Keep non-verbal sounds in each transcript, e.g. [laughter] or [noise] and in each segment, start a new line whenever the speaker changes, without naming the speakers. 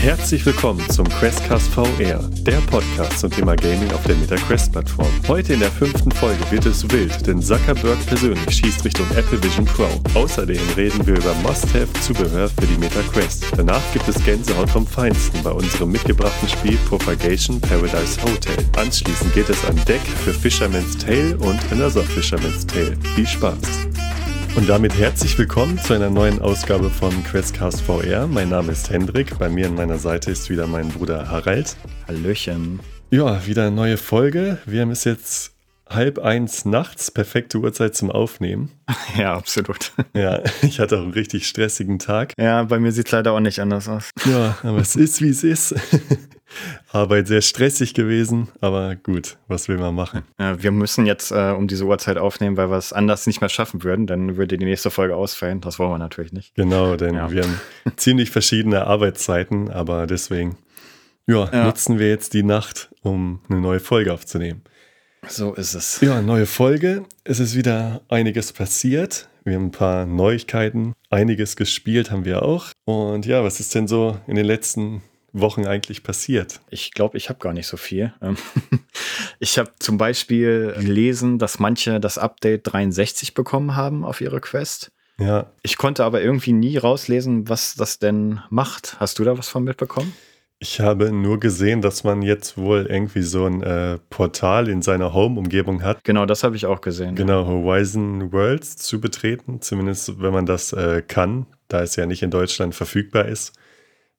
Herzlich willkommen zum Questcast VR, der Podcast zum Thema Gaming auf der MetaQuest-Plattform. Heute in der fünften Folge wird es wild, denn Zuckerberg persönlich schießt Richtung Apple Vision Pro. Außerdem reden wir über Must-Have-Zubehör für die MetaQuest. Danach gibt es Gänsehaut vom Feinsten bei unserem mitgebrachten Spiel Propagation Paradise Hotel. Anschließend geht es an Deck für Fisherman's Tale und Another Fisherman's Tale. Viel Spaß! Und damit herzlich willkommen zu einer neuen Ausgabe von Questcast VR. Mein Name ist Hendrik, bei mir an meiner Seite ist wieder mein Bruder Harald.
Hallöchen.
Ja, wieder eine neue Folge. Wir haben es jetzt halb eins nachts, perfekte Uhrzeit zum Aufnehmen. [laughs]
Ja, absolut.
Ja, ich hatte auch einen richtig stressigen Tag.
Ja, bei mir sieht es leider auch nicht anders aus.
Ja, aber es ist, wie es ist. Arbeit sehr stressig gewesen, aber gut, was will man machen?
Ja, wir müssen jetzt äh, um diese Uhrzeit aufnehmen, weil wir es anders nicht mehr schaffen würden. Dann würde die nächste Folge ausfallen. Das wollen wir natürlich nicht.
Genau, denn ja. wir haben [laughs] ziemlich verschiedene Arbeitszeiten, aber deswegen ja, ja. nutzen wir jetzt die Nacht, um eine neue Folge aufzunehmen.
So ist es.
Ja, neue Folge. Es ist wieder einiges passiert. Wir haben ein paar Neuigkeiten. Einiges gespielt haben wir auch. Und ja, was ist denn so in den letzten Wochen eigentlich passiert?
Ich glaube, ich habe gar nicht so viel. Ähm, [laughs] ich habe zum Beispiel gelesen, dass manche das Update 63 bekommen haben auf ihre Quest.
Ja.
Ich konnte aber irgendwie nie rauslesen, was das denn macht. Hast du da was von mitbekommen?
Ich habe nur gesehen, dass man jetzt wohl irgendwie so ein äh, Portal in seiner Home-Umgebung hat.
Genau, das habe ich auch gesehen.
Genau, ja. Horizon Worlds zu betreten, zumindest wenn man das äh, kann, da es ja nicht in Deutschland verfügbar ist.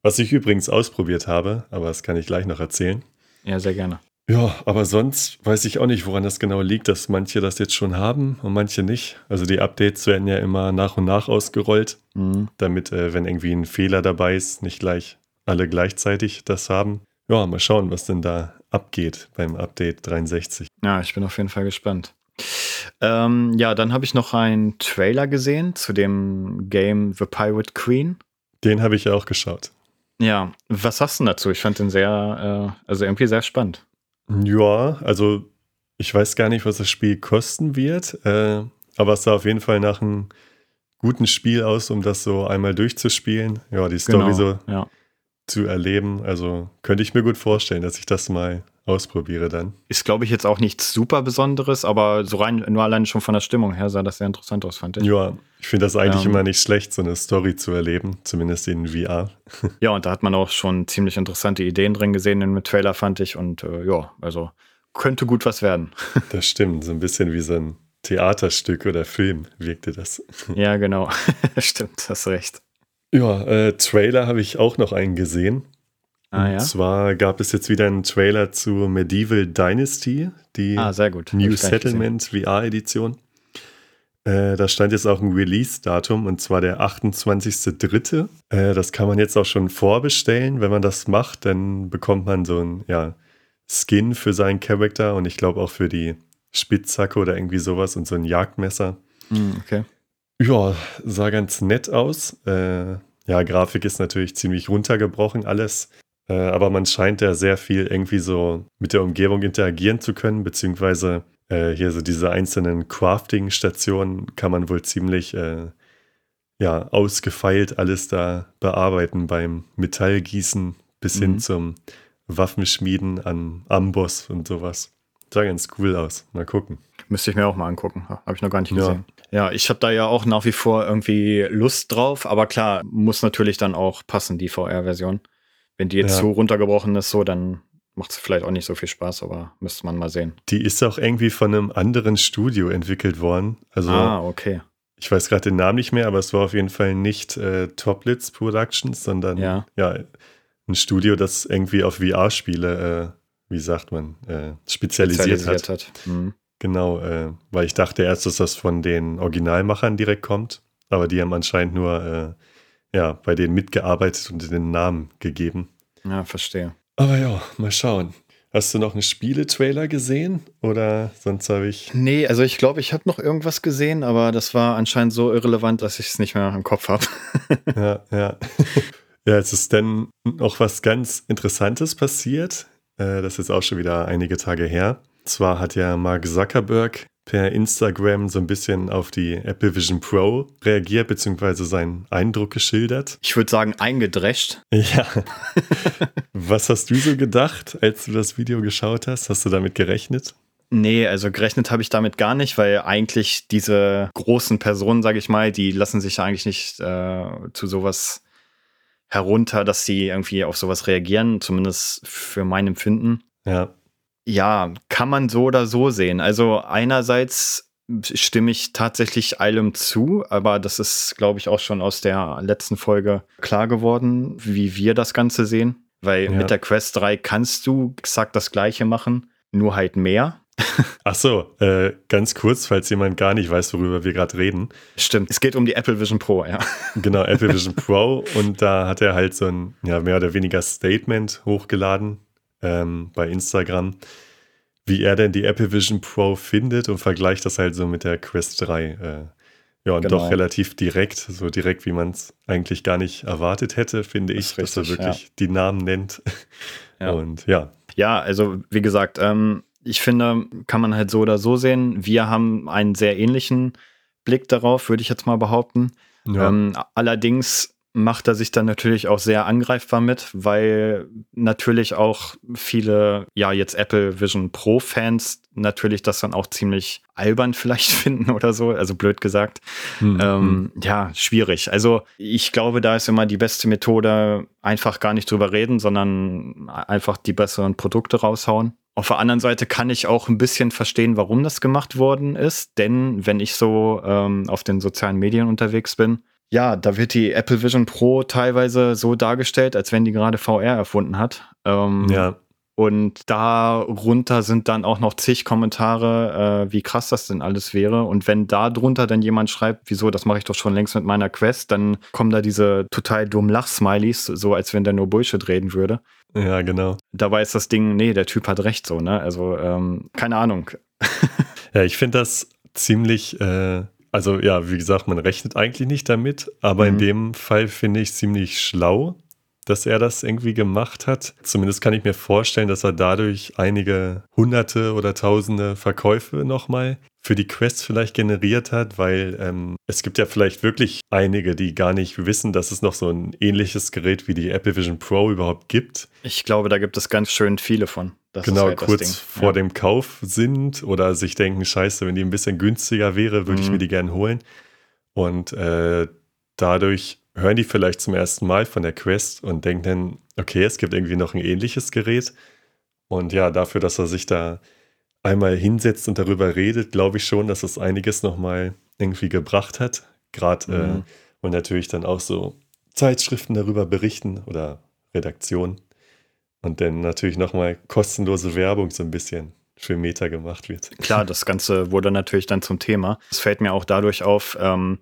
Was ich übrigens ausprobiert habe, aber das kann ich gleich noch erzählen.
Ja, sehr gerne.
Ja, aber sonst weiß ich auch nicht, woran das genau liegt, dass manche das jetzt schon haben und manche nicht. Also die Updates werden ja immer nach und nach ausgerollt, mhm. damit, äh, wenn irgendwie ein Fehler dabei ist, nicht gleich alle gleichzeitig das haben. Ja, mal schauen, was denn da abgeht beim Update 63.
Ja, ich bin auf jeden Fall gespannt. Ähm, ja, dann habe ich noch einen Trailer gesehen zu dem Game The Pirate Queen.
Den habe ich ja auch geschaut.
Ja, was sagst du dazu? Ich fand den sehr, äh, also irgendwie sehr spannend.
Ja, also ich weiß gar nicht, was das Spiel kosten wird, äh, aber es sah auf jeden Fall nach einem guten Spiel aus, um das so einmal durchzuspielen. Ja, die Story genau, so ja zu erleben. Also könnte ich mir gut vorstellen, dass ich das mal ausprobiere dann.
Ist, glaube ich, jetzt auch nichts super Besonderes, aber so rein, nur allein schon von der Stimmung her sah das sehr interessant aus, fand ich.
Ja, ich finde das eigentlich ähm, immer nicht schlecht, so eine Story zu erleben, zumindest in VR. [laughs]
ja, und da hat man auch schon ziemlich interessante Ideen drin gesehen im Trailer, fand ich. Und äh, ja, also könnte gut was werden. [laughs]
das stimmt, so ein bisschen wie so ein Theaterstück oder Film wirkte das.
ja, [laughs] genau. stimmt, hast recht.
Ja, äh, Trailer habe ich auch noch einen gesehen. Ah, ja? Und zwar gab es jetzt wieder einen Trailer zu Medieval Dynasty, die
ah,
New Settlement VR-Edition. Äh, da stand jetzt auch ein Release-Datum und zwar der 28.03. Äh, das kann man jetzt auch schon vorbestellen. Wenn man das macht, dann bekommt man so ein ja, Skin für seinen Charakter und ich glaube auch für die Spitzhacke oder irgendwie sowas und so ein Jagdmesser.
Mm, okay.
Ja, sah ganz nett aus. Äh, ja, Grafik ist natürlich ziemlich runtergebrochen alles. Äh, aber man scheint ja sehr viel irgendwie so mit der Umgebung interagieren zu können, beziehungsweise äh, hier so diese einzelnen Crafting-Stationen kann man wohl ziemlich äh, ja, ausgefeilt alles da bearbeiten beim Metallgießen bis mhm. hin zum Waffenschmieden an Amboss und sowas. Sah ganz cool aus. Mal gucken.
Müsste ich mir auch mal angucken. Habe ich noch gar nicht gesehen. Ja, ja ich habe da ja auch nach wie vor irgendwie Lust drauf, aber klar, muss natürlich dann auch passen, die VR-Version. Wenn die jetzt ja. so runtergebrochen ist, so, dann macht es vielleicht auch nicht so viel Spaß, aber müsste man mal sehen.
Die ist auch irgendwie von einem anderen Studio entwickelt worden. Also,
ah, okay.
Ich weiß gerade den Namen nicht mehr, aber es war auf jeden Fall nicht äh, Toplitz Productions, sondern
ja.
ja. ein Studio, das irgendwie auf VR-Spiele, äh, wie sagt man, äh, spezialisiert, spezialisiert, hat. hat. Mhm. Genau, äh, weil ich dachte erst, dass das von den Originalmachern direkt kommt, aber die haben anscheinend nur äh, ja, bei denen mitgearbeitet und den Namen gegeben.
Ja, verstehe.
Aber ja, mal schauen. Hast du noch einen Spieletrailer gesehen oder sonst habe ich.
Nee, also ich glaube, ich habe noch irgendwas gesehen, aber das war anscheinend so irrelevant, dass ich es nicht mehr im Kopf habe. [laughs]
ja, ja. [laughs] Ja, es ist dann noch was ganz Interessantes passiert. Äh, das ist auch schon wieder einige Tage her zwar hat ja Mark Zuckerberg per Instagram so ein bisschen auf die Apple Vision Pro reagiert, beziehungsweise seinen Eindruck geschildert.
Ich würde sagen, eingedrescht. [laughs]
Ja. Was hast du so gedacht, als du das Video geschaut hast? Hast du damit gerechnet?
Nee, also gerechnet habe ich damit gar nicht, weil eigentlich diese großen Personen, sage ich mal, die lassen sich ja eigentlich nicht äh, zu sowas herunter, dass sie irgendwie auf sowas reagieren, zumindest für mein Empfinden.
Ja.
Ja, kann man so oder so sehen. Also einerseits stimme ich tatsächlich allem zu, aber das ist, glaube ich, auch schon aus der letzten Folge klar geworden, wie wir das Ganze sehen. Weil ja. mit der Quest 3 kannst du exakt das gleiche machen, nur halt mehr.
Ach so, äh, ganz kurz, falls jemand gar nicht weiß, worüber wir gerade reden.
Stimmt, es geht um die Apple Vision Pro, ja.
Genau, Apple [laughs] Vision Pro und da hat er halt so ein ja, mehr oder weniger Statement hochgeladen ähm, bei Instagram, wie er denn die Apple Vision Pro findet und vergleicht das halt so mit der Quest 3. Äh, ja, und genau. doch relativ direkt, so direkt, wie man es eigentlich gar nicht erwartet hätte, finde ich, richtig, dass er wirklich ja. die Namen nennt. Ja. Und ja.
Ja, also wie gesagt, ähm, ich finde, kann man halt so oder so sehen. Wir haben einen sehr ähnlichen Blick darauf, würde ich jetzt mal behaupten. Ja. Ähm, allerdings macht er sich dann natürlich auch sehr angreifbar mit, weil natürlich auch viele, ja, jetzt Apple Vision Pro Fans natürlich das dann auch ziemlich albern vielleicht [laughs] finden oder so, also blöd gesagt. Mhm. Ähm, ja, schwierig. Also ich glaube, da ist immer die beste Methode, einfach gar nicht drüber reden, sondern einfach die besseren Produkte raushauen. Auf der anderen Seite kann ich auch ein bisschen verstehen, warum das gemacht worden ist. Denn wenn ich so ähm, auf den sozialen Medien unterwegs bin, ja, da wird die Apple Vision Pro teilweise so dargestellt, als wenn die gerade VR erfunden hat. Ähm, ja. Und darunter sind dann auch noch zig Kommentare, äh, wie krass das denn alles wäre. Und wenn da drunter dann jemand schreibt, wieso, das mache ich doch schon längst mit meiner Quest, dann kommen da diese total dummen Lach-Smileys, so als wenn der nur Bullshit reden würde.
Ja, genau.
Dabei ist das Ding, nee, der Typ hat recht so, ne? Also, ähm, keine Ahnung. [laughs]
ja, ich finde das ziemlich, äh, also ja, wie gesagt, man rechnet eigentlich nicht damit, aber mhm. in dem Fall finde ich ziemlich schlau, dass er das irgendwie gemacht hat. Zumindest kann ich mir vorstellen, dass er dadurch einige hunderte oder tausende Verkäufe nochmal für die Quest vielleicht generiert hat, weil ähm, es gibt ja vielleicht wirklich einige, die gar nicht wissen, dass es noch so ein ähnliches Gerät wie die Apple Vision Pro überhaupt gibt.
Ich glaube, da gibt es ganz schön viele von.
Das genau, halt kurz vor ja. dem Kauf sind oder sich denken, scheiße, wenn die ein bisschen günstiger wäre, würde mhm. ich mir die gerne holen. Und äh, dadurch hören die vielleicht zum ersten Mal von der Quest und denken dann, okay, es gibt irgendwie noch ein ähnliches Gerät. Und ja, dafür, dass er sich da einmal hinsetzt und darüber redet, glaube ich schon, dass es einiges nochmal irgendwie gebracht hat. Gerade äh, mhm. äh, und natürlich dann auch so Zeitschriften darüber berichten oder Redaktionen. Und dann natürlich nochmal kostenlose Werbung so ein bisschen für Meta gemacht wird.
Klar, das Ganze wurde natürlich dann zum Thema. Es fällt mir auch dadurch auf, ähm,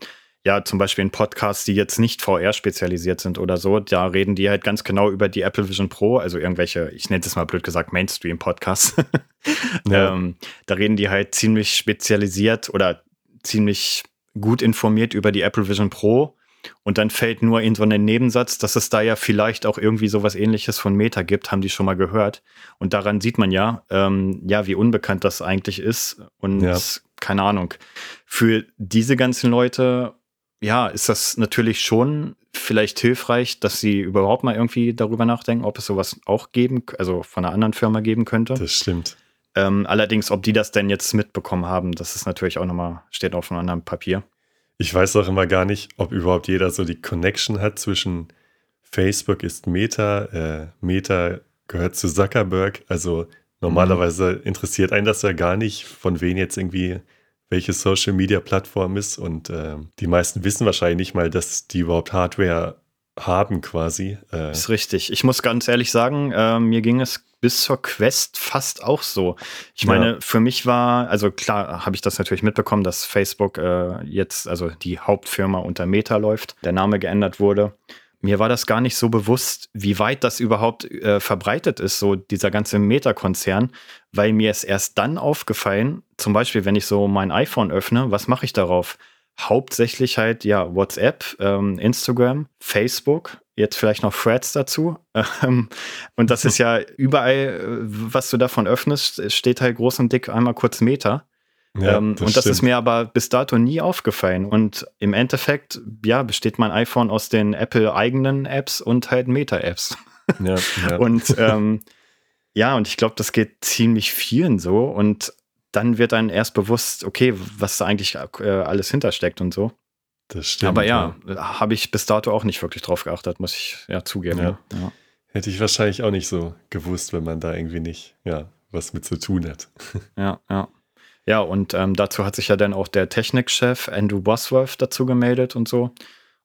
ja, zum Beispiel in Podcasts, die jetzt nicht VR spezialisiert sind oder so, da reden die halt ganz genau über die Apple Vision Pro, also irgendwelche, ich nenne es mal blöd gesagt, Mainstream-Podcasts. ja. [laughs] ähm, da reden die halt ziemlich spezialisiert oder ziemlich gut informiert über die Apple Vision Pro. Und dann fällt nur in so einen Nebensatz, dass es da ja vielleicht auch irgendwie sowas ähnliches von Meta gibt, haben die schon mal gehört. Und daran sieht man ja, ähm, ja, wie unbekannt das eigentlich ist. Und ja. keine Ahnung. Für diese ganzen Leute ja, ist das natürlich schon vielleicht hilfreich, dass sie überhaupt mal irgendwie darüber nachdenken, ob es sowas auch geben, also von einer anderen Firma geben könnte.
Das stimmt.
Ähm, allerdings, ob die das denn jetzt mitbekommen haben, das ist natürlich auch nochmal, steht auf einem anderen Papier.
Ich weiß auch immer gar nicht, ob überhaupt jeder so die Connection hat zwischen Facebook ist Meta, äh, Meta gehört zu Zuckerberg. Also normalerweise mhm. interessiert einen das ja gar nicht, von wem jetzt irgendwie welche Social Media Plattform ist. Und äh, die meisten wissen wahrscheinlich nicht mal, dass die überhaupt Hardware haben quasi.
Äh. Ist richtig. Ich muss ganz ehrlich sagen, äh, mir ging es bis zur Quest fast auch so. Ich meine, ja. für mich war, also klar habe ich das natürlich mitbekommen, dass Facebook äh, jetzt, also die Hauptfirma unter Meta läuft, der Name geändert wurde mir war das gar nicht so bewusst, wie weit das überhaupt äh, verbreitet ist, so dieser ganze Meta-Konzern, weil mir ist erst dann aufgefallen, zum Beispiel, wenn ich so mein iPhone öffne, was mache ich darauf? Hauptsächlich halt, ja, WhatsApp, ähm, Instagram, Facebook, jetzt vielleicht noch Threads dazu. [laughs] Ähm, und das ist [laughs] ja überall, äh, was du davon öffnest, steht halt groß und dick einmal kurz Meta. Ja, ähm, das und das stimmt. ist mir aber bis dato nie aufgefallen. Und im Endeffekt, ja, besteht mein iPhone aus den Apple-eigenen Apps und halt Meta-Apps. [laughs] Ja, ja. und ähm, ja, und ich glaube, das geht ziemlich vielen so. Und dann wird einem erst bewusst, okay, was da eigentlich äh, alles hintersteckt und so. Das stimmt. Aber ja, ja. habe ich bis dato auch nicht wirklich drauf geachtet, muss ich ja zugeben. Ja. Ja.
Hätte ich wahrscheinlich auch nicht so gewusst, wenn man da irgendwie nicht, ja, was mit zu tun hat.
Ja, ja. Ja, und ähm, dazu hat sich ja dann auch der Technikchef Andrew Bosworth dazu gemeldet und so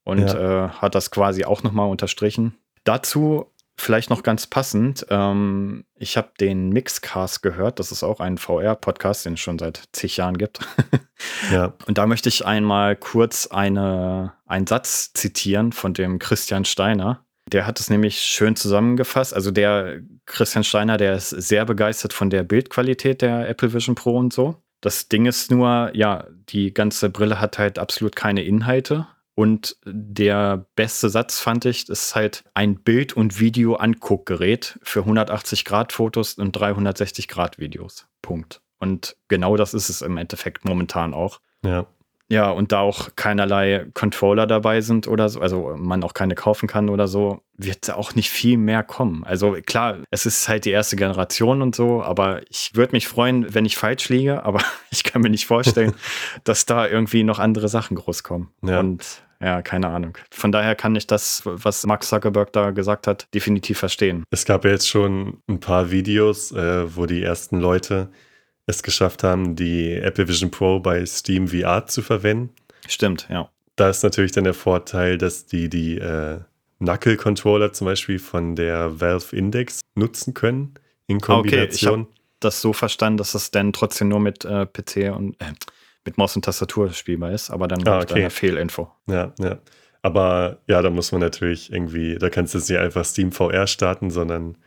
und äh, hat das quasi auch nochmal unterstrichen. Dazu Vielleicht noch ganz passend, ähm, ich habe den Mixcast gehört, das ist auch ein VR-Podcast, den es schon seit zig Jahren gibt. [laughs] ja. Und da möchte ich einmal kurz eine, einen Satz zitieren von dem Christian Steiner. Der hat es nämlich schön zusammengefasst. Also der Christian Steiner, der ist sehr begeistert von der Bildqualität der Apple Vision Pro und so. Das Ding ist nur, ja, die ganze Brille hat halt absolut keine Inhalte. Und der beste Satz fand ich, ist halt ein Bild- und Video-Anguckgerät für 180-Grad-Fotos und 360-Grad-Videos. Punkt. Und genau das ist es im Endeffekt momentan auch. Ja. Ja, und da auch keinerlei Controller dabei sind oder so, also man auch keine kaufen kann oder so, wird auch nicht viel mehr kommen. Also klar, es ist halt die erste Generation und so, aber ich würde mich freuen, wenn ich falsch liege, aber [laughs] ich kann mir nicht vorstellen, [laughs] dass da irgendwie noch andere Sachen groß kommen. Ja. Und ja, keine Ahnung. Von daher kann ich das, was Mark Zuckerberg da gesagt hat, definitiv verstehen.
Es gab ja jetzt schon ein paar Videos, äh, wo die ersten Leute es geschafft haben, die Apple Vision Pro bei Steam VR zu verwenden.
Stimmt, ja.
Da ist natürlich dann der Vorteil, dass die die äh, Knuckle-Controller zum Beispiel von der Valve Index nutzen können in Kombination. Okay, ich habe
das so verstanden, dass das dann trotzdem nur mit äh, PC und äh, mit Maus und Tastatur spielbar ist, aber dann ah, okay. eine Fehlinfo.
Ja, ja. Aber ja, da muss man natürlich irgendwie, da kannst du jetzt nicht einfach Steam VR starten, sondern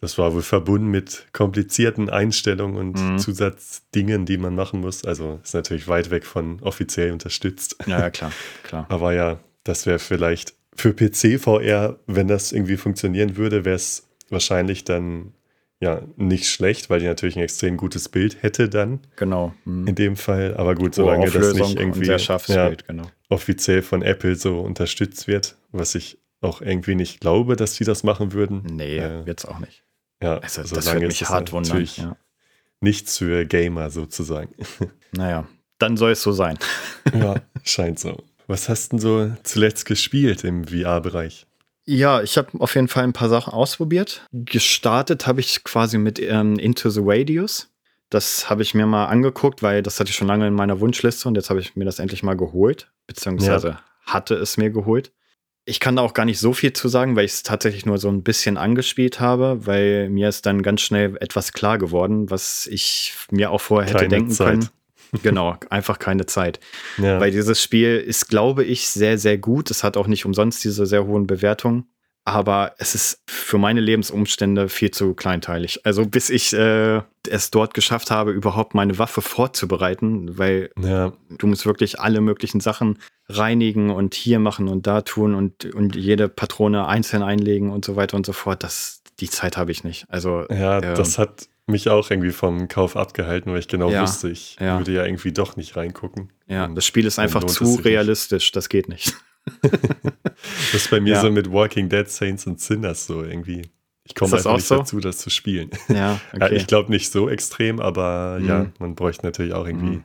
das war wohl verbunden mit komplizierten Einstellungen und mhm. Zusatzdingen, die man machen muss. Also ist natürlich weit weg von offiziell unterstützt.
Ja, ja klar, klar. [laughs]
Aber ja, das wäre vielleicht für PC VR, wenn das irgendwie funktionieren würde, wäre es wahrscheinlich dann ja nicht schlecht, weil die natürlich ein extrem gutes Bild hätte dann.
Genau.
Mhm. In dem Fall. Aber gut, solange das nicht irgendwie
ja, Bild, genau.
offiziell von Apple so unterstützt wird, was ich auch irgendwie nicht glaube, dass die das machen würden.
Nee, äh, jetzt auch nicht.
Ja, also das würde mich hart wundern. Ja. Nichts für Gamer sozusagen. [laughs]
Naja, dann soll es so sein. [laughs]
ja, [laughs] scheint so. Was hast du denn so zuletzt gespielt im VR-Bereich?
Ja, ich habe auf jeden Fall ein paar Sachen ausprobiert. Gestartet habe ich quasi mit ähm, Into the Radius. Das habe ich mir mal angeguckt, weil das hatte ich schon lange in meiner Wunschliste und jetzt habe ich mir das endlich mal geholt, beziehungsweise ja. hatte es mir geholt. Ich kann da auch gar nicht so viel zu sagen, weil ich es tatsächlich nur so ein bisschen angespielt habe, weil mir ist dann ganz schnell etwas klar geworden, was ich mir auch vorher hätte Keine denken Zeit. können. [laughs] Genau, einfach keine Zeit. Ja. Weil dieses Spiel ist, glaube ich, sehr, sehr gut. Es hat auch nicht umsonst diese sehr hohen Bewertungen. Aber es ist für meine Lebensumstände viel zu kleinteilig. Also bis ich äh, es dort geschafft habe, überhaupt meine Waffe vorzubereiten, weil ja. du musst wirklich alle möglichen Sachen reinigen und hier machen und da tun und, und jede Patrone einzeln einlegen und so weiter und so fort. Das, die Zeit habe ich nicht. Also
ja, äh, das hat mich auch irgendwie vom Kauf abgehalten, weil ich genau ja, wusste, ich ja. würde ja irgendwie doch nicht reingucken.
Ja, das Spiel ist einfach zu realistisch, nicht. das geht nicht. [laughs]
das ist bei mir ja. so mit Walking Dead, Saints und Sinners so irgendwie. Ich komme einfach nicht so? dazu, das zu spielen. [laughs]
Ja,
okay. ich glaube nicht so extrem, aber mhm. ja, man bräuchte natürlich auch irgendwie mhm.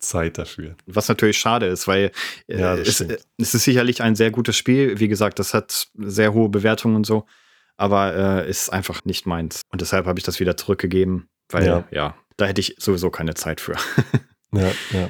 Zeit dafür.
Was natürlich schade ist, weil äh, ja, es, es, ist sicherlich ein sehr gutes Spiel. Wie gesagt, das hat sehr hohe Bewertungen und so aber äh, ist einfach nicht meins. Und deshalb habe ich das wieder zurückgegeben, weil ja. ja, da hätte ich sowieso keine Zeit für. [laughs]
ja, ja.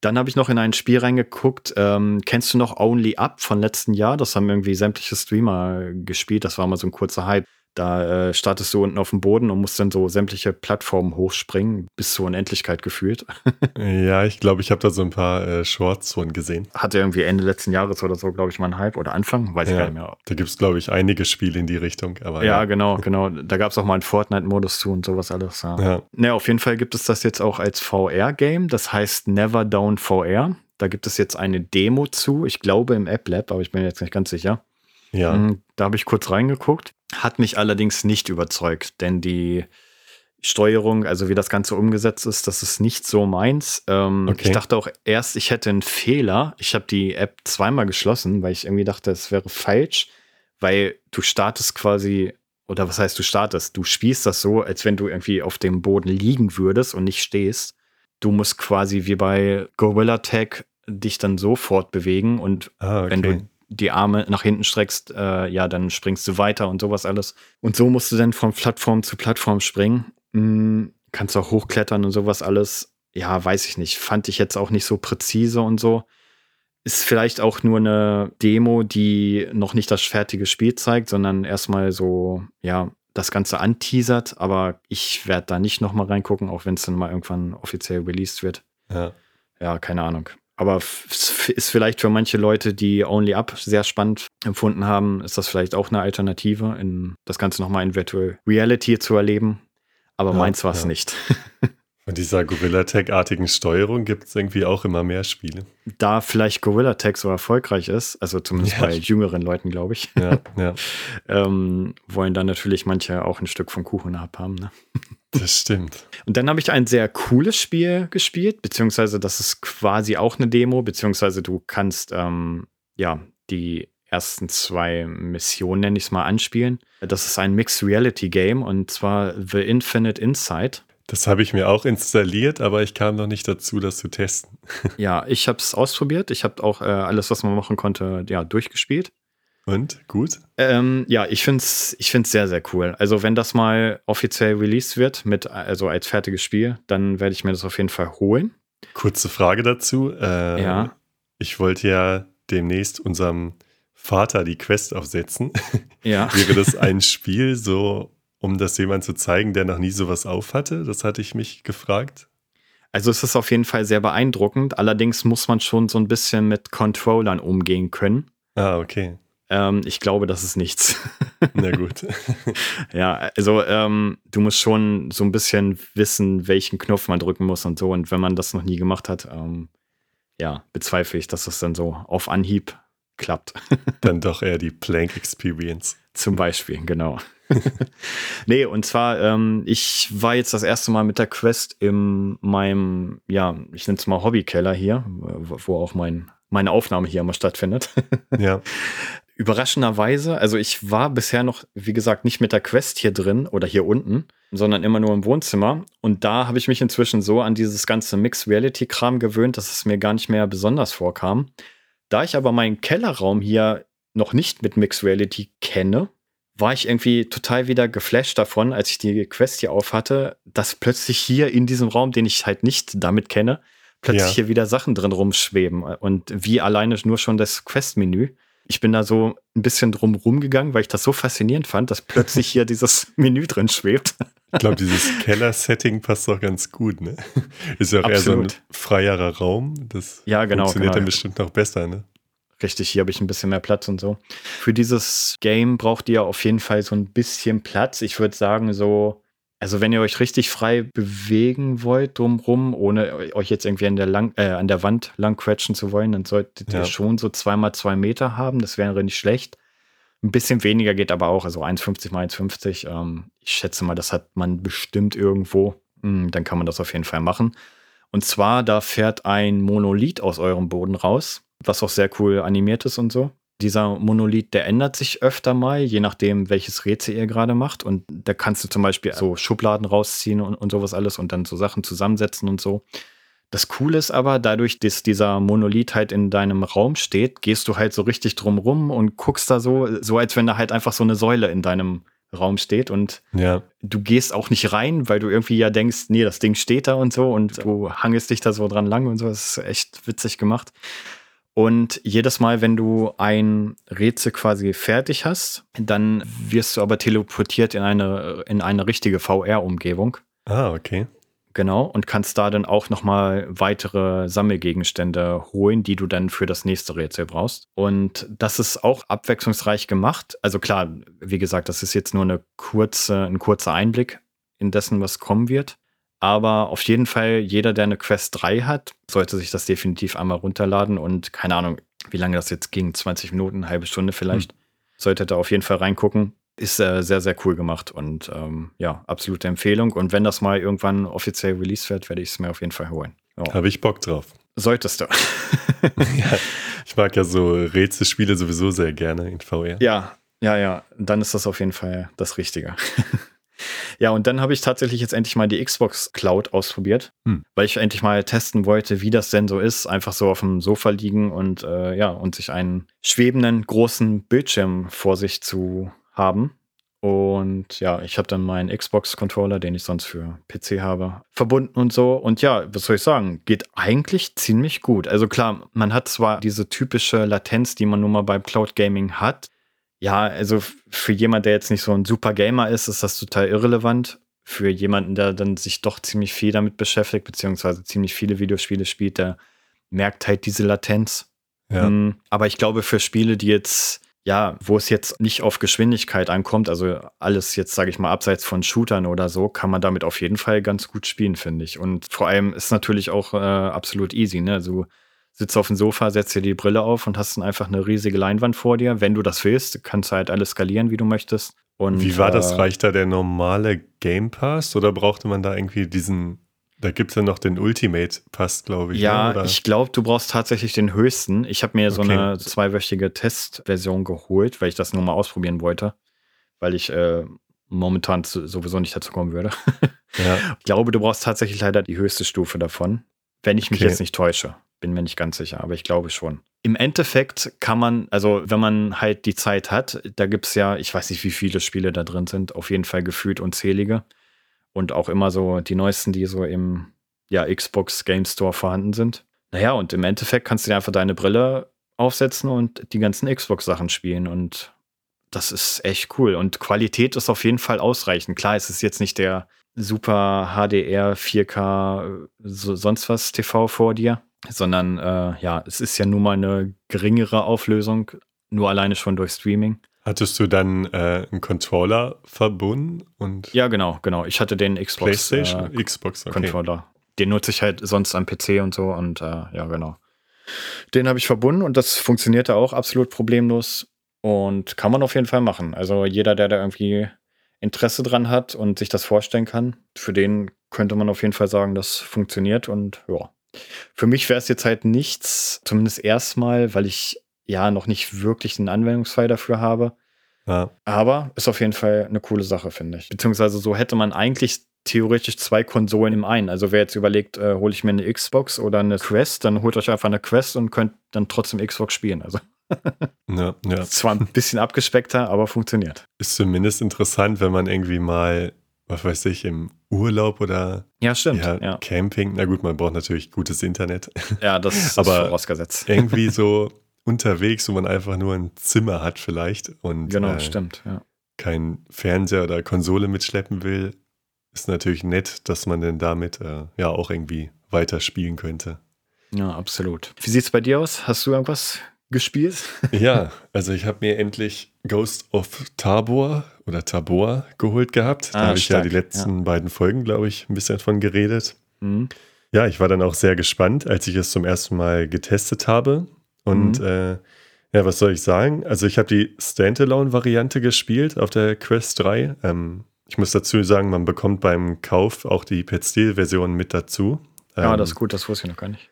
Dann habe ich noch in ein Spiel reingeguckt. Ähm, kennst du noch Only Up von letzten Jahr? Das haben irgendwie sämtliche Streamer gespielt. Das war mal so ein kurzer Hype. Da äh, startest du unten auf dem Boden und musst dann so sämtliche Plattformen hochspringen, bis zur Unendlichkeit gefühlt. [laughs]
ja, ich glaube, ich habe da so ein paar äh, Shorts von gesehen.
Hatte irgendwie Ende letzten Jahres oder so, glaube ich, mal einen Hype oder Anfang, weiß ja, ich gar nicht mehr.
Da gibt es, glaube ich, einige Spiele in die Richtung. Aber,
ja, ja. genau, [laughs] genau. Da gab es auch mal einen Fortnite-Modus zu und sowas alles. Ja. ja. Ne, auf jeden Fall gibt es das jetzt auch als VR-Game. Das heißt Never Down VR. Da gibt es jetzt eine Demo zu, ich glaube im App Lab, aber ich bin jetzt nicht ganz sicher.
Ja.
Da habe ich kurz reingeguckt. Hat mich allerdings nicht überzeugt, denn die, Steuerung, also wie das Ganze umgesetzt ist, das ist nicht so meins. Ähm, okay. Ich dachte auch erst, ich hätte einen Fehler. Ich habe die App zweimal geschlossen, weil ich irgendwie dachte, es wäre falsch, weil du startest quasi, oder was heißt du startest? Du spielst das so, als wenn du irgendwie auf dem Boden liegen würdest und nicht stehst. Du musst quasi wie bei Gorilla Tag dich dann so fortbewegen und ah, okay. wenn du die Arme nach hinten streckst, äh, ja, dann springst du weiter und sowas alles. Und so musst du dann von Plattform zu Plattform springen. Mhm, kannst auch hochklettern und sowas alles. Ja, weiß ich nicht. Fand ich jetzt auch nicht so präzise und so. Ist vielleicht auch nur eine Demo, die noch nicht das fertige Spiel zeigt, sondern erstmal so, ja, das Ganze anteasert. Aber ich werde da nicht nochmal reingucken, auch wenn es dann mal irgendwann offiziell released wird. Ja. Ja, keine Ahnung. Aber ist vielleicht für manche Leute, die Only Up sehr spannend empfunden haben, ist das vielleicht auch eine Alternative, in das Ganze nochmal in Virtual Reality zu erleben. Aber ja, meins war es ja. nicht. [laughs]
Von dieser Gorilla-Tag-artigen Steuerung gibt es irgendwie auch immer mehr Spiele.
Da vielleicht Gorilla-Tag so erfolgreich ist, also zumindest ja. bei jüngeren Leuten, glaube ich, ja, ja. [laughs] ähm, wollen dann natürlich manche auch ein Stück vom Kuchen abhaben. Ne?
Das stimmt.
Und dann habe ich ein sehr cooles Spiel gespielt, beziehungsweise das ist quasi auch eine Demo, beziehungsweise du kannst ähm, ja die ersten zwei Missionen, nenne ich es mal, anspielen. Das ist ein Mixed Reality Game und zwar The Infinite Insight.
Das habe ich mir auch installiert, aber ich kam noch nicht dazu, das zu testen. [laughs]
ja, ich habe es ausprobiert. Ich habe auch äh, alles, was man machen konnte, ja, durchgespielt.
Und gut?
Ähm, ja, ich finde es ich find's sehr, sehr cool. Also, wenn das mal offiziell released wird, mit, also als fertiges Spiel, dann werde ich mir das auf jeden Fall holen.
Kurze Frage dazu. Äh, ja. Ich wollte ja demnächst unserem Vater die Quest aufsetzen. Ja. [laughs] Wäre das ein [laughs] Spiel so um das jemand zu zeigen, der noch nie sowas aufhatte? Das hatte ich mich gefragt.
Also es ist auf jeden Fall sehr beeindruckend. Allerdings muss man schon so ein bisschen mit Controllern umgehen können.
Ah, okay.
Ähm, ich glaube, das ist nichts. [laughs]
Na gut. [laughs]
ja, also ähm, du musst schon so ein bisschen wissen, welchen Knopf man drücken muss und so. Und wenn man das noch nie gemacht hat, ähm, ja, bezweifle ich, dass das dann so auf Anhieb klappt.
dann [laughs] doch eher die Plank Experience.
Zum Beispiel, genau. Nee, und zwar, ähm, ich war jetzt das erste Mal mit der Quest in meinem, ja, ich nenne es mal Hobbykeller hier, wo auch mein, meine Aufnahme hier immer stattfindet. [laughs] ja. Überraschenderweise, also ich war bisher noch, wie gesagt, nicht mit der Quest hier drin oder hier unten, sondern immer nur im Wohnzimmer. Und da habe ich mich inzwischen so an dieses ganze Mixed Reality Kram gewöhnt, dass es mir gar nicht mehr besonders vorkam. Da ich aber meinen Kellerraum hier noch nicht mit Mixed Reality kenne, war ich irgendwie total wieder geflasht davon, als ich die Quest hier auf hatte, dass plötzlich hier in diesem Raum, den ich halt nicht damit kenne, plötzlich ja. hier wieder Sachen drin rumschweben. Und wie alleine nur schon das Quest-Menü. Ich bin da so ein bisschen drum rumgegangen, weil ich das so faszinierend fand, dass plötzlich [laughs] hier dieses Menü drin schwebt.
Ich glaube, dieses [laughs] Keller-Setting passt doch ganz gut, ne? Ist ja auch Absolut. eher so ein freierer Raum. Das
ja, genau,
funktioniert
genau,
dann bestimmt noch besser, ne?
Richtig, hier habe ich ein bisschen mehr Platz und so. Für dieses Game braucht ihr auf jeden Fall so ein bisschen Platz. Ich würde sagen, so, also wenn ihr euch richtig frei bewegen wollt drumrum, ohne euch jetzt irgendwie an der, lang, äh, an der Wand lang quetschen zu wollen, dann solltet ja. ihr schon so zwei mal zwei Meter haben. Das wäre nicht schlecht. Ein bisschen weniger geht aber auch, also 1,50 mal 1,50. Ähm, ich schätze mal, das hat man bestimmt irgendwo. Hm, dann kann man das auf jeden Fall machen. Und zwar, da fährt ein Monolith aus eurem Boden raus was auch sehr cool animiert ist und so. Dieser Monolith, der ändert sich öfter mal, je nachdem, welches Rätsel ihr gerade macht. Und da kannst du zum Beispiel so Schubladen rausziehen und, und sowas alles und dann so Sachen zusammensetzen und so. Das Coole ist aber, dadurch, dass dieser Monolith halt in deinem Raum steht, gehst du halt so richtig drum rum und guckst da so, so als wenn da halt einfach so eine Säule in deinem Raum steht und ja. du gehst auch nicht rein, weil du irgendwie ja denkst, nee, das Ding steht da und so und du hangest dich da so dran lang und so. Das ist echt witzig gemacht. Und jedes Mal, wenn du ein Rätsel quasi fertig hast, dann wirst du aber teleportiert in eine, in eine richtige VR-Umgebung.
Ah, okay.
Genau, und kannst da dann auch nochmal weitere Sammelgegenstände holen, die du dann für das nächste Rätsel brauchst. Und das ist auch abwechslungsreich gemacht. Also klar, wie gesagt, das ist jetzt nur eine kurze, ein kurzer Einblick in dessen, was kommen wird. Aber auf jeden Fall, jeder, der eine Quest 3 hat, sollte sich das definitiv einmal runterladen und keine Ahnung, wie lange das jetzt ging, 20 Minuten, eine halbe Stunde vielleicht, hm. sollte da auf jeden Fall reingucken. Ist äh, sehr, sehr cool gemacht und ähm, ja, absolute Empfehlung. Und wenn das mal irgendwann offiziell released wird, werde ich es mir auf jeden Fall holen.
Ja. Habe ich Bock drauf.
Solltest du. [laughs]
ja, ich mag ja so Rätselspiele sowieso sehr gerne in VR.
Ja, ja, ja. Dann ist das auf jeden Fall das Richtige. [laughs] [laughs] Ja, und dann habe ich tatsächlich jetzt endlich mal die Xbox Cloud ausprobiert, hm. weil ich endlich mal testen wollte, wie das denn so ist. Einfach so auf dem Sofa liegen und äh, ja, und sich einen schwebenden großen Bildschirm vor sich zu haben. Und ja, ich habe dann meinen Xbox-Controller, den ich sonst für PC habe, verbunden und so. Und ja, was soll ich sagen? Geht eigentlich ziemlich gut. Also klar, man hat zwar diese typische Latenz, die man nun mal beim Cloud Gaming hat, ja, also für jemand, der jetzt nicht so ein super Gamer ist, ist das total irrelevant. Für jemanden, der dann sich doch ziemlich viel damit beschäftigt, beziehungsweise ziemlich viele Videospiele spielt, der merkt halt diese Latenz. Ja. Um, hm, aber ich glaube, für Spiele, die jetzt, ja, wo es jetzt nicht auf Geschwindigkeit ankommt, also alles jetzt, sage ich mal, abseits von Shootern oder so, kann man damit auf jeden Fall ganz gut spielen, finde ich. Und vor allem ist natürlich auch äh, absolut easy, ne? Also sitzt auf dem Sofa, setzt dir die Brille auf und hast dann einfach eine riesige Leinwand vor dir. Wenn du das willst, kannst du halt alles skalieren, wie du möchtest. Und,
wie war das? Äh, Reicht da der normale Game Pass oder brauchte man da irgendwie diesen da gibt es ja noch den Ultimate Pass, glaube ich.
Ja, ne? ich glaube, du brauchst tatsächlich den höchsten. Ich habe mir okay. so eine zweiwöchige Testversion geholt, weil ich das nur mal ausprobieren wollte. Weil ich äh, momentan sowieso nicht dazu kommen würde. ja. [laughs] Ich glaube, du brauchst tatsächlich leider die höchste Stufe davon, wenn ich mich okay. jetzt nicht täusche. Bin mir nicht ganz sicher, aber ich glaube schon. Im Endeffekt kann man, also wenn man halt die Zeit hat, da gibt es ja, ich weiß nicht, wie viele Spiele da drin sind, auf jeden Fall gefühlt unzählige. Und auch immer so die neuesten, die so im ja, Xbox Game Store vorhanden sind. Naja, und im Endeffekt kannst du dir einfach deine Brille aufsetzen und die ganzen Xbox-Sachen spielen. Und das ist echt cool. Und Qualität ist auf jeden Fall ausreichend. Klar, es ist jetzt nicht der super HDR, 4K, so, sonst was TV vor dir sondern äh, ja, es ist ja nun mal eine geringere Auflösung, nur alleine schon durch Streaming.
Hattest du dann äh, einen Controller verbunden? Und
ja, genau, genau. Ich hatte den Xbox,
PlayStation, äh, Xbox
okay. Controller. Den nutze ich halt sonst am PC und so und äh, ja, genau. Den habe ich verbunden und das funktionierte auch absolut problemlos und kann man auf jeden Fall machen. Also jeder, der da irgendwie Interesse dran hat und sich das vorstellen kann, für den könnte man auf jeden Fall sagen, das funktioniert und ja, für mich wäre es jetzt halt nichts, zumindest erstmal, weil ich ja noch nicht wirklich einen Anwendungsfall dafür habe. Ja. Aber ist auf jeden Fall eine coole Sache, finde ich. Beziehungsweise so hätte man eigentlich theoretisch zwei Konsolen im einen. Also wer jetzt überlegt, äh, hole ich mir eine Xbox oder eine Quest, dann holt euch einfach eine Quest und könnt dann trotzdem Xbox spielen. Also ja, ja. Zwar ein bisschen abgespeckter, aber funktioniert.
Ist zumindest interessant, wenn man irgendwie mal was weiß ich, im Urlaub oder
ja, stimmt,
ja, ja. Camping. Na gut, man braucht natürlich gutes Internet. [laughs]
Ja, das ist Aber vorausgesetzt. [laughs]
irgendwie so unterwegs, wo man einfach nur ein Zimmer hat vielleicht und
genau, äh, stimmt, ja.
kein Fernseher oder Konsole mitschleppen will, ist natürlich nett, dass man denn damit äh, ja auch irgendwie weiterspielen könnte.
Ja, absolut. Wie sieht es bei dir aus? Hast du irgendwas gespielt?
ja, [laughs] also ich habe mir endlich Ghost of Tabor oder Tabor geholt gehabt. Da ah, habe ich ja die letzten ja. beiden Folgen, glaube ich, ein bisschen davon geredet. Mhm. Ja, ich war dann auch sehr gespannt, als ich es zum ersten Mal getestet habe. Und mhm. äh, ja, was soll ich sagen? Also ich habe die Standalone-Variante gespielt auf der Quest 3. Ähm, ich muss dazu sagen, man bekommt beim Kauf auch die Pet Steel-Version mit dazu.
Ja, ähm, das ist gut, das wusste ich noch gar nicht.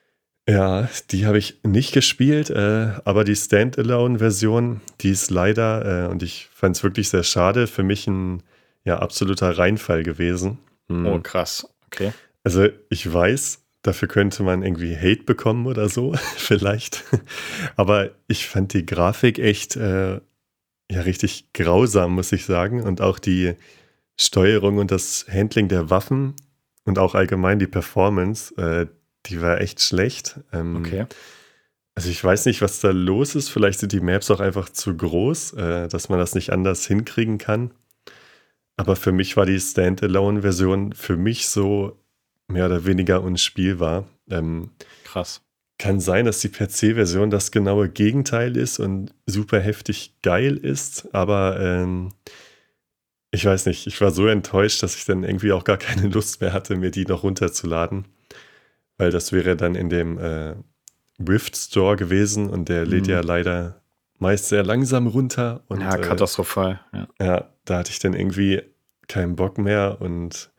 Ja, die habe ich nicht gespielt, äh, aber die Standalone-Version, die ist leider, äh, und ich fand es wirklich sehr schade, für mich ein ja, absoluter Reinfall gewesen.
Mhm. Oh, krass. Okay.
Also ich weiß, dafür könnte man irgendwie Hate bekommen oder so, [laughs] vielleicht. aber ich fand die Grafik echt äh, ja richtig grausam, muss ich sagen. Und auch die Steuerung und das Handling der Waffen und auch allgemein die Performance, äh, die war echt schlecht.
Ähm, okay.
Also ich weiß nicht, was da los ist. Vielleicht sind die Maps auch einfach zu groß, äh, dass man das nicht anders hinkriegen kann. Aber für mich war die Standalone-Version für mich so mehr oder weniger unspielbar. Ähm,
Krass.
Kann sein, dass die PC-Version das genaue Gegenteil ist und super heftig geil ist, aber ähm, ich weiß nicht, ich war so enttäuscht, dass ich dann irgendwie auch gar keine [laughs] Lust mehr hatte, mir die noch runterzuladen. Weil das wäre dann in dem äh, Rift Store gewesen und der lädt mhm. ja leider meist sehr langsam runter. Und,
ja, katastrophal. Ja.
ja, da hatte ich dann irgendwie keinen Bock mehr und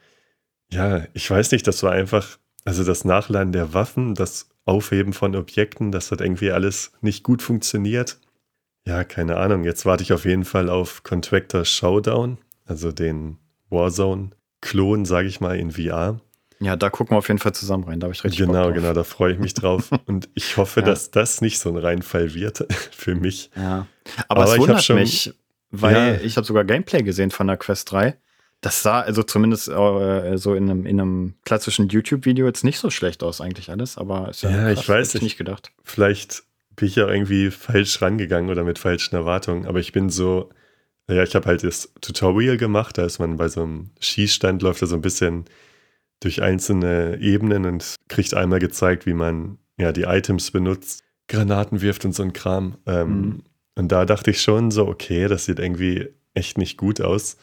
ja, ich weiß nicht, das war einfach, also das Nachladen der Waffen, das Aufheben von Objekten, das hat irgendwie alles nicht gut funktioniert. Ja, keine Ahnung. Jetzt warte ich auf jeden Fall auf Contractor Showdown, also den Warzone-Klon, sage ich mal, in VR.
Ja, da gucken wir auf jeden Fall zusammen rein. Da habe ich richtig
Genau, genau, da freue ich mich drauf. [laughs] Und ich hoffe, ja. dass das nicht so ein Reinfall wird [laughs] für mich.
Ja. Aber, Aber es wundert schon, mich, weil ja. ich habe sogar Gameplay gesehen von der Quest 3. Das sah also zumindest äh, so in einem, in einem klassischen YouTube-Video jetzt nicht so schlecht aus, eigentlich alles. Aber
ist ja, ja krass, ich weiß ich nicht gedacht. Vielleicht bin ich ja irgendwie falsch rangegangen oder mit falschen Erwartungen. Aber ich bin so, ja, ich habe halt das Tutorial gemacht. Da ist man bei so einem Schießstand, läuft da so ein bisschen durch einzelne Ebenen und kriegt einmal gezeigt, wie man ja die Items benutzt, Granaten wirft und so ein Kram. Ähm, mhm. Und da dachte ich schon so, okay, das sieht irgendwie echt nicht gut aus.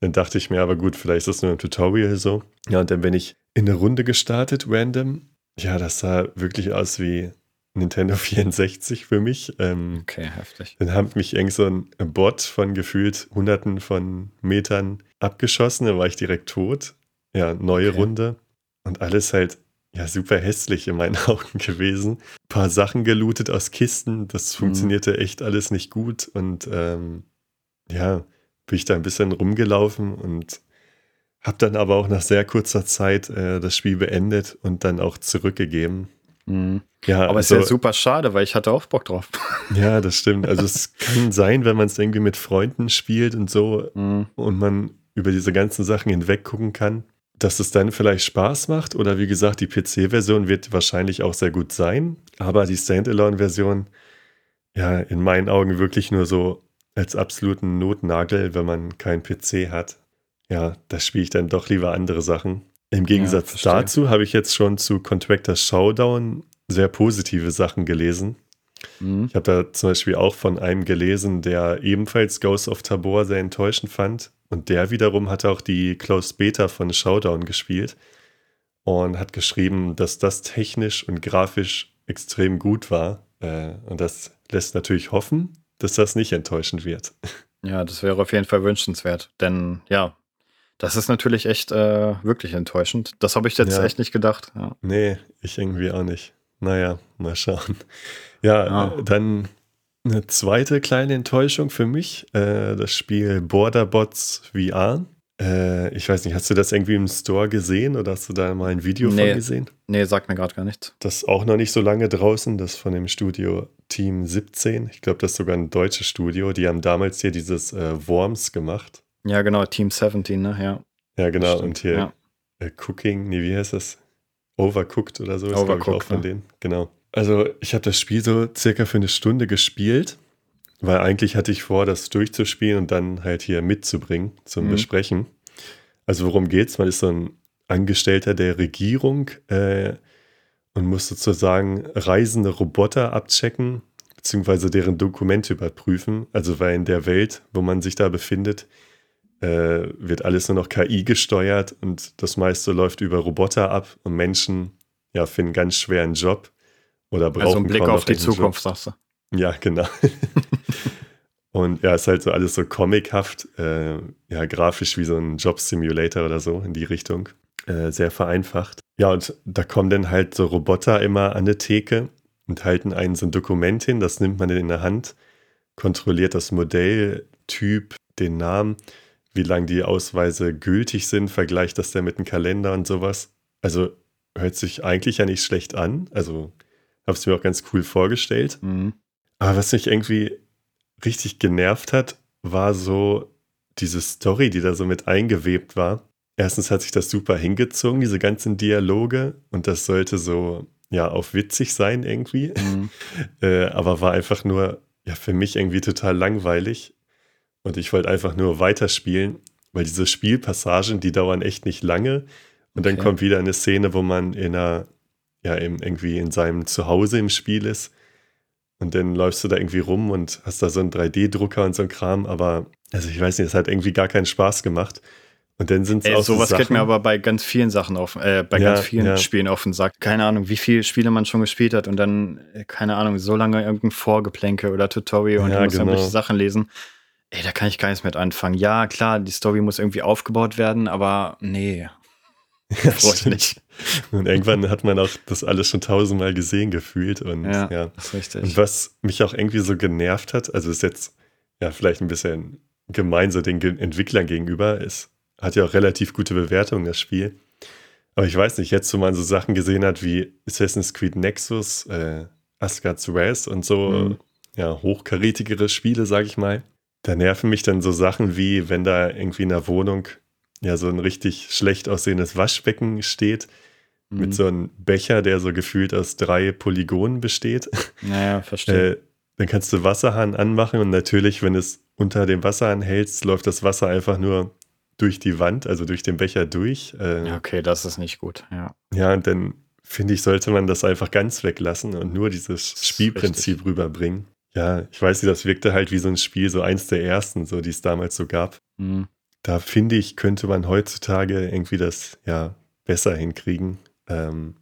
Dann dachte ich mir aber gut, vielleicht ist das nur ein Tutorial so. Ja, und dann bin ich in eine Runde gestartet, random. Ja, das sah wirklich aus wie Nintendo [laughs] 64 für mich.
Ähm, okay, heftig.
Dann hat mich irgend so ein Bot von gefühlt hunderten von Metern abgeschossen, dann war ich direkt tot. Ja, neue okay. Runde. Und alles halt, ja, super hässlich in meinen [laughs] Augen gewesen. Ein paar Sachen gelootet aus Kisten, das mhm. funktionierte echt alles nicht gut. Und ähm, ja, bin ich da ein bisschen rumgelaufen und habe dann aber auch nach sehr kurzer Zeit äh, das Spiel beendet und dann auch zurückgegeben.
Mhm. Ja, aber es also, ist ja super schade, weil ich hatte auch Bock drauf. [laughs]
Ja, das stimmt. Also es kann sein, wenn man es irgendwie mit Freunden spielt und so mhm. und man über diese ganzen Sachen hinweg gucken kann, dass es dann vielleicht Spaß macht. Oder wie gesagt, die PC-Version wird wahrscheinlich auch sehr gut sein. Aber die Standalone-Version, ja, in meinen Augen wirklich nur so als absoluten Notnagel, wenn man keinen PC hat. Ja, da spiele ich dann doch lieber andere Sachen. Im Gegensatz ja, dazu habe ich jetzt schon zu Contractor Showdown sehr positive Sachen gelesen. Mhm. Ich habe da zum Beispiel auch von einem gelesen, der ebenfalls Ghost of Tabor sehr enttäuschend fand. Und der wiederum hat auch die Closed Beta von Showdown gespielt und hat geschrieben, dass das technisch und grafisch extrem gut war. Äh, und das lässt natürlich hoffen, dass das nicht enttäuschend wird. [laughs]
Ja, das wäre auf jeden Fall wünschenswert. Denn ja, das ist natürlich echt äh, wirklich enttäuschend. Das habe ich jetzt ja. echt nicht gedacht. Ja.
Nee, ich irgendwie auch nicht. Naja, mal schauen. Ja, ja. dann eine zweite kleine Enttäuschung für mich. Äh, das Spiel Borderbots VR. Äh, ich weiß nicht, hast du das irgendwie im Store gesehen oder hast du da mal ein Video nee. von gesehen?
Nee, sagt mir gerade gar nichts.
Das ist auch noch nicht so lange draußen. Das von dem Studio Team 17. Ich glaube, das ist sogar ein deutsches Studio. Die haben damals hier dieses äh, Worms gemacht.
Ja, genau, Team 17, ne? Ja.
Ja, genau. Und hier ja. äh, Cooking, nee, wie heißt das? Overcooked oder so ist, glaube ich, auch von ja. denen. Genau. Also, ich habe das Spiel so circa für eine Stunde gespielt, weil eigentlich hatte ich vor, das durchzuspielen und dann halt hier mitzubringen zum mhm. Besprechen. Also, worum geht's? Man ist so ein Angestellter der Regierung äh, und muss sozusagen reisende Roboter abchecken, beziehungsweise deren Dokumente überprüfen. Also, weil in der Welt, wo man sich da befindet, äh, wird alles nur noch KI gesteuert und das meiste läuft über Roboter ab und Menschen ja, finden ganz schwer einen Job oder brauchen Also
ein Blick auf die Zukunft, Job. sagst
du. Ja, genau. [laughs] und ja, ist halt so alles so comichaft, äh, ja, grafisch wie so ein Job-Simulator oder so in die Richtung. Äh, sehr vereinfacht. Ja, und da kommen dann halt so Roboter immer an eine Theke und halten einen so ein Dokument hin, das nimmt man in der Hand, kontrolliert das Modell, Typ, den Namen wie lange die Ausweise gültig sind, vergleicht das dann mit dem Kalender und sowas. Also hört sich eigentlich ja nicht schlecht an. Also habe es mir auch ganz cool vorgestellt. Mhm. Aber was mich irgendwie richtig genervt hat, war so diese Story, die da so mit eingewebt war. Erstens hat sich das super hingezogen, diese ganzen Dialoge. Und das sollte so, ja, auch witzig sein irgendwie. Mhm. [laughs] äh, aber war einfach nur, ja, für mich irgendwie total langweilig. Und ich wollte einfach nur weiterspielen, weil diese Spielpassagen, die dauern echt nicht lange. Und dann kommt wieder eine Szene, wo man in einer, ja, irgendwie in seinem Zuhause im Spiel ist. Und dann läufst du da irgendwie rum und hast da so einen 3D-Drucker und so ein Kram. Aber, also ich weiß nicht, es hat irgendwie gar keinen Spaß gemacht. Und dann sind es auch
sowas so geht mir aber bei ganz vielen Sachen auf, äh, bei ja, ganz vielen ja. Spielen auf den Sack. Keine Ahnung, wie viele Spiele man schon gespielt hat und dann, äh, keine Ahnung, so lange irgendein Vorgeplänke oder Tutorial und ja, du musst genau. irgendwelche Sachen lesen Ey, da kann ich gar nichts mit anfangen. Ja, klar, die Story muss irgendwie aufgebaut werden, aber nee. [laughs]
Ja, nicht. Und irgendwann hat man auch das alles schon tausendmal gesehen gefühlt. Und ja, ja. Das ist richtig. Und was mich auch irgendwie so genervt hat, also ist jetzt ja vielleicht ein bisschen gemein so den Entwicklern gegenüber, es hat ja auch relativ gute Bewertungen, das Spiel. Aber ich weiß nicht, jetzt, wo man so Sachen gesehen hat wie Assassin's Creed Nexus, äh, Asgard's Wrath und so, mhm. ja, hochkarätigere Spiele, sag ich mal, da nerven mich dann so Sachen wie, wenn da irgendwie in der Wohnung ja so ein richtig schlecht aussehendes Waschbecken steht, mhm. mit so einem Becher, der so gefühlt aus drei Polygonen besteht.
Naja, verstehe.
Äh, dann kannst du Wasserhahn anmachen und natürlich, wenn es unter dem Wasserhahn hältst, läuft das Wasser einfach nur durch die Wand, also durch den Becher durch.
Äh, okay, das ist nicht gut, ja.
Ja, und dann finde ich, sollte man das einfach ganz weglassen und nur dieses Spielprinzip rüberbringen. Ja, ich weiß nicht, das wirkte halt wie so ein Spiel, so eins der ersten, so die es damals so gab. Mhm. Da finde ich, könnte man heutzutage irgendwie das ja besser hinkriegen. Ähm,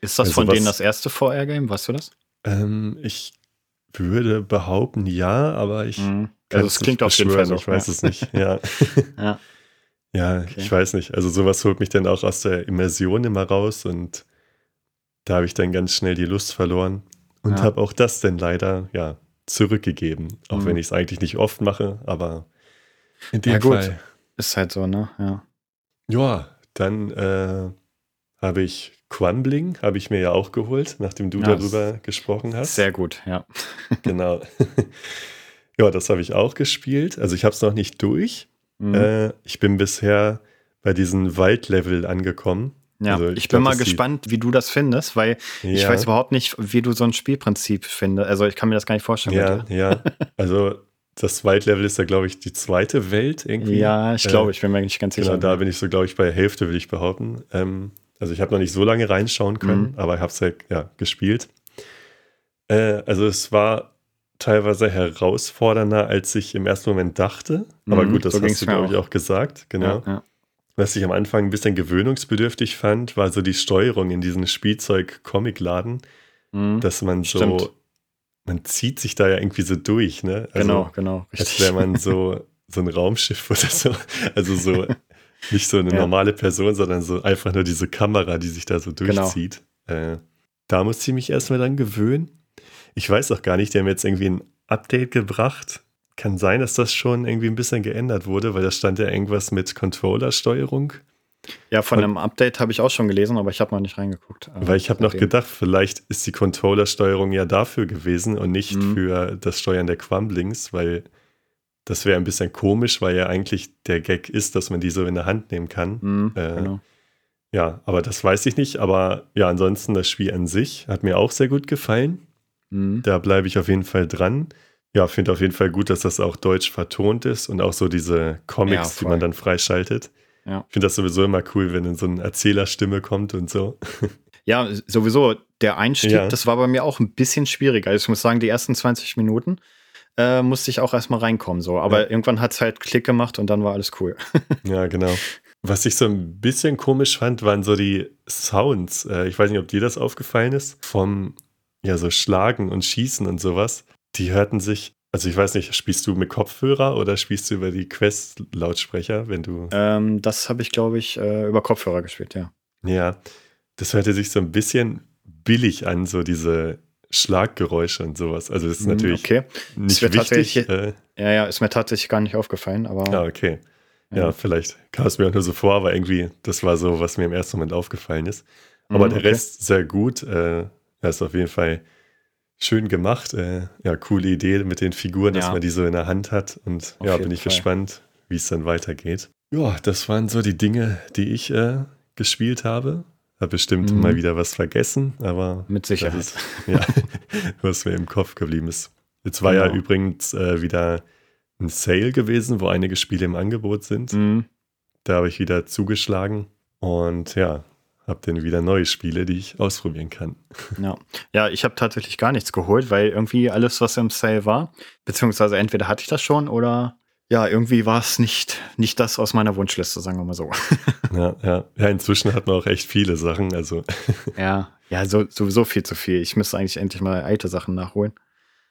ist das also von was, denen das erste VR-Game? Weißt du das?
Ähm, ich würde behaupten, ja, aber ich. Mhm.
Also, es klingt auf jeden Fall so.
Ich weiß ja. es nicht, ja. [laughs] ja. Ja, okay. ich weiß nicht. Also sowas holt mich dann auch aus der Immersion immer raus und da habe ich dann ganz schnell die Lust verloren und ja. habe auch das dann leider ja zurückgegeben, auch mhm. wenn ich es eigentlich nicht oft mache, aber
in dem ja, gut. Fall ist halt so, ne? Ja.
Ja, dann äh, habe ich Crumbling, habe ich mir ja auch geholt, nachdem du ja, darüber gesprochen hast.
Sehr gut, ja. [laughs]
genau. ja, das habe ich auch gespielt. Also ich habe es noch nicht durch. Mhm. Äh, ich bin bisher bei diesem Waldlevel angekommen.
Ja, also ich, ich bin glaub, mal gespannt, wie du das findest, weil ja. ich weiß überhaupt nicht, wie du so ein Spielprinzip findest. Also ich kann mir das gar nicht vorstellen.
Ja, ja. Also das Waldlevel ist ja, glaube ich, die zweite Welt irgendwie.
Ja, ich glaube, äh, ich bin mir nicht ganz
genau,
sicher.
Genau, da bin ich so, glaube ich, bei der Hälfte, will ich behaupten. Ähm, also ich habe noch nicht so lange reinschauen können, mhm. aber ich habe es ja, ja, gespielt. Äh, also es war teilweise herausfordernder, als ich im ersten Moment dachte. Aber mhm, gut, das so hast du, glaube ich, auch gesagt. Genau. Ja, ja. Was ich am Anfang ein bisschen gewöhnungsbedürftig fand, war so die Steuerung in diesem Spielzeug-Comic-Laden, mhm, dass man so, stimmt. man zieht sich da ja irgendwie so durch, ne?
Also, genau, genau.
Richtig. Als wäre man so, [laughs] so ein Raumschiff oder so. Also so [laughs] nicht so eine ja. normale Person, sondern so einfach nur diese Kamera, die sich da so genau. durchzieht. Genau. Äh, da muss ich mich erstmal dann gewöhnen. Ich weiß auch gar nicht, die haben jetzt irgendwie ein Update gebracht. Kann sein, dass das schon irgendwie ein bisschen geändert wurde, weil da stand ja irgendwas mit Controller-Steuerung.
Ja, von einem Update habe ich auch schon gelesen, aber ich habe noch nicht reingeguckt.
Weil ich habe noch gedacht, vielleicht ist die Controller-Steuerung ja dafür gewesen und nicht mhm. für das Steuern der Quamblings, weil das wäre ein bisschen komisch, weil ja eigentlich der Gag ist, dass man die so in der Hand nehmen kann. Mhm, äh, genau. Ja, aber das weiß ich nicht. Aber ja, ansonsten das Spiel an sich hat mir auch sehr gut gefallen. Mhm. Da bleibe ich auf jeden Fall dran. Ja, finde auf jeden Fall gut, dass das auch deutsch vertont ist und auch so diese Comics, ja, die man dann freischaltet. Ja. Ich finde das sowieso immer cool, wenn in so eine Erzählerstimme kommt und so. [laughs]
Ja, sowieso der Einstieg, ja. das war bei mir auch ein bisschen schwierig. Also ich muss sagen, die ersten 20 Minuten äh, musste ich auch erstmal reinkommen. So. Aber ja. irgendwann hat es halt Klick gemacht und dann war alles cool. [laughs]
ja, genau. Was ich so ein bisschen komisch fand, waren so die Sounds. Äh, ich weiß nicht, ob dir das aufgefallen ist. Vom ja, so Schlagen und Schießen und sowas, die hörten sich, also ich weiß nicht, spielst du mit Kopfhörer oder spielst du über die Quest-Lautsprecher, wenn du.
Ähm, das habe ich, glaube ich, äh, über Kopfhörer gespielt, ja.
Ja, das hörte sich so ein bisschen billig an, so diese Schlaggeräusche und sowas. Also das ist hm, natürlich okay. nicht wichtig.
Äh, ja, ja, ist mir tatsächlich gar nicht aufgefallen, aber.
Ja, okay. Ja, ja, vielleicht kam es mir auch nur so vor, aber irgendwie, das war so, was mir im ersten Moment aufgefallen ist. Aber mhm, der okay. Rest sehr gut. Äh, das ist auf jeden Fall schön gemacht. Äh, ja, coole Idee mit den Figuren, ja. dass man die so in der Hand hat. Und auf ja, bin ich Fall. gespannt, wie es dann weitergeht. Ja, das waren so die Dinge, die ich äh, gespielt habe. Hab bestimmt mhm. mal wieder was vergessen, aber.
Mit Sicherheit.
Ist, [laughs] ja, was mir im Kopf geblieben ist. Jetzt war genau. ja übrigens äh, wieder ein Sale gewesen, wo einige Spiele im Angebot sind. Mhm. Da habe ich wieder zugeschlagen. Und ja, habe dann wieder neue Spiele, die ich ausprobieren kann.
Ja, ja ich habe tatsächlich gar nichts geholt, weil irgendwie alles, was im Sale war, beziehungsweise entweder hatte ich das schon oder ja, irgendwie war es nicht, nicht das aus meiner Wunschliste, sagen wir mal so. [laughs]
Ja, ja. Ja, inzwischen hat man auch echt viele Sachen, also. [laughs]
Ja, ja, so, sowieso viel zu viel. Ich müsste eigentlich endlich mal alte Sachen nachholen.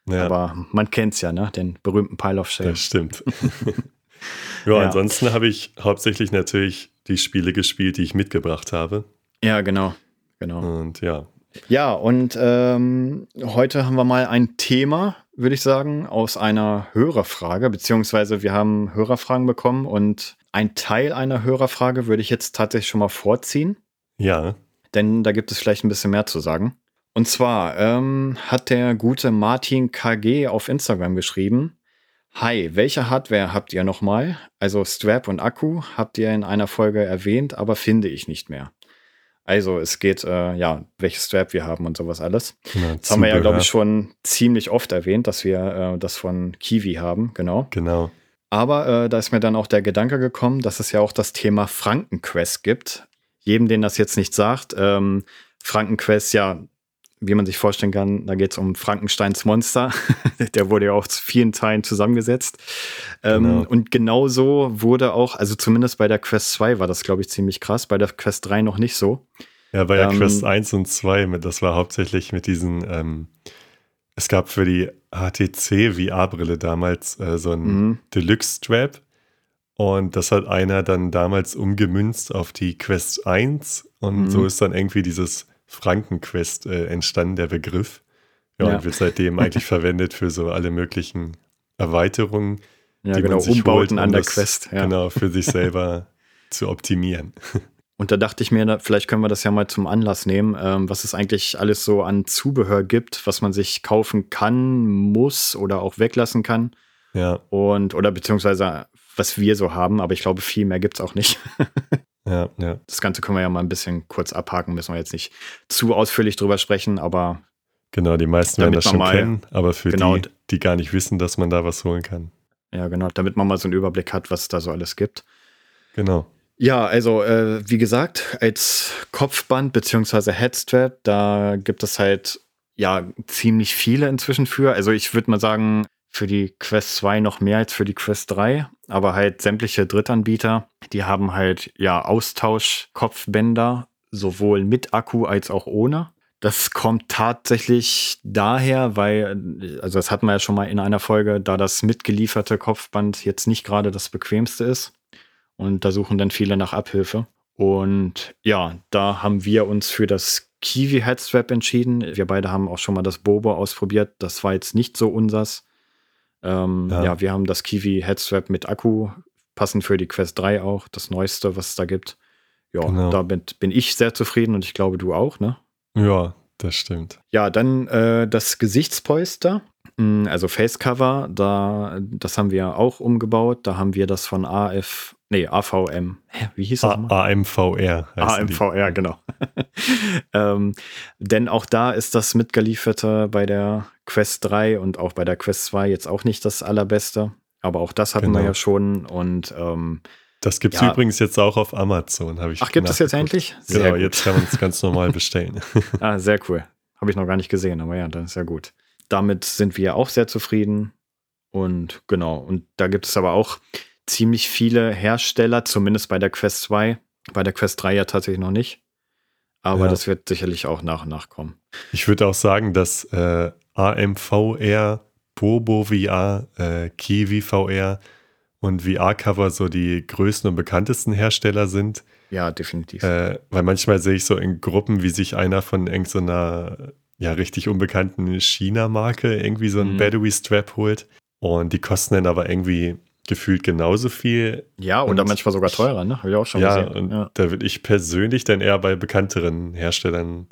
Ja. Aber man kennt es ja, ne? Den berühmten Pile of Shame.
Das stimmt. [laughs] ja, ja, ansonsten habe ich hauptsächlich natürlich die Spiele gespielt, die ich mitgebracht habe.
Ja, genau. Genau.
Und ja.
Ja, und ähm, heute haben wir mal ein Thema, würde ich sagen, aus einer Hörerfrage, beziehungsweise wir haben Hörerfragen bekommen und ein Teil einer Hörerfrage würde ich jetzt tatsächlich schon mal vorziehen.
Ja.
Denn da gibt es vielleicht ein bisschen mehr zu sagen. Und zwar ähm, hat der gute Martin KG auf Instagram geschrieben, Hi, welche Hardware habt ihr nochmal? Also Strap und Akku habt ihr in einer Folge erwähnt, aber finde ich nicht mehr. Also es geht, äh, ja, welches Strap wir haben und sowas alles. Genau, das haben wir ja, glaube ich, schon ziemlich oft erwähnt, dass wir äh, das von Kiwi haben, genau.
Genau.
Aber äh, da ist mir dann auch der Gedanke gekommen, dass es ja auch das Thema Frankenquest gibt. Jedem, den das jetzt nicht sagt, ähm, Frankenquest, ja, wie man sich vorstellen kann, da geht es um Frankensteins Monster. [laughs] Der wurde ja auch zu vielen Teilen zusammengesetzt. Ähm, genau. Ähm, und genauso wurde auch, also zumindest bei der Quest 2 war das, glaube ich, ziemlich krass, bei der Quest 3 noch nicht so.
Ja, bei der ähm, Quest 1 und 2, das war hauptsächlich mit diesen, ähm, es gab für die HTC VR-Brille damals äh, so ein mhm. Deluxe-Strap. Und das hat einer dann damals umgemünzt auf die Quest 1. Und mhm. so ist dann irgendwie dieses Frankenquest äh, entstanden, der Begriff. Ja, ja, und wird seitdem [laughs] eigentlich verwendet für so alle möglichen Erweiterungen.
Ja, die genau, man sich Umbauten holt, um an der das, Quest.
Ja. Genau, für sich [laughs] selber zu optimieren.
Und da dachte ich mir, vielleicht können wir das ja mal zum Anlass nehmen, ähm, was es eigentlich alles so an Zubehör gibt, was man sich kaufen kann, muss oder auch weglassen kann.
Ja.
Und, oder beziehungsweise was wir so haben, aber ich glaube, viel mehr gibt es auch nicht. [laughs]
Ja, ja.
Das Ganze können wir ja mal ein bisschen kurz abhaken, müssen wir jetzt nicht zu ausführlich drüber sprechen, aber.
Genau, die meisten werden das schon mal, kennen, aber für genau, die, die gar nicht wissen, dass man da was holen kann.
Ja, genau, damit man mal so einen Überblick hat, was es da so alles gibt.
Genau.
Ja, also äh, wie gesagt, als Kopfband bzw. Headstrap, da gibt es halt ja ziemlich viele inzwischen für. Also ich würde mal sagen, für die Quest 2 noch mehr als für die Quest 3, aber halt sämtliche Drittanbieter, die haben halt ja Austauschkopfbänder, sowohl mit Akku als auch ohne. Das kommt tatsächlich daher, weil, also das hatten wir ja schon mal in einer Folge, da das mitgelieferte Kopfband jetzt nicht gerade das bequemste ist. Und da suchen dann viele nach Abhilfe. Und ja, da haben wir uns für das Kiwi Headstrap entschieden. Wir beide haben auch schon mal das Bobo ausprobiert. Das war jetzt nicht so unsers. Ähm, ja. ja. wir haben das Kiwi Headstrap mit Akku, passend für die Quest 3 auch, das neueste, was es da gibt. Ja, genau. damit bin ich sehr zufrieden und ich glaube, du auch, ne?
Ja, das stimmt.
Ja, dann äh, das Gesichtspolster, hm, also Facecover, da, das haben wir auch umgebaut. Da haben wir das von AF, nee, AVM.
Hä, wie hieß das?
A AMVR. AMVR, genau. [laughs] ähm, denn auch da ist das mitgelieferte bei der Quest 3 und auch bei der Quest 2 jetzt auch nicht das allerbeste. Aber auch das hatten genau. wir ja schon und ähm,
das gibt es ja. übrigens jetzt auch auf Amazon, habe ich
Ach, gibt es jetzt endlich?
Sehr genau, gut. jetzt kann man es ganz normal bestellen. [laughs]
ah, sehr cool. Habe ich noch gar nicht gesehen, aber ja, das ist ja gut. Damit sind wir auch sehr zufrieden. Und genau, und da gibt es aber auch ziemlich viele Hersteller, zumindest bei der Quest 2. Bei der Quest 3 ja tatsächlich noch nicht. Aber ja. das wird sicherlich auch nach und nach kommen.
Ich würde auch sagen, dass äh, AMVR, Bobo VR, äh, Kiwi VR und VR-Cover so die größten und bekanntesten Hersteller sind.
Ja, definitiv.
Äh, weil manchmal sehe ich so in Gruppen, wie sich einer von irgendeiner so ja, richtig unbekannten China-Marke irgendwie so ein mhm. Battery-Strap holt. Und die kosten dann aber irgendwie gefühlt genauso viel.
Ja, oder und, manchmal sogar teurer, ne? Habe ich auch schon
ja, gesehen. Und ja, da würde ich persönlich dann eher bei bekannteren Herstellern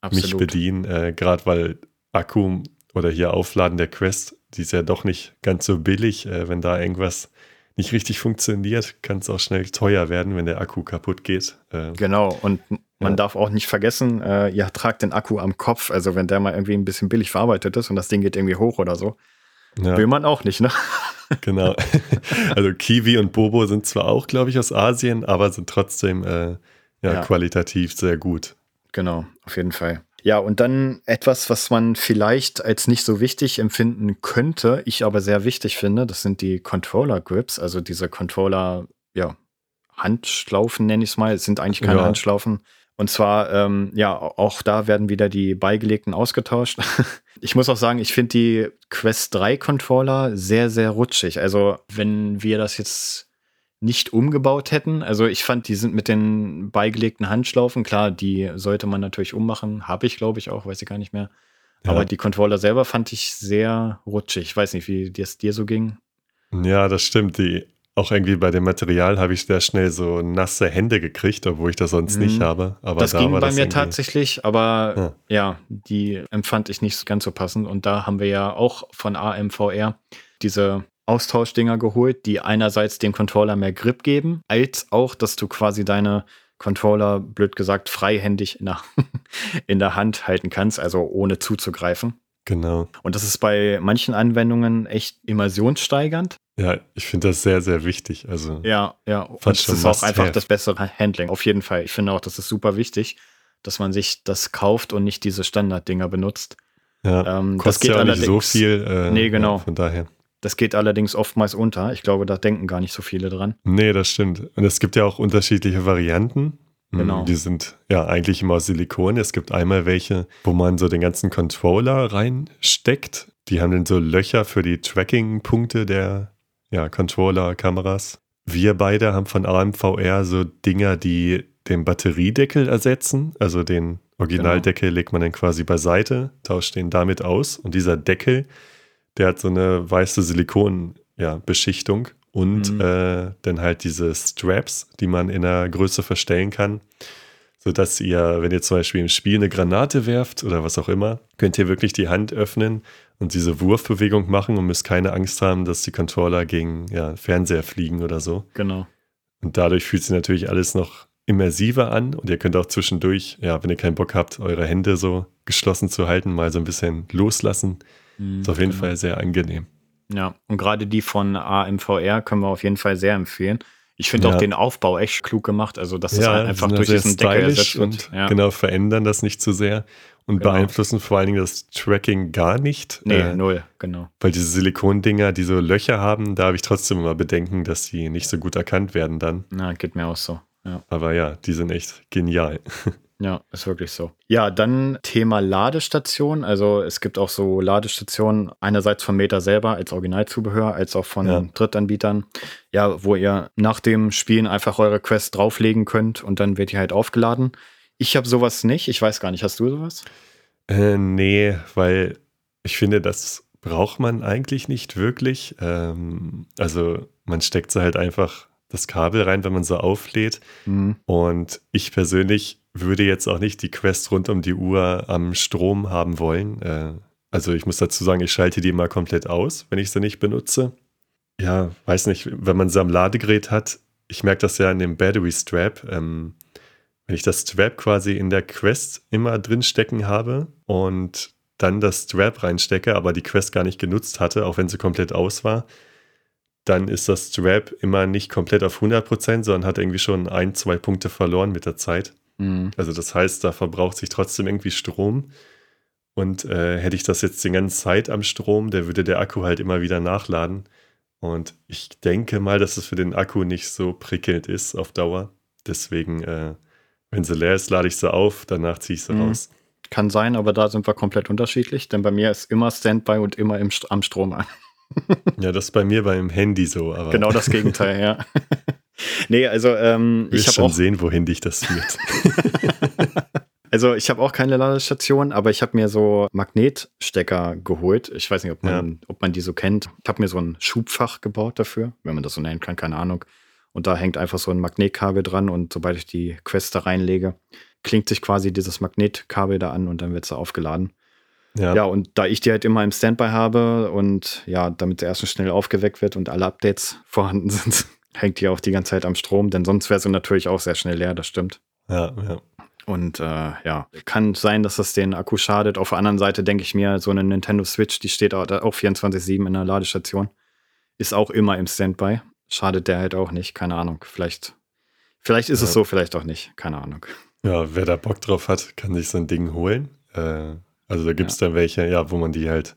Absolut. mich bedienen, äh, gerade weil Akku oder hier Aufladen der Quest, die ist ja doch nicht ganz so billig. Äh, wenn da irgendwas nicht richtig funktioniert, kann es auch schnell teuer werden, wenn der Akku kaputt geht.
Äh, genau, und man ja. darf auch nicht vergessen, äh, ihr tragt den Akku am Kopf. Also wenn der mal irgendwie ein bisschen billig verarbeitet ist und das Ding geht irgendwie hoch oder so, ja. will man auch nicht, ne? [laughs]
Genau. Also Kiwi und Bobo sind zwar auch, glaube ich, aus Asien, aber sind trotzdem äh, ja, ja, qualitativ sehr gut.
Genau, auf jeden Fall. Ja, und dann etwas, was man vielleicht als nicht so wichtig empfinden könnte, ich aber sehr wichtig finde, das sind die Controller Grips, also diese Controller, ja, Handschlaufen nenne ich es mal. Es sind eigentlich keine ja. Handschlaufen. Und zwar, ähm, ja, auch da werden wieder die beigelegten ausgetauscht. [laughs] ich muss auch sagen, ich finde die Quest 3 Controller sehr, sehr rutschig. Also, wenn wir das jetzt nicht umgebaut hätten, also ich fand, die sind mit den beigelegten Handschlaufen, klar, die sollte man natürlich ummachen. Habe ich, glaube ich, auch, weiß ich gar nicht mehr. Ja. Aber die Controller selber fand ich sehr rutschig. Ich weiß nicht, wie es dir so ging.
Ja, das stimmt. Die auch irgendwie bei dem Material habe ich sehr schnell so nasse Hände gekriegt, obwohl ich das sonst mhm. nicht habe.
Aber das da ging bei das mir tatsächlich, aber ja. ja. die empfand ich nicht ganz so passend. Und da haben wir ja auch von AMVR diese Austauschdinger geholt, die einerseits dem Controller mehr Grip geben, als auch, dass du quasi deine Controller, blöd gesagt, freihändig in der, [laughs] in der Hand halten kannst, also ohne zuzugreifen.
Genau.
Und das ist bei manchen Anwendungen echt immersionssteigernd.
Ja, ich finde das sehr, sehr wichtig. Also
ja, ja. Und das ist auch einfach have. das bessere Handling. Auf jeden Fall. Ich finde auch, das ist super wichtig, dass man sich das kauft und nicht diese Standarddinger benutzt.
Ja, ähm, das geht ja nicht so viel.
Äh, nee, genau.
Ja, von daher.
Das geht allerdings oftmals unter. Ich glaube, da denken gar nicht so viele dran.
Nee, das stimmt. Und es gibt ja auch unterschiedliche Varianten.
Hm, genau.
Die sind ja eigentlich immer aus Silikon. Es gibt einmal welche, wo man so den ganzen Controller reinsteckt. Die haben dann so Löcher für die Tracking-Punkte der ja, Controller, Kameras. Wir beide haben von AMVR so Dinger, die den Batteriedeckel ersetzen. Also den Originaldeckel genau. legt man dann quasi beiseite, tauscht den damit aus. Und dieser Deckel, der hat so eine weiße Silikon-Beschichtung. Ja, und mhm. äh, dann halt diese Straps, die man in der Größe verstellen kann sodass ihr, wenn ihr zum Beispiel im Spiel eine Granate werft oder was auch immer, könnt ihr wirklich die Hand öffnen und diese Wurfbewegung machen und müsst keine Angst haben, dass die Controller gegen ja, Fernseher fliegen oder so.
Genau.
Und dadurch fühlt sich natürlich alles noch immersiver an und ihr könnt auch zwischendurch, ja, wenn ihr keinen Bock habt, eure Hände so geschlossen zu halten, mal so ein bisschen loslassen. Mhm, ist auf jeden genau. Fall sehr angenehm.
Ja, und gerade die von AMVR können wir auf jeden Fall sehr empfehlen. Ich finde ja. auch den Aufbau echt klug gemacht. Also, dass
ja, das einfach durch diesen Deckel ersetzt und ja. genau verändern das nicht zu sehr und genau. beeinflussen vor allen Dingen das Tracking gar nicht.
Nee, äh, null, genau.
Weil diese Silikondinger, die so Löcher haben, da habe ich trotzdem immer Bedenken, dass die nicht so gut erkannt werden dann.
Na, geht mir auch so. Ja.
Aber ja, die sind echt genial. [laughs]
Ja, ist wirklich so. Ja, dann Thema Ladestation. Also es gibt auch so Ladestationen einerseits von Meta selber als Originalzubehör, als auch von ja. Drittanbietern. Ja, wo ihr nach dem Spielen einfach eure Quest drauflegen könnt und dann wird die halt aufgeladen. Ich habe sowas nicht. Ich weiß gar nicht. Hast du sowas?
Äh, nee, weil ich finde, das braucht man eigentlich nicht wirklich. Ähm, also man steckt sie halt einfach das Kabel rein, wenn man so auflädt. Mhm. Und ich persönlich würde jetzt auch nicht die Quest rund um die Uhr am Strom haben wollen. Äh, also ich muss dazu sagen, ich schalte die mal komplett aus, wenn ich sie nicht benutze. Ja, weiß nicht, wenn man sie am Ladegerät hat, ich merke das ja in dem Battery Strap. Ähm, wenn ich das Strap quasi in der Quest immer drin stecken habe und dann das Strap reinstecke, aber die Quest gar nicht genutzt hatte, auch wenn sie komplett aus war, dann ist das Strap immer nicht komplett auf 100%, sondern hat irgendwie schon ein, zwei Punkte verloren mit der Zeit. Mhm. Also das heißt, da verbraucht sich trotzdem irgendwie Strom. Und äh, hätte ich das jetzt die ganze Zeit am Strom, der würde der Akku halt immer wieder nachladen. Und ich denke mal, dass es für den Akku nicht so prickelnd ist auf Dauer. Deswegen, äh, wenn sie leer ist, lade ich sie auf, danach ziehe ich sie mhm. raus.
Kann sein, aber da sind wir komplett unterschiedlich, denn bei mir ist immer Standby und immer im, am Strom an.
ja, das ist bei mir beim Handy so. Aber
genau das Gegenteil, ja. [laughs] nee, also ähm,
ich habe schon sehen, wohin dich das führt. [laughs] [laughs]
also ich habe auch keine Ladestation, aber ich habe mir so Magnetstecker geholt. Ich weiß nicht, ob man, ja. ob man die so kennt. Ich habe mir so ein Schubfach gebaut dafür, wenn man das so nennen kann, keine Ahnung. Und da hängt einfach so ein Magnetkabel dran und sobald ich die Quest da reinlege, klingt sich quasi dieses Magnetkabel da an und dann wird sie aufgeladen. Ja. ja, und da ich die halt immer im Standby habe und ja, damit sie erstens schnell aufgeweckt wird und alle Updates vorhanden [laughs] sind, hängt die auch die ganze Zeit am Strom, denn sonst wäre sie natürlich auch sehr schnell leer, das stimmt.
Ja, ja.
Und äh, ja, kann sein, dass das den Akku schadet. Auf der anderen Seite denke ich mir, so eine Nintendo Switch, die steht auch, auch 24-7 in der Ladestation, ist auch immer im Standby. Schadet der halt auch nicht, keine Ahnung. Vielleicht, vielleicht ist ja. es so, vielleicht auch nicht, keine Ahnung.
Ja, wer da Bock drauf hat, kann sich so ein Ding holen. Äh, also da gibt es ja. dann welche, ja, wo man die halt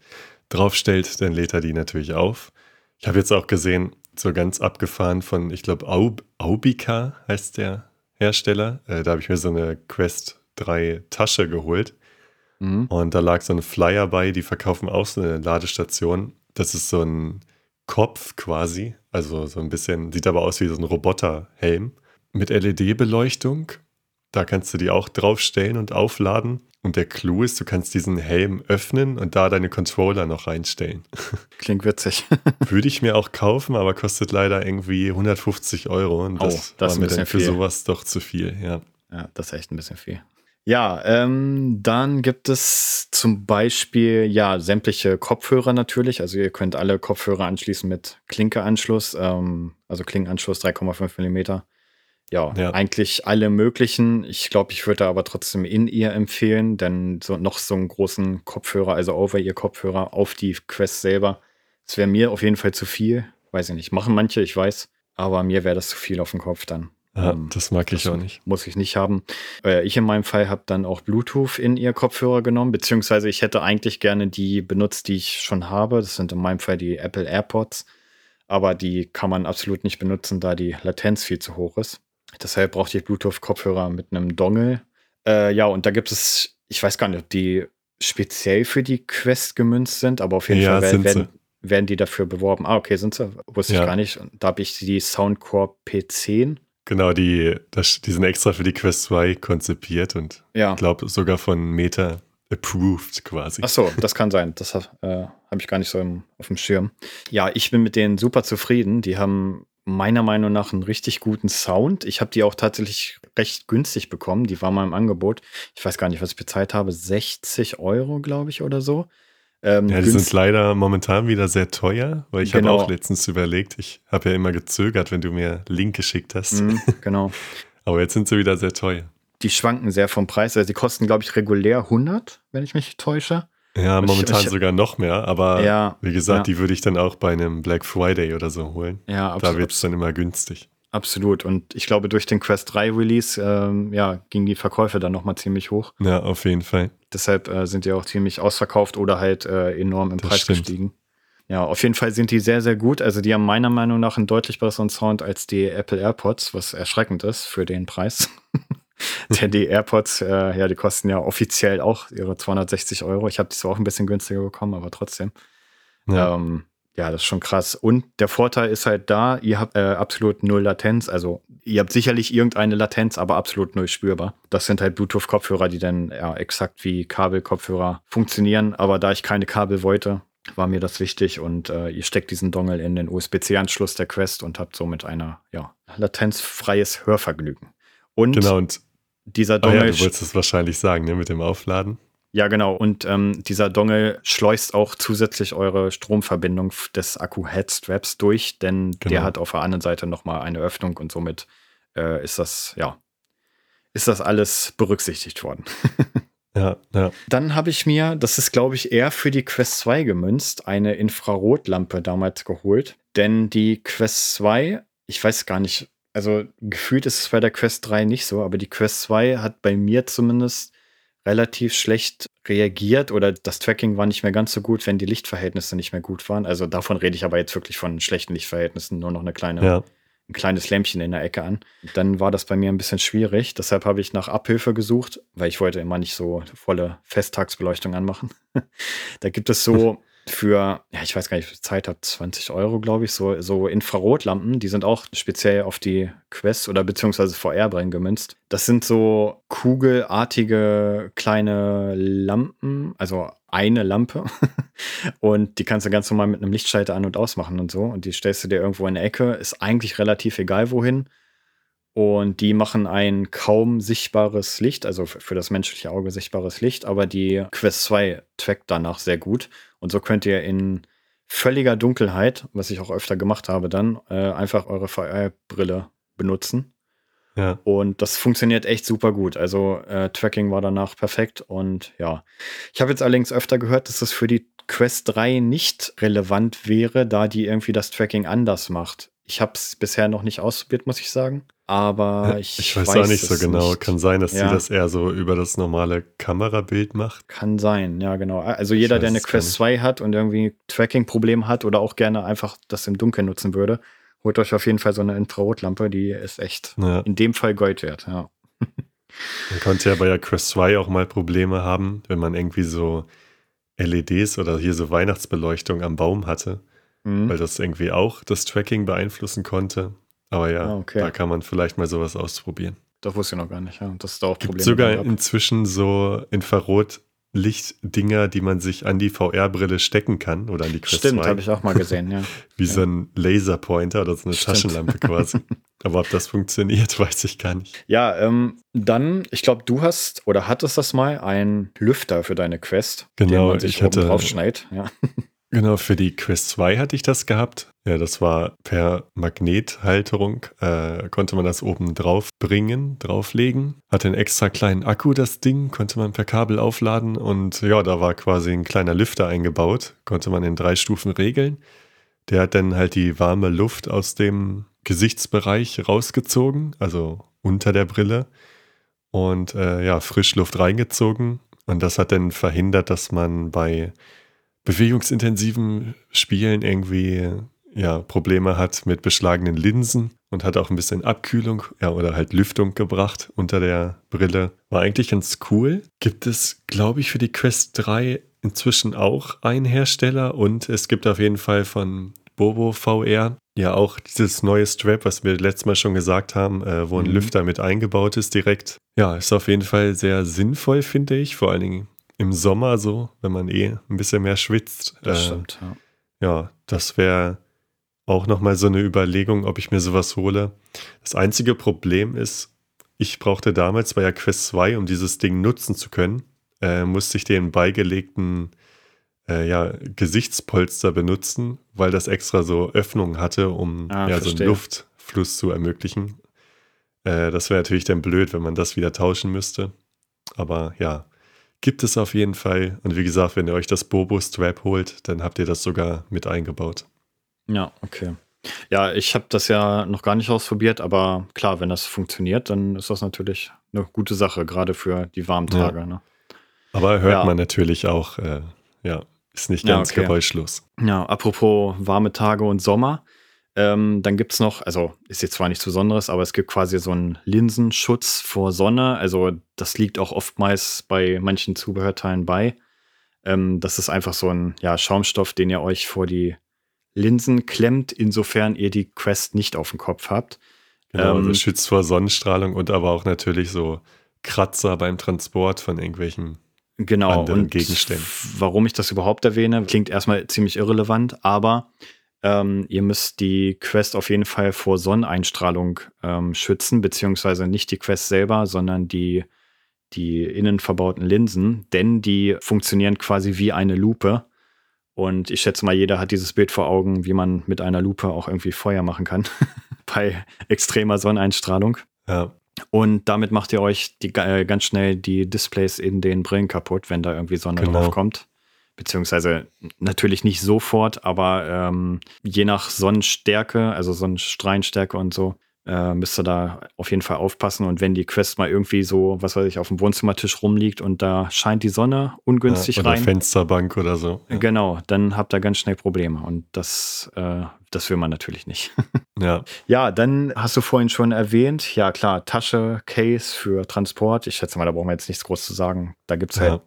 draufstellt, dann lädt er die natürlich auf. Ich habe jetzt auch gesehen, so ganz abgefahren von, ich glaube, Aub, Aubica heißt der Hersteller. Äh, da habe ich mir so eine Quest 3 Tasche geholt. Mhm. Und da lag so ein Flyer bei, die verkaufen auch so eine Ladestation. Das ist so ein Kopf quasi, also so ein bisschen, sieht aber aus wie so ein Roboterhelm mit LED-Beleuchtung. Da kannst du die auch draufstellen und aufladen. Und der Clou ist, du kannst diesen Helm öffnen und da deine Controller noch reinstellen. [laughs]
Klingt witzig. [laughs]
Würde ich mir auch kaufen, aber kostet leider irgendwie 150 Euro. Und das, oh, das war mir dann für viel. sowas doch zu viel, ja.
Ja, das ist echt ein bisschen viel. Ja, ähm, dann gibt es zum Beispiel ja sämtliche Kopfhörer natürlich. Also ihr könnt alle Kopfhörer anschließen mit Klinkeanschluss, ähm, also Klinkenanschluss 3,5 Millimeter ja, ja, eigentlich alle möglichen. Ich glaube, ich würde aber trotzdem in ihr empfehlen, denn so noch so einen großen Kopfhörer, also over ihr Kopfhörer auf die Quest selber, das wäre mir auf jeden Fall zu viel. Weiß ich nicht. Machen manche, ich weiß, aber mir wäre das zu viel auf dem Kopf dann.
Ja, ähm, das mag ich das auch nicht.
Muss ich nicht haben. Äh, ich in meinem Fall habe dann auch Bluetooth in ihr Kopfhörer genommen, beziehungsweise ich hätte eigentlich gerne die benutzt, die ich schon habe. Das sind in meinem Fall die Apple AirPods. Aber die kann man absolut nicht benutzen, da die Latenz viel zu hoch ist. Deshalb braucht ihr Bluetooth-Kopfhörer mit einem Dongle. Äh, ja, und da gibt es, ich weiß gar nicht, ob die speziell für die Quest gemünzt sind, aber auf jeden ja, Fall werden, werden, die dafür beworben. Ah, okay, sind sie? Wusste ja. ich gar nicht. Da habe ich die Soundcore P10.
Genau, die, das, die sind extra für die Quest 2 konzipiert und ja. ich glaube sogar von Meta approved quasi.
Ach so, das kann sein. Das äh, habe ich gar nicht so im, auf dem Schirm. Ja, ich bin mit denen super zufrieden. Die haben meiner Meinung nach einen richtig guten Sound. Ich habe die auch tatsächlich recht günstig bekommen. Die war mal im Angebot. Ich weiß gar nicht, was ich bezahlt habe. 60 Euro, glaube ich, oder so.
Ähm, ja, die sind leider momentan wieder sehr teuer, weil ich genau. habe auch letztens überlegt, ich habe ja immer gezögert, wenn du mir Link geschickt hast.
Mhm, [laughs] genau.
Aber jetzt sind sie wieder sehr teuer.
Die schwanken sehr vom Preis. Also die kosten, glaube ich, regulär 100, wenn ich mich täusche.
Ja, momentan ich, sogar noch mehr, aber ja, wie gesagt, ja. die würde ich dann auch bei einem Black Friday oder so holen. Ja, absolut. Da wird es dann immer günstig.
Absolut. Und ich glaube, durch den Quest 3 Release, ähm, ja, gingen die Verkäufe dann nochmal ziemlich hoch.
Ja, auf jeden Fall.
Deshalb äh, sind die auch ziemlich ausverkauft oder halt äh, enorm im das Preis stimmt. gestiegen. Ja, auf jeden Fall sind die sehr, sehr gut. Also die haben meiner Meinung nach einen deutlich besseren Sound als die Apple AirPods, was erschreckend ist für den Preis. [laughs] [laughs] Denn die AirPods, äh, ja, die kosten ja offiziell auch ihre 260 Euro. Ich habe die zwar auch ein bisschen günstiger bekommen, aber trotzdem. Ja. Ähm, ja, das ist schon krass. Und der Vorteil ist halt da, ihr habt äh, absolut null Latenz. Also ihr habt sicherlich irgendeine Latenz, aber absolut null spürbar. Das sind halt Bluetooth-Kopfhörer, die dann ja exakt wie Kabelkopfhörer funktionieren. Aber da ich keine Kabel wollte, war mir das wichtig und äh, ihr steckt diesen Dongle in den USB-C-Anschluss der Quest und habt somit ein ja, latenzfreies Hörvergnügen. Und
genau, und
dieser Dongle.
Oh ja, du wolltest es wahrscheinlich sagen, ne, mit dem Aufladen.
Ja, genau. Und ähm, dieser Dongle schleust auch zusätzlich eure Stromverbindung des Akku-Headstraps durch, denn genau. der hat auf der anderen Seite nochmal eine Öffnung und somit äh, ist das, ja, ist das alles berücksichtigt worden. [laughs]
ja, ja.
Dann habe ich mir, das ist glaube ich eher für die Quest 2 gemünzt, eine Infrarotlampe damals geholt. Denn die Quest 2, ich weiß gar nicht, also gefühlt ist es bei der Quest 3 nicht so, aber die Quest 2 hat bei mir zumindest relativ schlecht reagiert oder das Tracking war nicht mehr ganz so gut, wenn die Lichtverhältnisse nicht mehr gut waren. Also davon rede ich aber jetzt wirklich von schlechten Lichtverhältnissen, nur noch eine kleine, ja. ein kleines Lämpchen in der Ecke an. Dann war das bei mir ein bisschen schwierig. Deshalb habe ich nach Abhilfe gesucht, weil ich wollte immer nicht so volle Festtagsbeleuchtung anmachen. [laughs] da gibt es so für, ja, ich weiß gar nicht, wie viel Zeit habe, 20 Euro, glaube ich, so, so Infrarotlampen, die sind auch speziell auf die Quest oder beziehungsweise VR-Brillen gemünzt. Das sind so kugelartige kleine Lampen, also eine Lampe. [laughs] und die kannst du ganz normal mit einem Lichtschalter an- und ausmachen und so. Und die stellst du dir irgendwo in der Ecke, ist eigentlich relativ egal wohin. Und die machen ein kaum sichtbares Licht, also für das menschliche Auge sichtbares Licht, aber die Quest 2 trackt danach sehr gut. Und so könnt ihr in völliger Dunkelheit, was ich auch öfter gemacht habe, dann äh, einfach eure VR-Brille benutzen. Ja. Und das funktioniert echt super gut. Also äh, Tracking war danach perfekt und ja. Ich habe jetzt allerdings öfter gehört, dass das für die Quest 3 nicht relevant wäre, da die irgendwie das Tracking anders macht. Ich habe es bisher noch nicht ausprobiert, muss ich sagen. Aber ich,
ich weiß, weiß auch nicht so genau. Nicht. Kann sein, dass ja. sie das eher so über das normale Kamerabild macht.
Kann sein, ja, genau. Also jeder, der eine Quest 2 hat und irgendwie Tracking-Problem hat oder auch gerne einfach das im Dunkeln nutzen würde, holt euch auf jeden Fall so eine Infrarotlampe, die ist echt ja. in dem Fall Gold wert, ja.
Man konnte ja bei der Quest 2 auch mal Probleme haben, wenn man irgendwie so LEDs oder hier so Weihnachtsbeleuchtung am Baum hatte, mhm. weil das irgendwie auch das Tracking beeinflussen konnte. Aber ja, ah, okay. da kann man vielleicht mal sowas ausprobieren.
Das wusste ich noch gar nicht, ja. Das ist da auch
Probleme. Gibt sogar inzwischen so Infrarot Lichtdinger, die man sich an die VR-Brille stecken kann oder an die
Quest Stimmt, habe ich auch mal gesehen, ja. [laughs]
Wie
ja.
so ein Laserpointer oder so eine Stimmt. Taschenlampe quasi. [laughs] Aber ob das funktioniert, [laughs] weiß ich gar nicht.
Ja, ähm, dann, ich glaube, du hast oder hattest das mal, einen Lüfter für deine Quest,
genau, den man sich
ich hatte, draufschneidet. Ja.
Genau, für die Quest 2 hatte ich das gehabt. Ja, das war per Magnethalterung, äh, konnte man das oben drauf bringen, drauflegen. Hatte einen extra kleinen Akku, das Ding, konnte man per Kabel aufladen und ja, da war quasi ein kleiner Lüfter eingebaut, konnte man in drei Stufen regeln. Der hat dann halt die warme Luft aus dem Gesichtsbereich rausgezogen, also unter der Brille und äh, ja, Frischluft reingezogen. Und das hat dann verhindert, dass man bei bewegungsintensiven Spielen irgendwie ja, Probleme hat mit beschlagenen Linsen und hat auch ein bisschen Abkühlung ja, oder halt Lüftung gebracht unter der Brille. War eigentlich ganz cool. Gibt es, glaube ich, für die Quest 3 inzwischen auch einen Hersteller und es gibt auf jeden Fall von Bobo VR ja auch dieses neue Strap, was wir letztes Mal schon gesagt haben, äh, wo ein mhm. Lüfter mit eingebaut ist direkt. Ja, ist auf jeden Fall sehr sinnvoll, finde ich. Vor allen Dingen im Sommer so, wenn man eh ein bisschen mehr schwitzt.
Das äh, stimmt, ja.
Ja, das wäre auch nochmal so eine Überlegung, ob ich mir sowas hole. Das einzige Problem ist, ich brauchte damals bei der Quest 2, um dieses Ding nutzen zu können, äh, musste ich den beigelegten äh, ja, Gesichtspolster benutzen, weil das extra so Öffnungen hatte, um ah, ja, so einen Luftfluss zu ermöglichen. Äh, das wäre natürlich dann blöd, wenn man das wieder tauschen müsste. Aber ja, Gibt es auf jeden Fall. Und wie gesagt, wenn ihr euch das Bobo-Strap holt, dann habt ihr das sogar mit eingebaut.
Ja, okay. Ja, ich habe das ja noch gar nicht ausprobiert, aber klar, wenn das funktioniert, dann ist das natürlich eine gute Sache, gerade für die warmen Tage. Ja. Ne?
Aber hört ja. man natürlich auch, äh, ja, ist nicht ganz ja, okay. geräuschlos.
Ja, apropos warme Tage und Sommer. Ähm, dann gibt es noch, also ist jetzt zwar nichts Besonderes, aber es gibt quasi so einen Linsenschutz vor Sonne. Also das liegt auch oftmals bei manchen Zubehörteilen bei. Ähm, das ist einfach so ein ja, Schaumstoff, den ihr euch vor die Linsen klemmt, insofern ihr die Quest nicht auf dem Kopf habt.
Genau, ähm, das schützt vor Sonnenstrahlung und aber auch natürlich so Kratzer beim Transport von irgendwelchen
genau, anderen Gegenständen. Warum ich das überhaupt erwähne, klingt erstmal ziemlich irrelevant, aber ähm, ihr müsst die Quest auf jeden Fall vor Sonneneinstrahlung ähm, schützen, beziehungsweise nicht die Quest selber, sondern die, die innen verbauten Linsen, denn die funktionieren quasi wie eine Lupe. Und ich schätze mal, jeder hat dieses Bild vor Augen, wie man mit einer Lupe auch irgendwie Feuer machen kann [laughs] bei extremer Sonneneinstrahlung.
Ja.
Und damit macht ihr euch die, äh, ganz schnell die Displays in den Brillen kaputt, wenn da irgendwie Sonne genau. drauf kommt beziehungsweise natürlich nicht sofort, aber ähm, je nach Sonnenstärke, also Sonnenstrahlenstärke und so, äh, müsst ihr da auf jeden Fall aufpassen. Und wenn die Quest mal irgendwie so, was weiß ich, auf dem Wohnzimmertisch rumliegt und da scheint die Sonne ungünstig
ja, oder
rein.
Fensterbank oder so.
Ja. Genau, dann habt ihr ganz schnell Probleme. Und das, äh, das will man natürlich nicht. [laughs]
ja.
Ja, dann hast du vorhin schon erwähnt, ja klar, Tasche, Case für Transport. Ich schätze mal, da brauchen wir jetzt nichts groß zu sagen. Da gibt es halt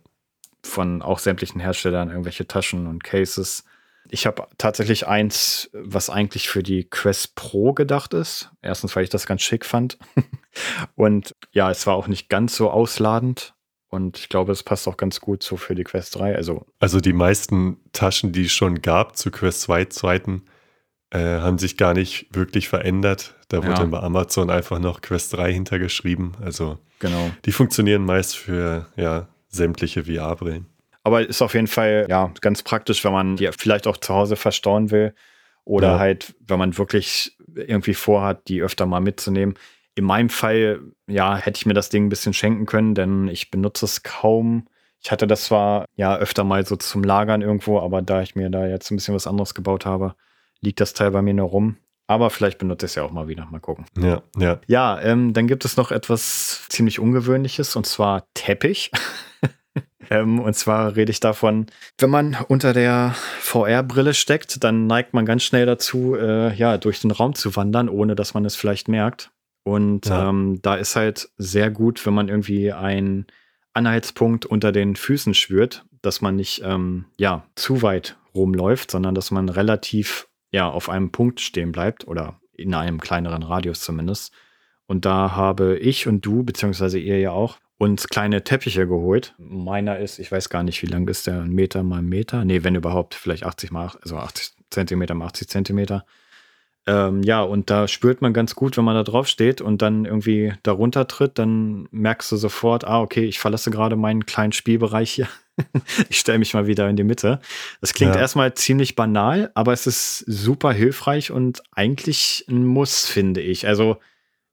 von auch sämtlichen Herstellern irgendwelche Taschen und Cases. Ich habe tatsächlich eins, was eigentlich für die Quest Pro gedacht ist. Erstens, weil ich das ganz schick fand. [laughs] und ja, es war auch nicht ganz so ausladend. Und ich glaube, es passt auch ganz gut so für die Quest 3. Also,
also die meisten Taschen, die es schon gab zu Quest 2 Zweiten, äh, haben sich gar nicht wirklich verändert. Da wurde ja. dann bei Amazon einfach noch Quest 3 hintergeschrieben. Also
genau.
die funktionieren meist für ja, sämtliche VR-Brillen.
Aber ist auf jeden Fall ja ganz praktisch, wenn man die vielleicht auch zu Hause verstauen will oder ja. halt, wenn man wirklich irgendwie vorhat, die öfter mal mitzunehmen. In meinem Fall, ja, hätte ich mir das Ding ein bisschen schenken können, denn ich benutze es kaum. Ich hatte das zwar ja öfter mal so zum Lagern irgendwo, aber da ich mir da jetzt ein bisschen was anderes gebaut habe, liegt das Teil bei mir nur rum. Aber vielleicht benutze ich es ja auch mal wieder. Mal gucken.
Ja, ja.
Ja, ähm, dann gibt es noch etwas ziemlich Ungewöhnliches und zwar Teppich. [laughs] ähm, und zwar rede ich davon, wenn man unter der VR-Brille steckt, dann neigt man ganz schnell dazu, äh, ja, durch den Raum zu wandern, ohne dass man es vielleicht merkt. Und ja. ähm, da ist halt sehr gut, wenn man irgendwie einen Anhaltspunkt unter den Füßen spürt, dass man nicht ähm, ja, zu weit rumläuft, sondern dass man relativ ja, auf einem Punkt stehen bleibt oder in einem kleineren Radius zumindest. Und da habe ich und du, beziehungsweise ihr ja auch, uns kleine Teppiche geholt. Meiner ist, ich weiß gar nicht, wie lang ist der, ein Meter mal ein Meter? Nee, wenn überhaupt, vielleicht 80 mal, also 80 Zentimeter mal 80 Zentimeter. Ähm, ja, und da spürt man ganz gut, wenn man da drauf steht und dann irgendwie darunter tritt, dann merkst du sofort, ah, okay, ich verlasse gerade meinen kleinen Spielbereich hier. [laughs] ich stelle mich mal wieder in die Mitte. Das klingt ja. erstmal ziemlich banal, aber es ist super hilfreich und eigentlich ein Muss, finde ich. Also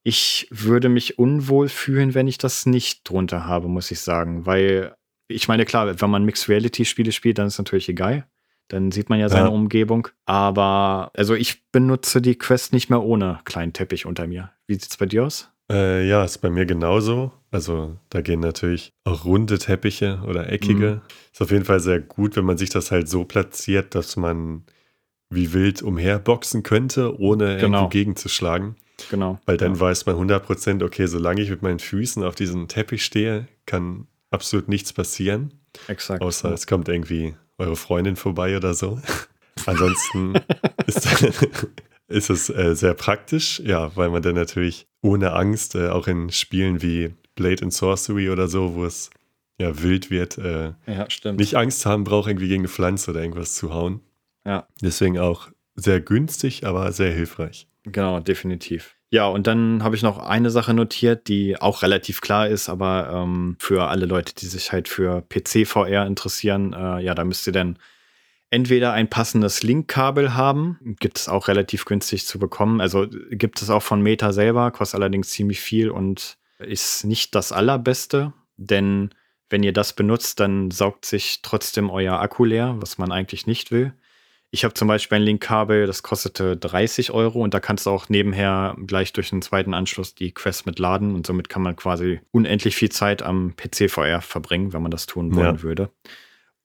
ich würde mich unwohl fühlen, wenn ich das nicht drunter habe, muss ich sagen, weil ich meine, klar, wenn man Mixed Reality Spiele spielt, dann ist natürlich egal. Dann sieht man ja seine ja. Umgebung. Aber also ich benutze die Quest nicht mehr ohne kleinen Teppich unter mir. Wie sieht es bei dir aus?
Äh, ja, ist bei mir genauso. Also da gehen natürlich auch runde Teppiche oder eckige. Mhm. Ist auf jeden Fall sehr gut, wenn man sich das halt so platziert, dass man wie wild umherboxen könnte, ohne genau. irgendwo gegenzuschlagen.
Genau.
Weil dann ja. weiß man 100%, okay, solange ich mit meinen Füßen auf diesem Teppich stehe, kann absolut nichts passieren.
Exakt.
Außer ja. es kommt irgendwie eure Freundin vorbei oder so. [laughs] Ansonsten ist, [laughs] ist, es äh, sehr praktisch, ja, weil man dann natürlich ohne Angst, äh, auch in Spielen wie Blade and Sorcery oder so, wo es ja wild wird, äh,
ja,
nicht Angst haben braucht, irgendwie gegen eine Pflanze oder irgendwas zu hauen.
Ja.
Deswegen auch sehr günstig, aber sehr hilfreich.
Genau, definitiv. Ja, und dann habe ich noch eine Sache notiert, die auch relativ klar ist, aber ähm, für alle Leute, die sich halt für PC-VR interessieren, äh, ja, da müsst ihr dann entweder ein passendes Link-Kabel haben, gibt es auch relativ günstig zu bekommen. Also gibt es auch von Meta selber, kostet allerdings ziemlich viel und ist nicht das allerbeste, denn wenn ihr das benutzt, dann saugt sich trotzdem euer Akku leer, was man eigentlich nicht will. Ich habe zum Beispiel ein Link-Kabel, das kostete 30 Euro und da kannst du auch nebenher gleich durch einen zweiten Anschluss die Quest mit laden und somit kann man quasi unendlich viel Zeit am PC-VR verbringen, wenn man das tun wollen ja. würde.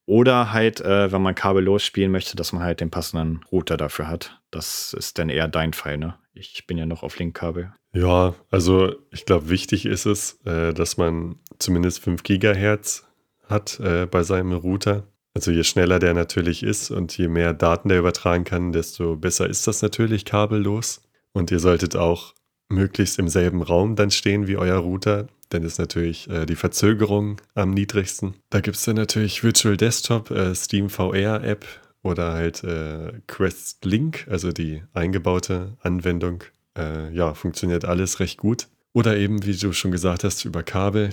Oder halt, äh, wenn man kabellos spielen möchte, dass man halt den passenden Router dafür hat. Das ist dann eher dein Fall, ne? Ich bin ja noch auf Link-Kabel.
Ja, also ich glaube, wichtig ist es, äh, dass man zumindest 5 Gigahertz hat äh, bei seinem Router. Also je schneller der natürlich ist und je mehr Daten der übertragen kann, desto besser ist das natürlich kabellos. Und ihr solltet auch möglichst im selben Raum dann stehen wie euer Router. Dann ist natürlich äh, die Verzögerung am niedrigsten. Da gibt es dann natürlich Virtual Desktop, äh, Steam VR App oder halt äh, Quest Link, also die eingebaute Anwendung. Äh, ja, funktioniert alles recht gut. Oder eben, wie du schon gesagt hast, über Kabel.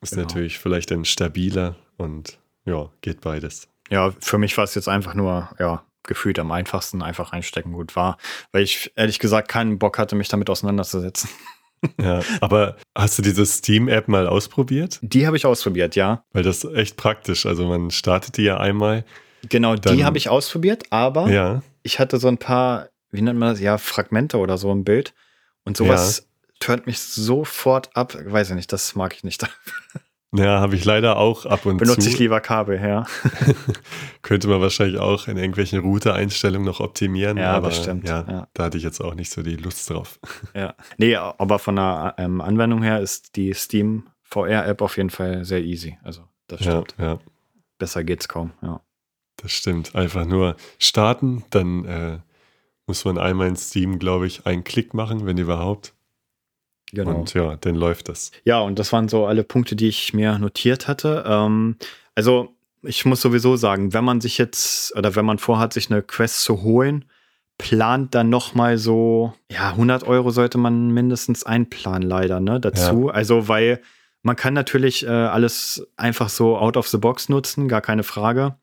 Ist genau. natürlich vielleicht dann stabiler und ja, geht beides.
Ja, für mich war es jetzt einfach nur, ja, gefühlt am einfachsten einfach einstecken gut war, weil ich ehrlich gesagt keinen Bock hatte, mich damit auseinanderzusetzen. [laughs]
Ja, aber hast du diese Steam-App mal ausprobiert?
Die habe ich ausprobiert, ja.
Weil das ist echt praktisch. Also man startet die ja einmal.
Genau, die habe ich ausprobiert, aber
ja.
ich hatte so ein paar, wie nennt man das, ja, Fragmente oder so im Bild. Und sowas ja. turnt mich sofort ab. Weiß ich nicht, das mag ich nicht. [laughs]
Ja, habe ich leider auch ab und
Benutze
zu.
Benutze ich lieber Kabel, ja. [laughs]
Könnte man wahrscheinlich auch in irgendwelchen Router-Einstellungen noch optimieren.
Ja,
aber
bestimmt.
Ja, ja, da hatte ich jetzt auch nicht so die Lust drauf. [laughs]
Ja. Nee, aber von der ähm, Anwendung her ist die Steam VR-App auf jeden Fall sehr easy. Also, das stimmt.
Ja, ja.
Besser geht's kaum, ja.
Das stimmt. Einfach nur starten, dann äh, muss man einmal in Steam, glaube ich, einen Klick machen, wenn überhaupt. Genau. Und ja, dann läuft das.
Ja, und das waren so alle Punkte, die ich mir notiert hatte. Ähm, also, ich muss sowieso sagen, wenn man sich jetzt oder wenn man vorhat, sich eine Quest zu holen, plant dann noch mal so, ja, 100 Euro sollte man mindestens einplanen, leider, ne, dazu. Ja. Also, weil man kann natürlich äh, alles einfach so out of the box nutzen, gar keine Frage.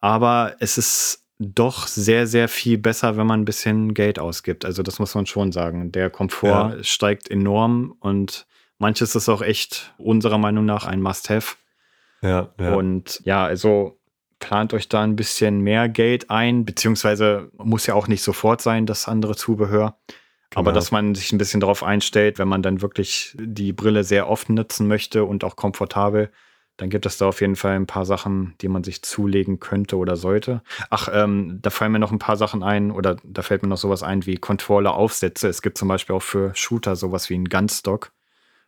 Aber es ist doch sehr, sehr viel besser, wenn man ein bisschen Geld ausgibt. Also das muss man schon sagen. Der Komfort ja. steigt enorm und manches ist auch echt unserer Meinung nach ein Must-Have.
Ja, ja.
Und ja, also plant euch da ein bisschen mehr Geld ein, beziehungsweise muss ja auch nicht sofort sein, das andere Zubehör. Genau. Aber dass man sich ein bisschen darauf einstellt, wenn man dann wirklich die Brille sehr oft nutzen möchte und auch komfortabel, dann gibt es da auf jeden Fall ein paar Sachen, die man sich zulegen könnte oder sollte. Ach, ähm, da fallen mir noch ein paar Sachen ein oder da fällt mir noch sowas ein wie Controller-Aufsätze. Es gibt zum Beispiel auch für Shooter sowas wie ein Gunstock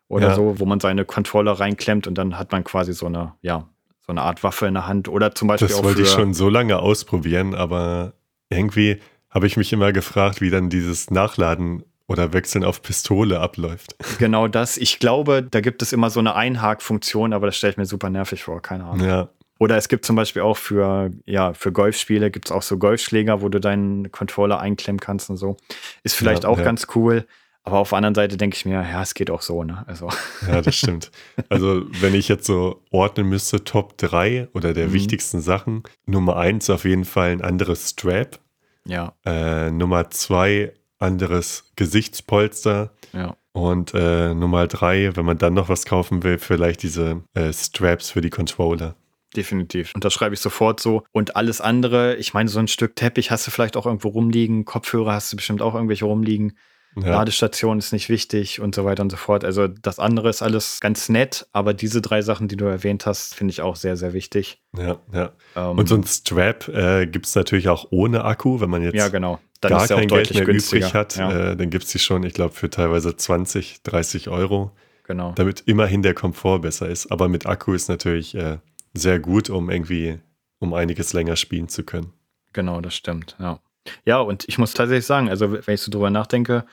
oder ja. so, wo man seine Controller reinklemmt und dann hat man quasi so eine, ja, so eine Art Waffe in der Hand oder zum Beispiel
das wollte ich schon so lange ausprobieren, aber irgendwie habe ich mich immer gefragt, wie dann dieses Nachladen oder Wechseln auf Pistole abläuft.
Genau das. Ich glaube, da gibt es immer so eine Einhakfunktion, aber das stelle ich mir super nervig vor, keine Ahnung.
Ja.
Oder es gibt zum Beispiel auch für, ja, für Golfspiele gibt es auch so Golfschläger, wo du deinen Controller einklemmen kannst und so. Ist vielleicht ja, auch ja. ganz cool. Aber auf der anderen Seite denke ich mir, ja, es geht auch so, ne? Also.
Ja, das stimmt. Also, wenn ich jetzt so ordnen müsste, Top 3 oder der mhm. wichtigsten Sachen, Nummer 1 auf jeden Fall ein anderes Strap.
Ja.
Äh, Nummer 2 anderes Gesichtspolster.
Ja.
Und äh, Nummer 3, wenn man dann noch was kaufen will, vielleicht diese äh, Straps für die Controller.
Definitiv. Und das schreibe ich sofort so. Und alles andere, ich meine, so ein Stück Teppich hast du vielleicht auch irgendwo rumliegen, Kopfhörer hast du bestimmt auch irgendwelche rumliegen. Ja. Ladestation ist nicht wichtig und so weiter und so fort. Also das andere ist alles ganz nett, aber diese drei Sachen, die du erwähnt hast, finde ich auch sehr, sehr wichtig.
Ja, ja. Ähm, und so ein Strap äh, gibt es natürlich auch ohne Akku, wenn man jetzt
ja, genau.
Dann gar kein Geld mehr günstiger. übrig hat, ja. äh, dann gibt es die schon, ich glaube, für teilweise 20, 30 Euro.
Genau.
Damit immerhin der Komfort besser ist. Aber mit Akku ist natürlich äh, sehr gut, um irgendwie um einiges länger spielen zu können.
Genau, das stimmt, ja. Ja, und ich muss tatsächlich sagen, also wenn ich so drüber nachdenke,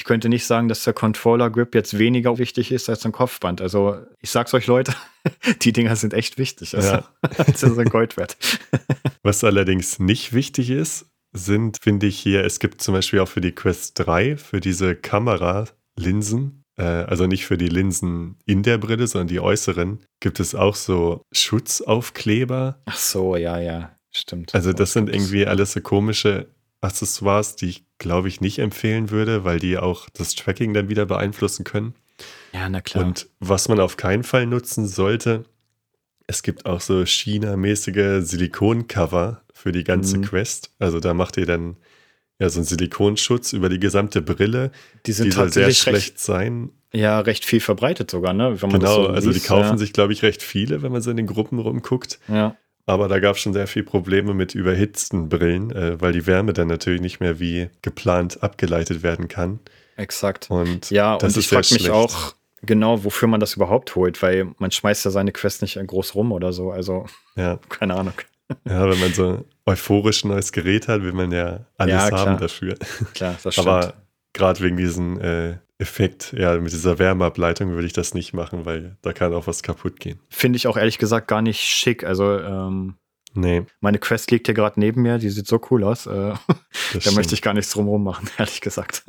ich könnte nicht sagen, dass der Controller Grip jetzt weniger wichtig ist als ein Kopfband. Also ich sag's euch Leute, [laughs] die Dinger sind echt wichtig. Also, ja. [laughs] das ist ein Gold wert. [laughs]
Was allerdings nicht wichtig ist, sind, finde ich hier, es gibt zum Beispiel auch für die Quest 3, für diese Kameralinsen, äh, also nicht für die Linsen in der Brille, sondern die äußeren, gibt es auch so Schutzaufkleber.
Ach so, ja, ja, stimmt.
Also das sind irgendwie alles so komische Accessoires, die ich glaube ich nicht empfehlen würde, weil die auch das Tracking dann wieder beeinflussen können.
Ja, na klar.
Und was man auf keinen Fall nutzen sollte, es gibt auch so China-mäßige Silikoncover für die ganze mhm. Quest. Also da macht ihr dann ja so einen Silikonschutz über die gesamte Brille.
Die sind die soll sehr schlecht sein. Ja, recht viel verbreitet sogar, ne?
genau, so also liest, die kaufen ja. sich, glaube ich, recht viele, wenn man so in den Gruppen rumguckt.
Ja.
Aber da gab es schon sehr viele Probleme mit überhitzten Brillen, äh, weil die Wärme dann natürlich nicht mehr wie geplant abgeleitet werden kann.
Exakt.
Und
ja, und ich frage mich auch genau, wofür man das überhaupt holt, weil man schmeißt ja seine Quest nicht groß rum oder so. Also,
ja. [laughs]
keine Ahnung.
Ja, wenn man so euphorisch neues Gerät hat, will man ja alles ja, haben dafür.
Klar, das [laughs] stimmt.
Aber gerade wegen diesem äh, Effekt, ja, mit dieser Wärmeableitung würde ich das nicht machen, weil da kann auch was kaputt gehen.
Finde ich auch ehrlich gesagt gar nicht schick. Also, ähm,
nee.
Meine Quest liegt hier gerade neben mir, die sieht so cool aus. Äh, [laughs] da stimmt. möchte ich gar nichts drumherum machen, [laughs] ehrlich gesagt.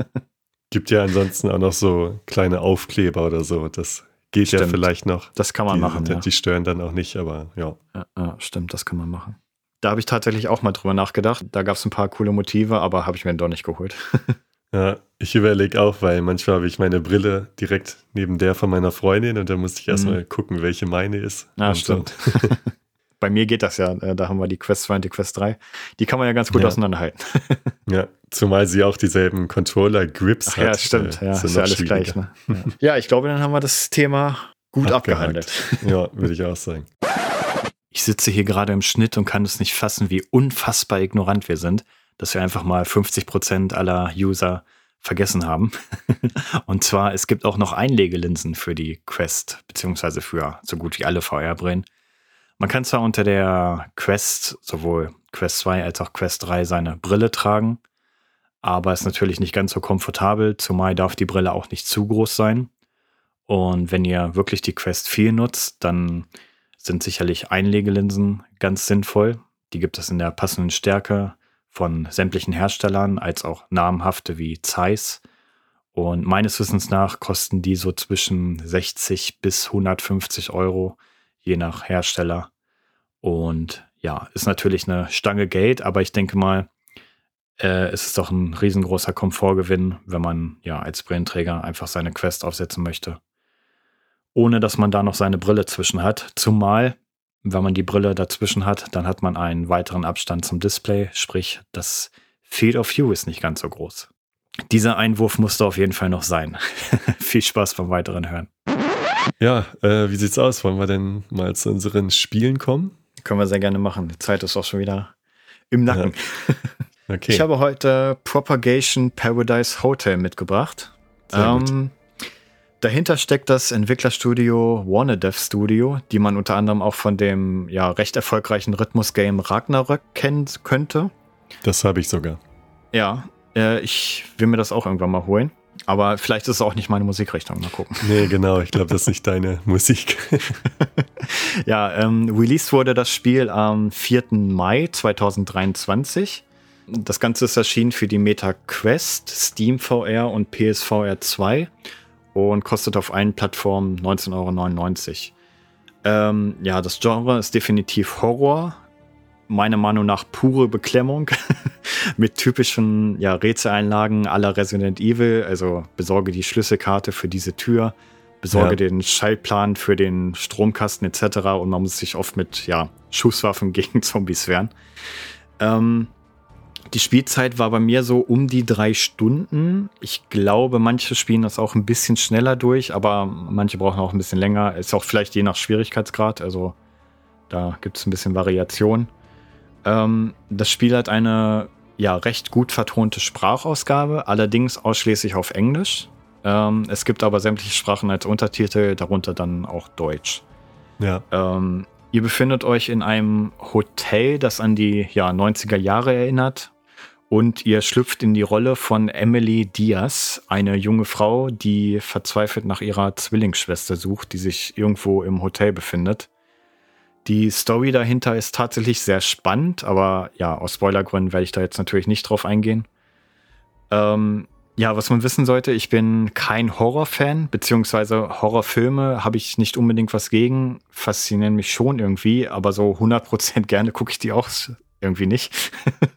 Gibt ja ansonsten auch noch so kleine Aufkleber oder so. Das geht stimmt. ja vielleicht noch.
Das kann man
die,
machen.
Die, ja. die stören dann auch nicht, aber ja.
ja. ja. stimmt, das kann man machen. Da habe ich tatsächlich auch mal drüber nachgedacht. Da gab es ein paar coole Motive, aber habe ich mir doch nicht geholt. [laughs]
ja, ich überlege auch, weil manchmal habe ich meine Brille direkt neben der von meiner Freundin und da musste ich erstmal mhm. gucken, welche meine ist.
Ja, stimmt. [laughs] Bei mir geht das ja. Äh, da haben wir die Quest 2 und die Quest 3. Die kann man ja ganz gut
ja.
auseinanderhalten. [laughs]
ja, zumal sie auch dieselben Controller-Grips hat.
Ja, stimmt. Äh, ja, ist ja alles gleich. Ne? Ja. [laughs] ja, ich glaube, dann haben wir das Thema gut abgehandelt.
ja, würde ich auch sagen.
Ich sitze hier gerade im Schnitt und kann es nicht fassen, wie unfassbar ignorant wir sind, dass wir einfach mal 50 Prozent aller User vergessen haben. [laughs] und zwar, es gibt auch noch Einlegelinsen für die Quest, beziehungsweise für so gut wie alle VR-Brillen. Man kann zwar unter der Quest, sowohl Quest 2 als auch Quest 3, seine Brille tragen, aber ist natürlich nicht ganz so komfortabel, zumal darf die Brille auch nicht zu groß sein. Und wenn ihr wirklich die Quest 4 nutzt, dann sind sicherlich Einlegelinsen ganz sinnvoll. Die gibt es in der passenden Stärke von sämtlichen Herstellern, als auch namhafte wie Zeiss. Und meines Wissens nach kosten die so zwischen 60 bis 150 Euro je nach Hersteller. Und ja, ist natürlich eine Stange Geld, aber ich denke mal, äh, es ist doch ein riesengroßer Komfortgewinn, wenn man ja als Brillenträger einfach seine Quest aufsetzen möchte. Ohne dass man da noch seine Brille zwischen hat. Zumal, wenn man die Brille dazwischen hat, dann hat man einen weiteren Abstand zum Display, sprich, das Field of View ist nicht ganz so groß. Dieser Einwurf musste auf jeden Fall noch sein. [laughs] Viel Spaß beim weiteren Hören.
Ja, äh, wie sieht's aus? Wollen wir denn mal zu unseren Spielen kommen?
Können wir sehr gerne machen. Die Zeit ist auch schon wieder im Nacken.
Ja. [laughs] Okay.
Ich habe heute Propagation Paradise Hotel mitgebracht. Ähm, dahinter steckt das Entwicklerstudio Warner Dev Studio, die man unter anderem auch von dem ja, recht erfolgreichen Rhythmus-Game Ragnarök kennen könnte.
Das habe ich sogar.
Ja, äh, ich will mir das auch irgendwann mal holen. Aber vielleicht ist es auch nicht meine Musikrichtung. Mal gucken.
Nee, genau. Ich glaube, das ist nicht deine [laughs] Musik.
ja, ähm, released wurde das Spiel am 4. Mai 2023. Das Ganze ist erschienen für die Meta Quest, Steam VR und PSVR 2 und kostet auf allen Plattformen 19,99 Euro. Ähm, ja, das Genre ist definitiv Horror. Meiner Meinung nach pure Beklemmung [laughs] mit typischen ja, Rätseleinlagen aller Resident Evil. Also besorge die Schlüsselkarte für diese Tür, besorge ja. den Schaltplan für den Stromkasten etc. Und man muss sich oft mit ja, Schusswaffen [laughs] gegen Zombies wehren. Ähm, die Spielzeit war bei mir so um die drei Stunden. Ich glaube, manche spielen das auch ein bisschen schneller durch, aber manche brauchen auch ein bisschen länger. Ist auch vielleicht je nach Schwierigkeitsgrad. Also da gibt es ein bisschen Variation. Ähm, das Spiel hat eine ja recht gut vertonte Sprachausgabe, allerdings ausschließlich auf Englisch. Ähm, es gibt aber sämtliche Sprachen als Untertitel, darunter dann auch Deutsch.
Ja.
Ähm, ihr befindet euch in einem Hotel, das an die ja, 90er Jahre erinnert. Und ihr schlüpft in die Rolle von Emily Diaz, eine junge Frau, die verzweifelt nach ihrer Zwillingsschwester sucht, die sich irgendwo im Hotel befindet. Die Story dahinter ist tatsächlich sehr spannend, aber ja, aus Spoilergründen werde ich da jetzt natürlich nicht drauf eingehen. Ähm, ja, was man wissen sollte, ich bin kein Horrorfan, beziehungsweise Horrorfilme habe ich nicht unbedingt was gegen, faszinieren mich schon irgendwie, aber so 100% gerne gucke ich die auch irgendwie nicht.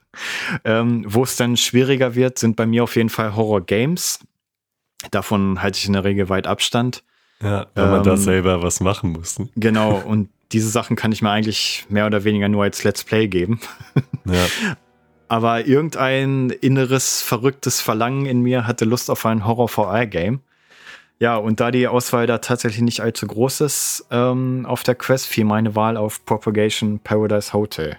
[laughs] ähm, Wo es dann schwieriger wird, sind bei mir auf jeden Fall Horror-Games. Davon halte ich in der Regel weit Abstand.
Ja, wenn man ähm, da selber was machen muss. Ne? [laughs]
Genau, und diese Sachen kann ich mir eigentlich mehr oder weniger nur als Let's Play geben. [laughs]
Ja.
Aber irgendein inneres, verrücktes Verlangen in mir hatte Lust auf ein Horror-VR-Game. Ja, und da die Auswahl da tatsächlich nicht allzu groß ist ähm, auf der Quest, fiel meine Wahl auf Propagation Paradise Hotel.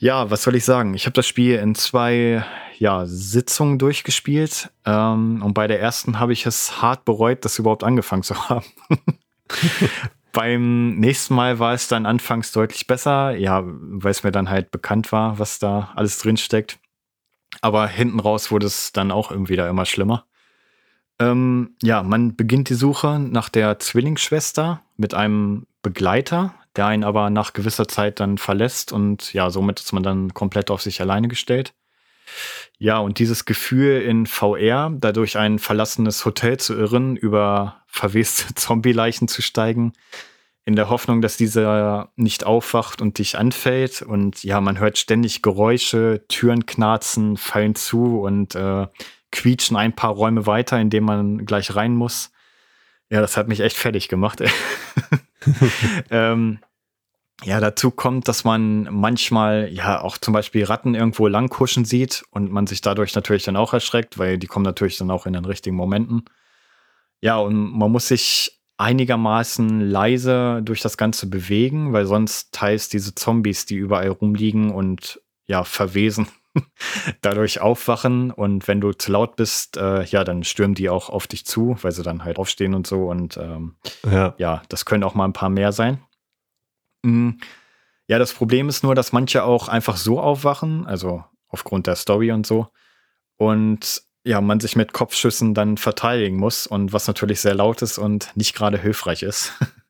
Ja, was soll ich sagen? Ich habe das Spiel in zwei ja, Sitzungen durchgespielt ähm, und bei der ersten habe ich es hart bereut, das überhaupt angefangen zu [laughs] haben. [laughs] Beim nächsten Mal war es dann anfangs deutlich besser, ja, weil es mir dann halt bekannt war, was da alles drin steckt. Aber hinten raus wurde es dann auch irgendwie da immer schlimmer. Ähm, ja, man beginnt die Suche nach der Zwillingsschwester mit einem Begleiter, der einen aber nach gewisser Zeit dann verlässt und ja, somit ist man dann komplett auf sich alleine gestellt. Ja, und dieses Gefühl in VR, dadurch ein verlassenes Hotel zu irren, über verweste [laughs] Zombie-Leichen zu steigen, in der Hoffnung, dass dieser nicht aufwacht und dich anfällt. Und ja, man hört ständig Geräusche, Türen knarzen, fallen zu und äh, quietschen ein paar Räume weiter, in denen man gleich rein muss. Ja, das hat mich echt fertig gemacht. [laughs] ähm, ja, dazu kommt, dass man manchmal ja auch zum Beispiel Ratten irgendwo langkuschen sieht und man sich dadurch natürlich dann auch erschreckt, weil die kommen natürlich dann auch in den richtigen Momenten. Ja, und man muss sich einigermaßen leise durch das Ganze bewegen, weil sonst teils diese Zombies, die überall rumliegen und ja, verwesen, [laughs] dadurch aufwachen und wenn du zu laut bist, äh, ja, dann stürmen die auch auf dich zu, weil sie dann halt aufstehen und so und ähm, ja. ja, das können auch mal ein paar mehr sein. Mhm. Ja, das Problem ist nur, dass manche auch einfach so aufwachen, also aufgrund der Story und so und ja, man sich mit Kopfschüssen dann verteidigen muss und was natürlich sehr laut ist und nicht gerade hilfreich ist. [laughs]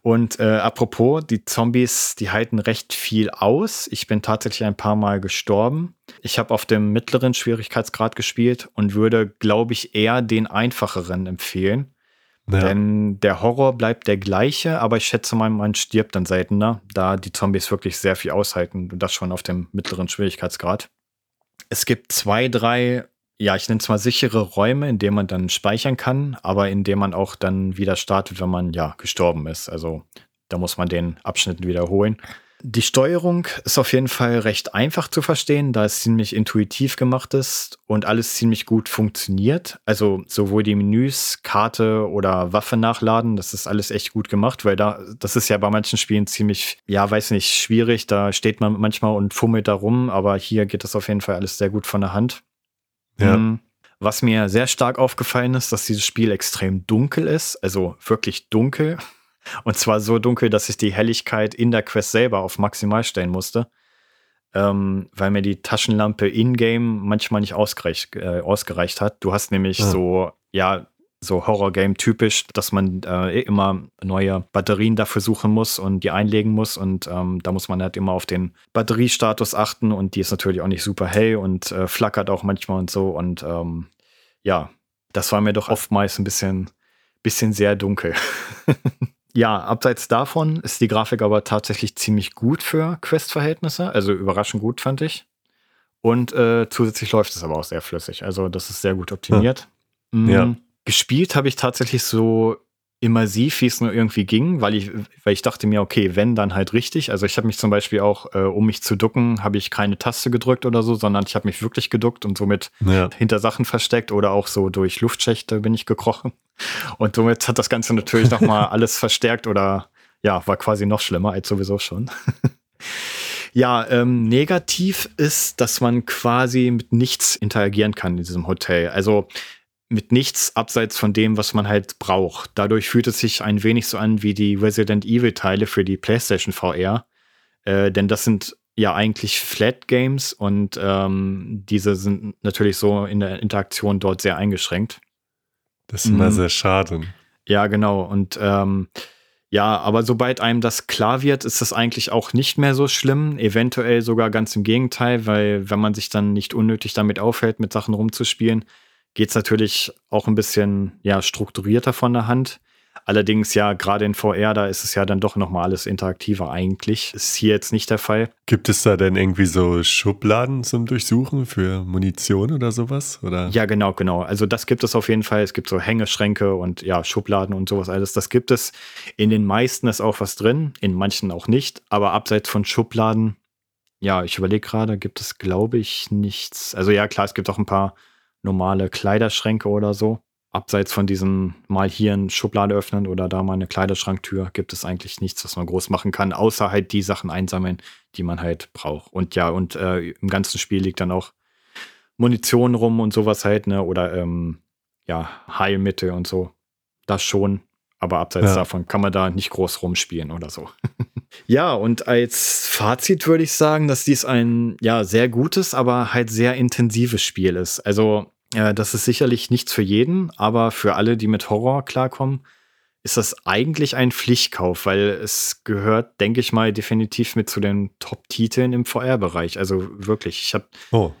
Und äh, apropos, die Zombies, die halten recht viel aus. Ich bin tatsächlich ein paar Mal gestorben. Ich habe auf dem mittleren Schwierigkeitsgrad gespielt und würde, glaube ich, eher den einfacheren empfehlen. Ja. Denn der Horror bleibt der gleiche, aber ich schätze mal, man stirbt dann seltener, da die Zombies wirklich sehr viel aushalten und das schon auf dem mittleren Schwierigkeitsgrad. Es gibt zwei, drei ja, ich nenne es mal sichere Räume, in denen man dann speichern kann, aber in denen man auch dann wieder startet, wenn man ja gestorben ist. Also da muss man den Abschnitt wiederholen. Die Steuerung ist auf jeden Fall recht einfach zu verstehen, da es ziemlich intuitiv gemacht ist und alles ziemlich gut funktioniert. Also sowohl die Menüs, Karte oder Waffe nachladen, das ist alles echt gut gemacht, weil da, das ist ja bei manchen Spielen ziemlich, ja, weiß nicht, schwierig. Da steht man manchmal und fummelt da rum, aber hier geht das auf jeden Fall alles sehr gut von der Hand. Ja. Mhm. Was mir sehr stark aufgefallen ist, dass dieses Spiel extrem dunkel ist, also wirklich dunkel. Und zwar so dunkel, dass ich die Helligkeit in der Quest selber auf maximal stellen musste. Ähm, weil mir die Taschenlampe in-game manchmal nicht ausgereicht, äh, ausgereicht hat. Du hast nämlich ja. so, ja, so Horror-Game typisch, dass man äh, immer neue Batterien dafür suchen muss und die einlegen muss. Und ähm, da muss man halt immer auf den Batteriestatus achten und die ist natürlich auch nicht super hell und äh, flackert auch manchmal und so. Und ähm, ja, das war mir doch oftmals ein bisschen, bisschen sehr dunkel. [laughs] Ja, abseits davon ist die Grafik aber tatsächlich ziemlich gut für Quest-Verhältnisse. Also überraschend gut, fand ich. Und äh, zusätzlich läuft es aber auch sehr flüssig. Also das ist sehr gut optimiert. Ja. Mhm. ja. Gespielt habe ich tatsächlich so immersiv, wie es nur irgendwie ging, weil ich, weil ich dachte mir, okay, wenn, dann halt richtig. Also ich habe mich zum Beispiel auch, äh, um mich zu ducken, habe ich keine Taste gedrückt oder so, sondern ich habe mich wirklich geduckt und somit ja. hinter Sachen versteckt oder auch so durch Luftschächte bin ich gekrochen. Und somit hat das Ganze natürlich nochmal [laughs] alles verstärkt oder ja, war quasi noch schlimmer als sowieso schon. [laughs] Ja, ähm, negativ ist, dass man quasi mit nichts interagieren kann in diesem Hotel. Also mit nichts abseits von dem, was man halt braucht. Dadurch fühlt es sich ein wenig so an wie die Resident Evil Teile für die PlayStation VR. Äh, denn das sind ja eigentlich Flat Games und ähm, diese sind natürlich so in der Interaktion dort sehr eingeschränkt.
Das ist immer mhm. sehr schade.
Ja, genau. Und ähm, ja, aber sobald einem das klar wird, ist das eigentlich auch nicht mehr so schlimm. Eventuell sogar ganz im Gegenteil, weil wenn man sich dann nicht unnötig damit aufhält, mit Sachen rumzuspielen, geht es natürlich auch ein bisschen ja, strukturierter von der Hand. Allerdings ja, gerade in VR, da ist es ja dann doch nochmal alles interaktiver eigentlich. Ist hier jetzt nicht der Fall.
Gibt es da denn irgendwie so Schubladen zum Durchsuchen für Munition oder sowas? Oder?
Ja, genau, genau. Also das gibt es auf jeden Fall. Es gibt so Hängeschränke und ja, Schubladen und sowas alles. Das gibt es. In den meisten ist auch was drin, in manchen auch nicht. Aber abseits von Schubladen, ja, ich überlege gerade, gibt es, glaube ich, nichts. Also ja, klar, es gibt auch ein paar normale Kleiderschränke oder so. Abseits von diesem mal hier eine Schublade öffnen oder da mal eine Kleiderschranktür gibt es eigentlich nichts, was man groß machen kann, außer halt die Sachen einsammeln, die man halt braucht. Und ja, und äh, im ganzen Spiel liegt dann auch Munition rum und sowas halt, ne? Oder ähm, ja, Heilmittel und so. Das schon. Aber abseits ja. davon kann man da nicht groß rumspielen oder so. [laughs] ja, und als Fazit würde ich sagen, dass dies ein ja sehr gutes, aber halt sehr intensives Spiel ist. Also äh, das ist sicherlich nichts für jeden, aber für alle, die mit Horror klarkommen, ist das eigentlich ein Pflichtkauf, weil es gehört, denke ich mal, definitiv mit zu den Top-Titeln im VR-Bereich. Also wirklich, ich habe oh.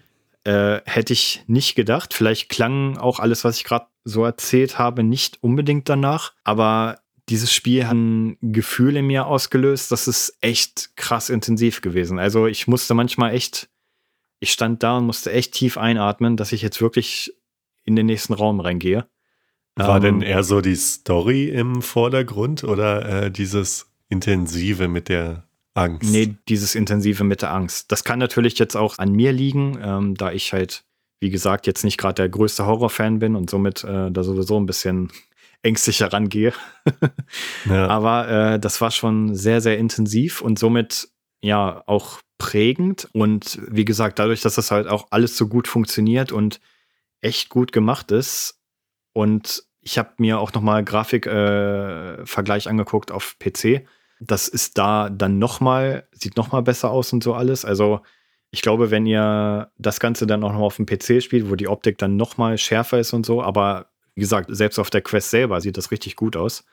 äh, hätte ich nicht gedacht. Vielleicht klang auch alles, was ich gerade so erzählt habe, nicht unbedingt danach, aber dieses Spiel hat ein Gefühl in mir ausgelöst, das ist echt krass intensiv gewesen. Also ich musste manchmal echt ich stand da und musste echt tief einatmen, dass ich jetzt wirklich in den nächsten Raum reingehe.
War ähm, denn eher so die Story im Vordergrund oder äh, dieses Intensive mit der Angst?
Nee, dieses Intensive mit der Angst. Das kann natürlich jetzt auch an mir liegen, ähm, da ich halt, wie gesagt, jetzt nicht gerade der größte Horrorfan bin und somit äh, da sowieso ein bisschen [laughs] ängstlicher rangehe. ja. [laughs] Aber äh, das war schon sehr, sehr intensiv und somit ja auch prägend. Und wie gesagt, dadurch, dass das halt auch alles so gut funktioniert und echt gut gemacht ist. Und ich habe mir auch nochmal Grafikvergleich äh, angeguckt auf PC. Das ist da dann nochmal, sieht nochmal besser aus und so alles. Also ich glaube, wenn ihr das Ganze dann auch nochmal auf dem PC spielt, wo die Optik dann nochmal schärfer ist und so, aber wie gesagt, selbst auf der Quest selber sieht das richtig gut aus.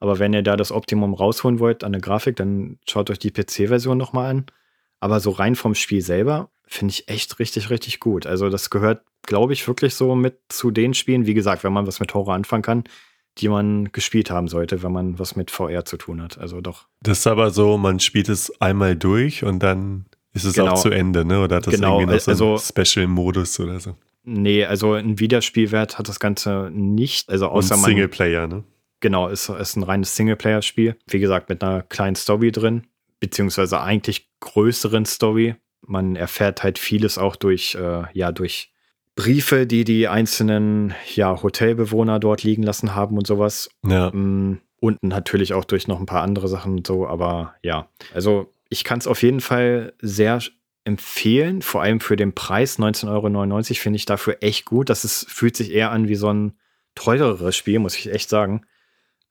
Aber wenn ihr da das Optimum rausholen wollt an der Grafik, dann schaut euch die PC-Version nochmal an. Aber so rein vom Spiel selber finde ich echt richtig, richtig gut. Also das gehört, glaube ich, wirklich so mit zu den Spielen, wie gesagt, wenn man was mit Horror anfangen kann, die man gespielt haben sollte, wenn man was mit VR zu tun hat. Also doch.
Das ist aber so, man spielt es einmal durch und dann ist es genau. auch zu Ende, ne? Oder hat das genau. irgendwie noch so also, einen Special-Modus oder so?
Nee, also ein Wiederspielwert hat das Ganze nicht. Also außer
und Singleplayer, ne?
Genau, ist, ist ein reines Singleplayer-Spiel. Wie gesagt, mit einer kleinen Story drin beziehungsweise eigentlich größeren Story. Man erfährt halt vieles auch durch, äh, ja, durch Briefe, die die einzelnen ja, Hotelbewohner dort liegen lassen haben und sowas.
Ja.
Mm, und natürlich auch durch noch ein paar andere Sachen und so, aber ja. Also ich kann es auf jeden Fall sehr empfehlen, vor allem für den Preis 19,99 Euro finde ich dafür echt gut. Das ist, fühlt sich eher an wie so ein teureres Spiel, muss ich echt sagen.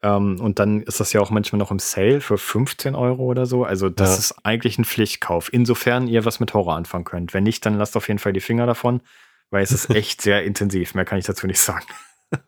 Ähm, und dann ist das ja auch manchmal noch im Sale für 15 Euro oder so. Also das ja. ist eigentlich ein Pflichtkauf, insofern ihr was mit Horror anfangen könnt. Wenn nicht, dann lasst auf jeden Fall die Finger davon, weil es ist [laughs] echt sehr intensiv. Mehr kann ich dazu nicht sagen.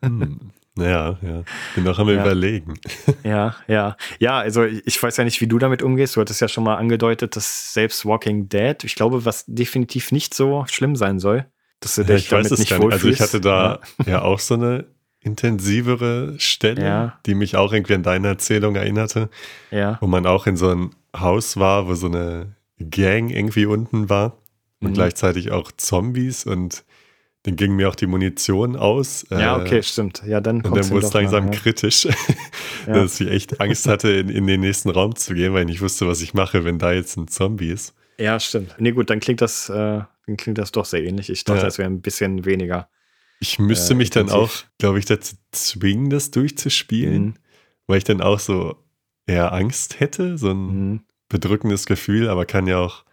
Hm. Ja, ja. Bin noch am ja. Überlegen. [laughs]
Ja, ja. Ja, also ich weiß ja nicht, wie du damit umgehst. Du hattest ja schon mal angedeutet, dass selbst Walking Dead, ich glaube, was definitiv nicht so schlimm sein soll, dass du ja, dich damit nicht wohlfühlst.
Also ich hatte da ja. ja auch so eine intensivere Stelle, ja. die mich auch irgendwie an deine Erzählung erinnerte.
Ja.
Wo man auch in so ein Haus war, wo so eine Gang irgendwie unten war und mhm. gleichzeitig auch Zombies und dann ging mir auch die Munition aus.
Ja, äh, okay, stimmt. Ja, dann
Und dann wurde es langsam nach, ja. kritisch, [laughs] dass ich echt Angst hatte, in, in, den nächsten Raum zu gehen, weil ich nicht wusste, was ich mache, wenn da jetzt ein Zombie ist.
Ja, stimmt. Nee, gut, dann klingt das, äh, dann klingt das doch sehr ähnlich. Ich dachte, es wäre ein bisschen weniger.
Ich müsste äh, mich dann auch, glaube ich, dazu zwingen, das durchzuspielen, mhm. weil ich dann auch so eher Angst hätte, so ein mhm. bedrückendes Gefühl, aber kann ja auch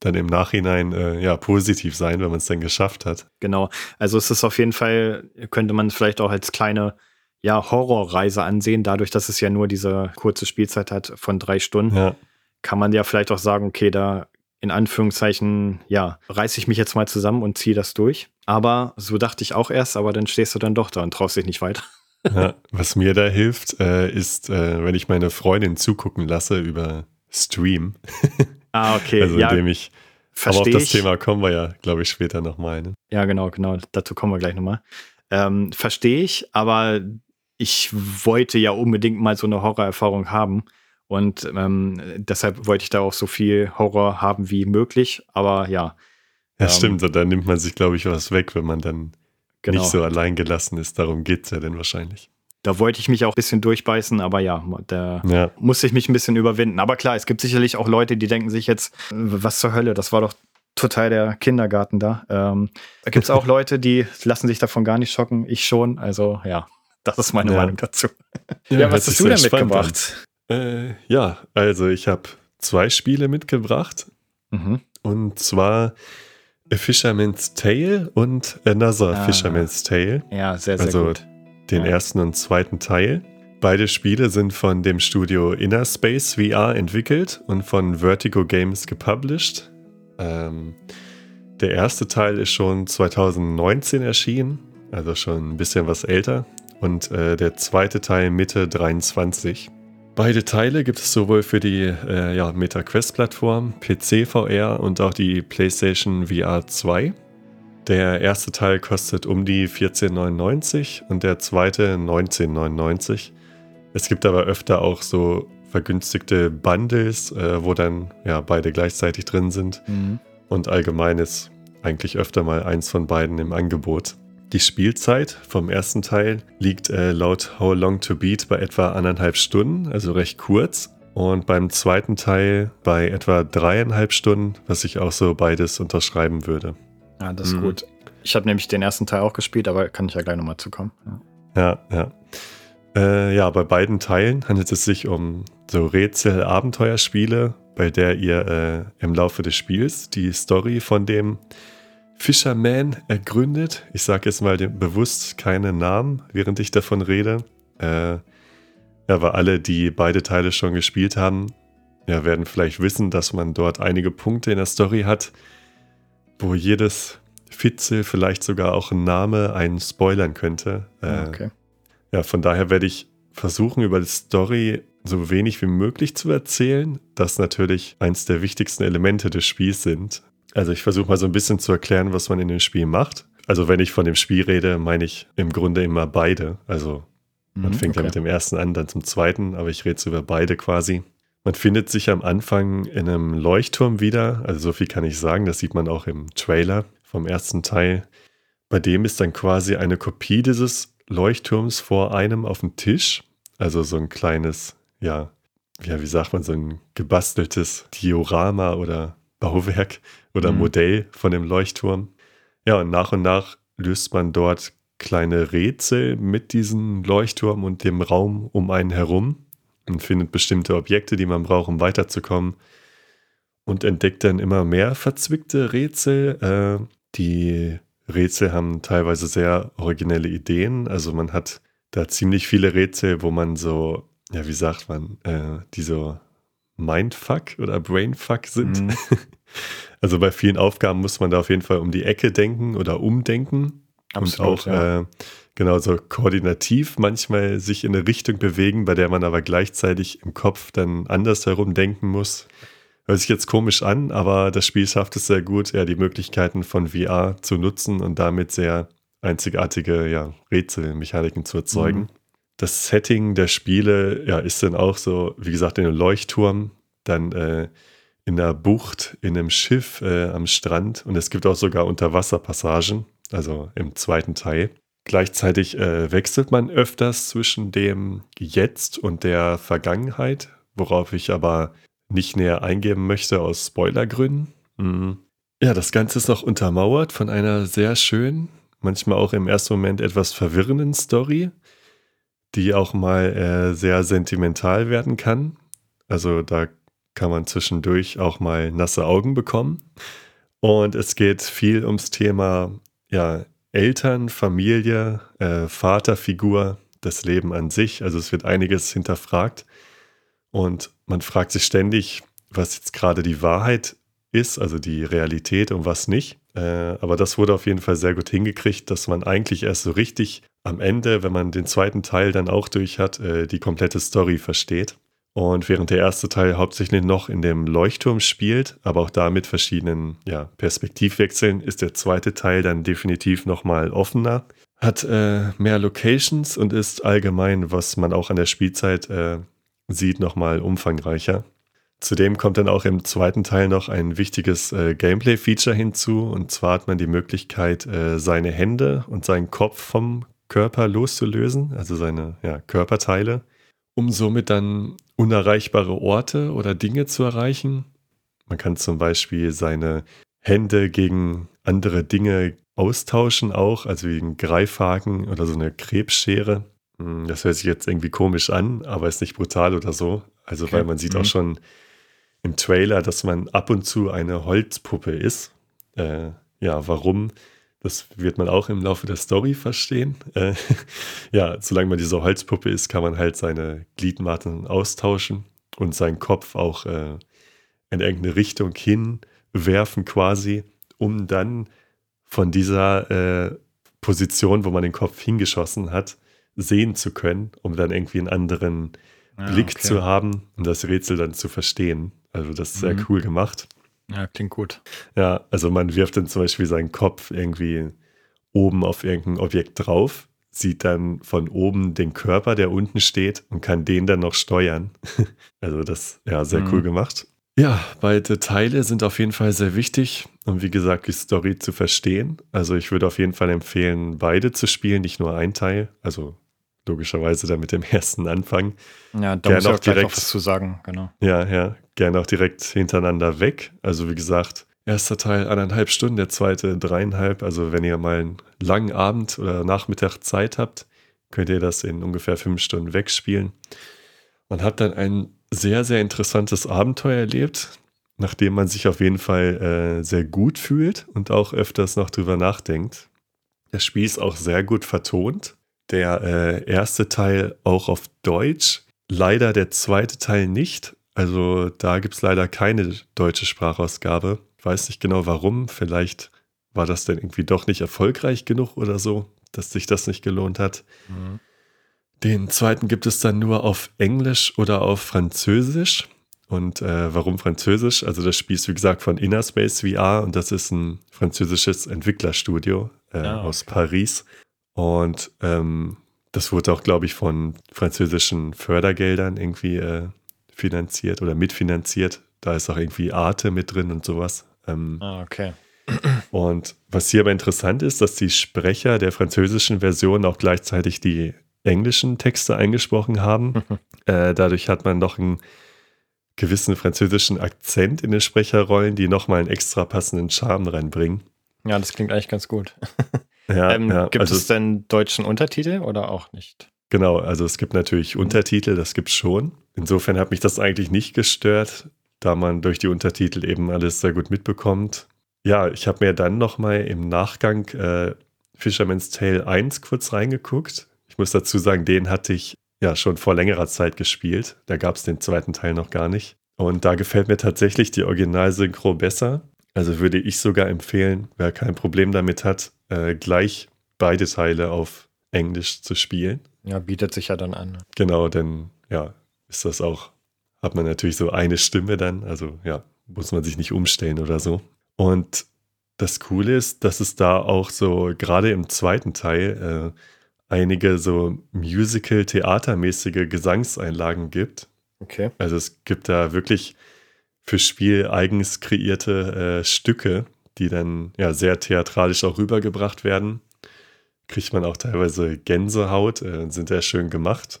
dann im Nachhinein äh, ja positiv sein, wenn man es dann geschafft hat.
Genau. Also es ist auf jeden Fall, könnte man vielleicht auch als kleine ja, Horrorreise ansehen, dadurch, dass es ja nur diese kurze Spielzeit hat von drei Stunden. Ja. Kann man ja vielleicht auch sagen, okay, da in Anführungszeichen, ja, reiße ich mich jetzt mal zusammen und ziehe das durch. Aber so dachte ich auch erst, aber dann stehst du dann doch da und traust dich nicht weiter.
Ja, was mir da hilft, äh, ist, äh, wenn ich meine Freundin zugucken lasse über Stream. [laughs]
Ah, okay.
Also indem ich aber auf das ich. Thema kommen wir ja, glaube ich, später nochmal. Ne?
Ja, genau, genau. Dazu kommen wir gleich nochmal. Ähm, Verstehe ich, aber ich wollte ja unbedingt mal so eine Horrorerfahrung haben. Und ähm, deshalb wollte ich da auch so viel Horror haben wie möglich. Aber ja.
Ja, ähm, stimmt. Da nimmt man sich, glaube ich, was weg, wenn man dann genau. nicht so allein gelassen ist. Darum geht es ja dann wahrscheinlich.
Da wollte ich mich auch ein bisschen durchbeißen, aber ja, da ja. musste ich mich ein bisschen überwinden. Aber klar, es gibt sicherlich auch Leute, die denken sich jetzt, was zur Hölle, das war doch total der Kindergarten da. Ähm, da gibt es auch [laughs] Leute, die lassen sich davon gar nicht schocken. Ich schon. Also ja, das ist meine ja. Meinung dazu.
Ja, ja was hast du denn mitgebracht? Äh, ja, also ich habe zwei Spiele mitgebracht. Mhm. Und zwar A Fisherman's Tale und Another ah. Fisherman's Tale.
Ja, sehr, sehr also, gut
den ja. ersten und zweiten Teil. Beide Spiele sind von dem Studio Inner Space VR entwickelt und von Vertigo Games gepublished. Ähm, der erste Teil ist schon 2019 erschienen, also schon ein bisschen was älter. Und äh, der zweite Teil Mitte 23. Beide Teile gibt es sowohl für die äh, ja, MetaQuest-Plattform, PC VR und auch die PlayStation VR 2. Der erste Teil kostet um die 14,99 und der zweite 19,99. Es gibt aber öfter auch so vergünstigte Bundles, äh, wo dann ja beide gleichzeitig drin sind. Mhm. Und allgemein ist eigentlich öfter mal eins von beiden im Angebot. Die Spielzeit vom ersten Teil liegt äh, laut How Long to Beat bei etwa anderthalb Stunden, also recht kurz. Und beim zweiten Teil bei etwa dreieinhalb Stunden, was ich auch so beides unterschreiben würde.
Ja, das ist mhm. gut. Ich habe nämlich den ersten Teil auch gespielt, aber kann ich ja gleich nochmal zukommen.
Ja, ja. Ja. Äh, ja, bei beiden Teilen handelt es sich um so Rätsel-Abenteuerspiele, bei der ihr äh, im Laufe des Spiels die Story von dem Fisherman ergründet. Ich sage jetzt mal bewusst keine Namen, während ich davon rede. Äh, weil alle, die beide Teile schon gespielt haben, ja, werden vielleicht wissen, dass man dort einige Punkte in der Story hat, wo jedes Fitzel vielleicht sogar auch ein Name einen spoilern könnte.
Äh, okay.
Ja, von daher werde ich versuchen, über die Story so wenig wie möglich zu erzählen, das natürlich eins der wichtigsten Elemente des Spiels sind. Also ich versuche mal so ein bisschen zu erklären, was man in dem Spiel macht. Also wenn ich von dem Spiel rede, meine ich im Grunde immer beide. Also man mhm, fängt okay. ja mit dem ersten an, dann zum zweiten, aber ich rede so über beide quasi. Man findet sich am Anfang in einem Leuchtturm wieder, also so viel kann ich sagen, das sieht man auch im Trailer vom ersten Teil. Bei dem ist dann quasi eine Kopie dieses Leuchtturms vor einem auf dem Tisch, also so ein kleines, ja, ja, wie sagt man, so ein gebasteltes Diorama oder Bauwerk oder mhm. Modell von dem Leuchtturm. Ja, und nach und nach löst man dort kleine Rätsel mit diesem Leuchtturm und dem Raum um einen herum und findet bestimmte Objekte, die man braucht, um weiterzukommen. Und entdeckt dann immer mehr verzwickte Rätsel. Äh, die Rätsel haben teilweise sehr originelle Ideen. Also man hat da ziemlich viele Rätsel, wo man so, ja, wie sagt man, äh, die so Mindfuck oder Brainfuck sind. Mhm. [laughs] Also bei vielen Aufgaben muss man da auf jeden Fall um die Ecke denken oder umdenken. Absolut, und auch ja. äh, genauso koordinativ manchmal sich in eine Richtung bewegen, bei der man aber gleichzeitig im Kopf dann anders herum denken muss. Hört sich jetzt komisch an, aber das Spiel schafft es sehr gut, ja, die Möglichkeiten von VR zu nutzen und damit sehr einzigartige ja, Rätselmechaniken zu erzeugen. Mhm. Das Setting der Spiele ja, ist dann auch so, wie gesagt, in einem Leuchtturm, dann äh, in der Bucht, in einem Schiff äh, am Strand und es gibt auch sogar Unterwasserpassagen, also im zweiten Teil. Gleichzeitig äh, wechselt man öfters zwischen dem Jetzt und der Vergangenheit, worauf ich aber nicht näher eingeben möchte aus Spoilergründen. Mhm. Ja, das Ganze ist noch untermauert von einer sehr schönen, manchmal auch im ersten Moment etwas verwirrenden Story, die auch mal äh, sehr sentimental werden kann. Also da kann man zwischendurch auch mal nasse Augen bekommen. Und es geht viel ums Thema ja, Eltern, Familie, äh, Vaterfigur, das Leben an sich. Also es wird einiges hinterfragt. Und man fragt sich ständig, was jetzt gerade die Wahrheit ist, also die Realität und was nicht. Äh, aber das wurde auf jeden Fall sehr gut hingekriegt, dass man eigentlich erst so richtig am Ende, wenn man den zweiten Teil dann auch durch hat, äh, die komplette Story versteht. Und während der erste Teil hauptsächlich noch in dem Leuchtturm spielt, aber auch da mit verschiedenen ja, Perspektivwechseln, ist der zweite Teil dann definitiv nochmal offener. Hat äh, mehr Locations und ist allgemein, was man auch an der Spielzeit äh, sieht, nochmal umfangreicher. Zudem kommt dann auch im zweiten Teil noch ein wichtiges äh, Gameplay-Feature hinzu. Und zwar hat man die Möglichkeit, äh, seine Hände und seinen Kopf vom Körper loszulösen, also seine ja, Körperteile um somit dann unerreichbare Orte oder Dinge zu erreichen. Man kann zum Beispiel seine Hände gegen andere Dinge austauschen auch, also wie ein Greifhaken oder so eine Krebsschere. Hm, das hört sich jetzt irgendwie komisch an, aber ist nicht brutal oder so. Also okay. weil man sieht mhm. auch schon im Trailer, dass man ab und zu eine Holzpuppe ist. Äh, ja, warum? Das wird man auch im Laufe der Story verstehen. Äh, [laughs] ja, solange man diese Holzpuppe ist, kann man halt seine Gliedmaßen austauschen und seinen Kopf auch äh, in irgendeine Richtung hinwerfen quasi, um dann von dieser äh, Position, wo man den Kopf hingeschossen hat, sehen zu können, um dann irgendwie einen anderen ah, Blick okay. zu haben und das Rätsel dann zu verstehen. Also das ist sehr mhm. cool gemacht.
Ja, klingt gut.
Ja, also man wirft dann zum Beispiel seinen Kopf irgendwie oben auf irgendein Objekt drauf, sieht dann von oben den Körper, der unten steht und kann den dann noch steuern. [laughs] also das, ja, sehr mhm. cool gemacht. Ja, beide Teile sind auf jeden Fall sehr wichtig, um wie gesagt die Story zu verstehen. Also ich würde auf jeden Fall empfehlen, beide zu spielen, nicht nur ein Teil. Also logischerweise dann mit dem ersten anfangen.
Ja, da muss ich auch direkt was zu sagen, genau.
Ja, ja, gerne auch direkt hintereinander weg. Also wie gesagt, erster Teil anderthalb Stunden, der zweite dreieinhalb. Also wenn ihr mal einen langen Abend oder Nachmittag Zeit habt, könnt ihr das in ungefähr fünf Stunden wegspielen. Man hat dann ein sehr, sehr interessantes Abenteuer erlebt, nachdem man sich auf jeden Fall äh, sehr gut fühlt und auch öfters noch drüber nachdenkt. Das Spiel ist auch sehr gut vertont der äh, erste Teil auch auf Deutsch, leider der zweite Teil nicht. Also da gibt es leider keine deutsche Sprachausgabe. Ich weiß nicht genau warum. Vielleicht war das denn irgendwie doch nicht erfolgreich genug oder so, dass sich das nicht gelohnt hat. Mhm. Den zweiten gibt es dann nur auf Englisch oder auf Französisch. Und äh, warum Französisch? Also das Spiel ist wie gesagt von Innerspace VR und das ist ein französisches Entwicklerstudio äh, ah, okay. aus Paris. Und ähm, das wurde auch, glaube ich, von französischen Fördergeldern irgendwie äh, finanziert oder mitfinanziert. Da ist auch irgendwie Arte mit drin und sowas.
Ähm, ah, okay.
Und was hier aber interessant ist, dass die Sprecher der französischen Version auch gleichzeitig die englischen Texte eingesprochen haben. [laughs] äh, dadurch hat man noch einen gewissen französischen Akzent in den Sprecherrollen, die nochmal einen extra passenden Charme reinbringen.
Ja, das klingt eigentlich ganz gut. [laughs]
Ja,
ähm,
ja,
gibt
also
es denn deutschen Untertitel oder auch nicht?
Genau, also es gibt natürlich Untertitel, das gibt es schon. Insofern hat mich das eigentlich nicht gestört, da man durch die Untertitel eben alles sehr gut mitbekommt. Ja, ich habe mir dann nochmal im Nachgang äh, Fisherman's Tale 1 kurz reingeguckt. Ich muss dazu sagen, den hatte ich ja schon vor längerer Zeit gespielt. Da gab es den zweiten Teil noch gar nicht. Und da gefällt mir tatsächlich die Originalsynchro besser. Also würde ich sogar empfehlen, wer kein Problem damit hat, äh, gleich beide Teile auf Englisch zu spielen.
Ja, bietet sich ja dann an.
Genau, denn ja, ist das auch, hat man natürlich so eine Stimme dann, also ja, muss man sich nicht umstellen oder so. Und das Coole ist, dass es da auch so, gerade im zweiten Teil, äh, einige so Musical-Theatermäßige Gesangseinlagen gibt.
Okay.
Also es gibt da wirklich fürs Spiel eigens kreierte äh, Stücke, die dann ja sehr theatralisch auch rübergebracht werden. Kriegt man auch teilweise Gänsehaut, äh, sind sehr schön gemacht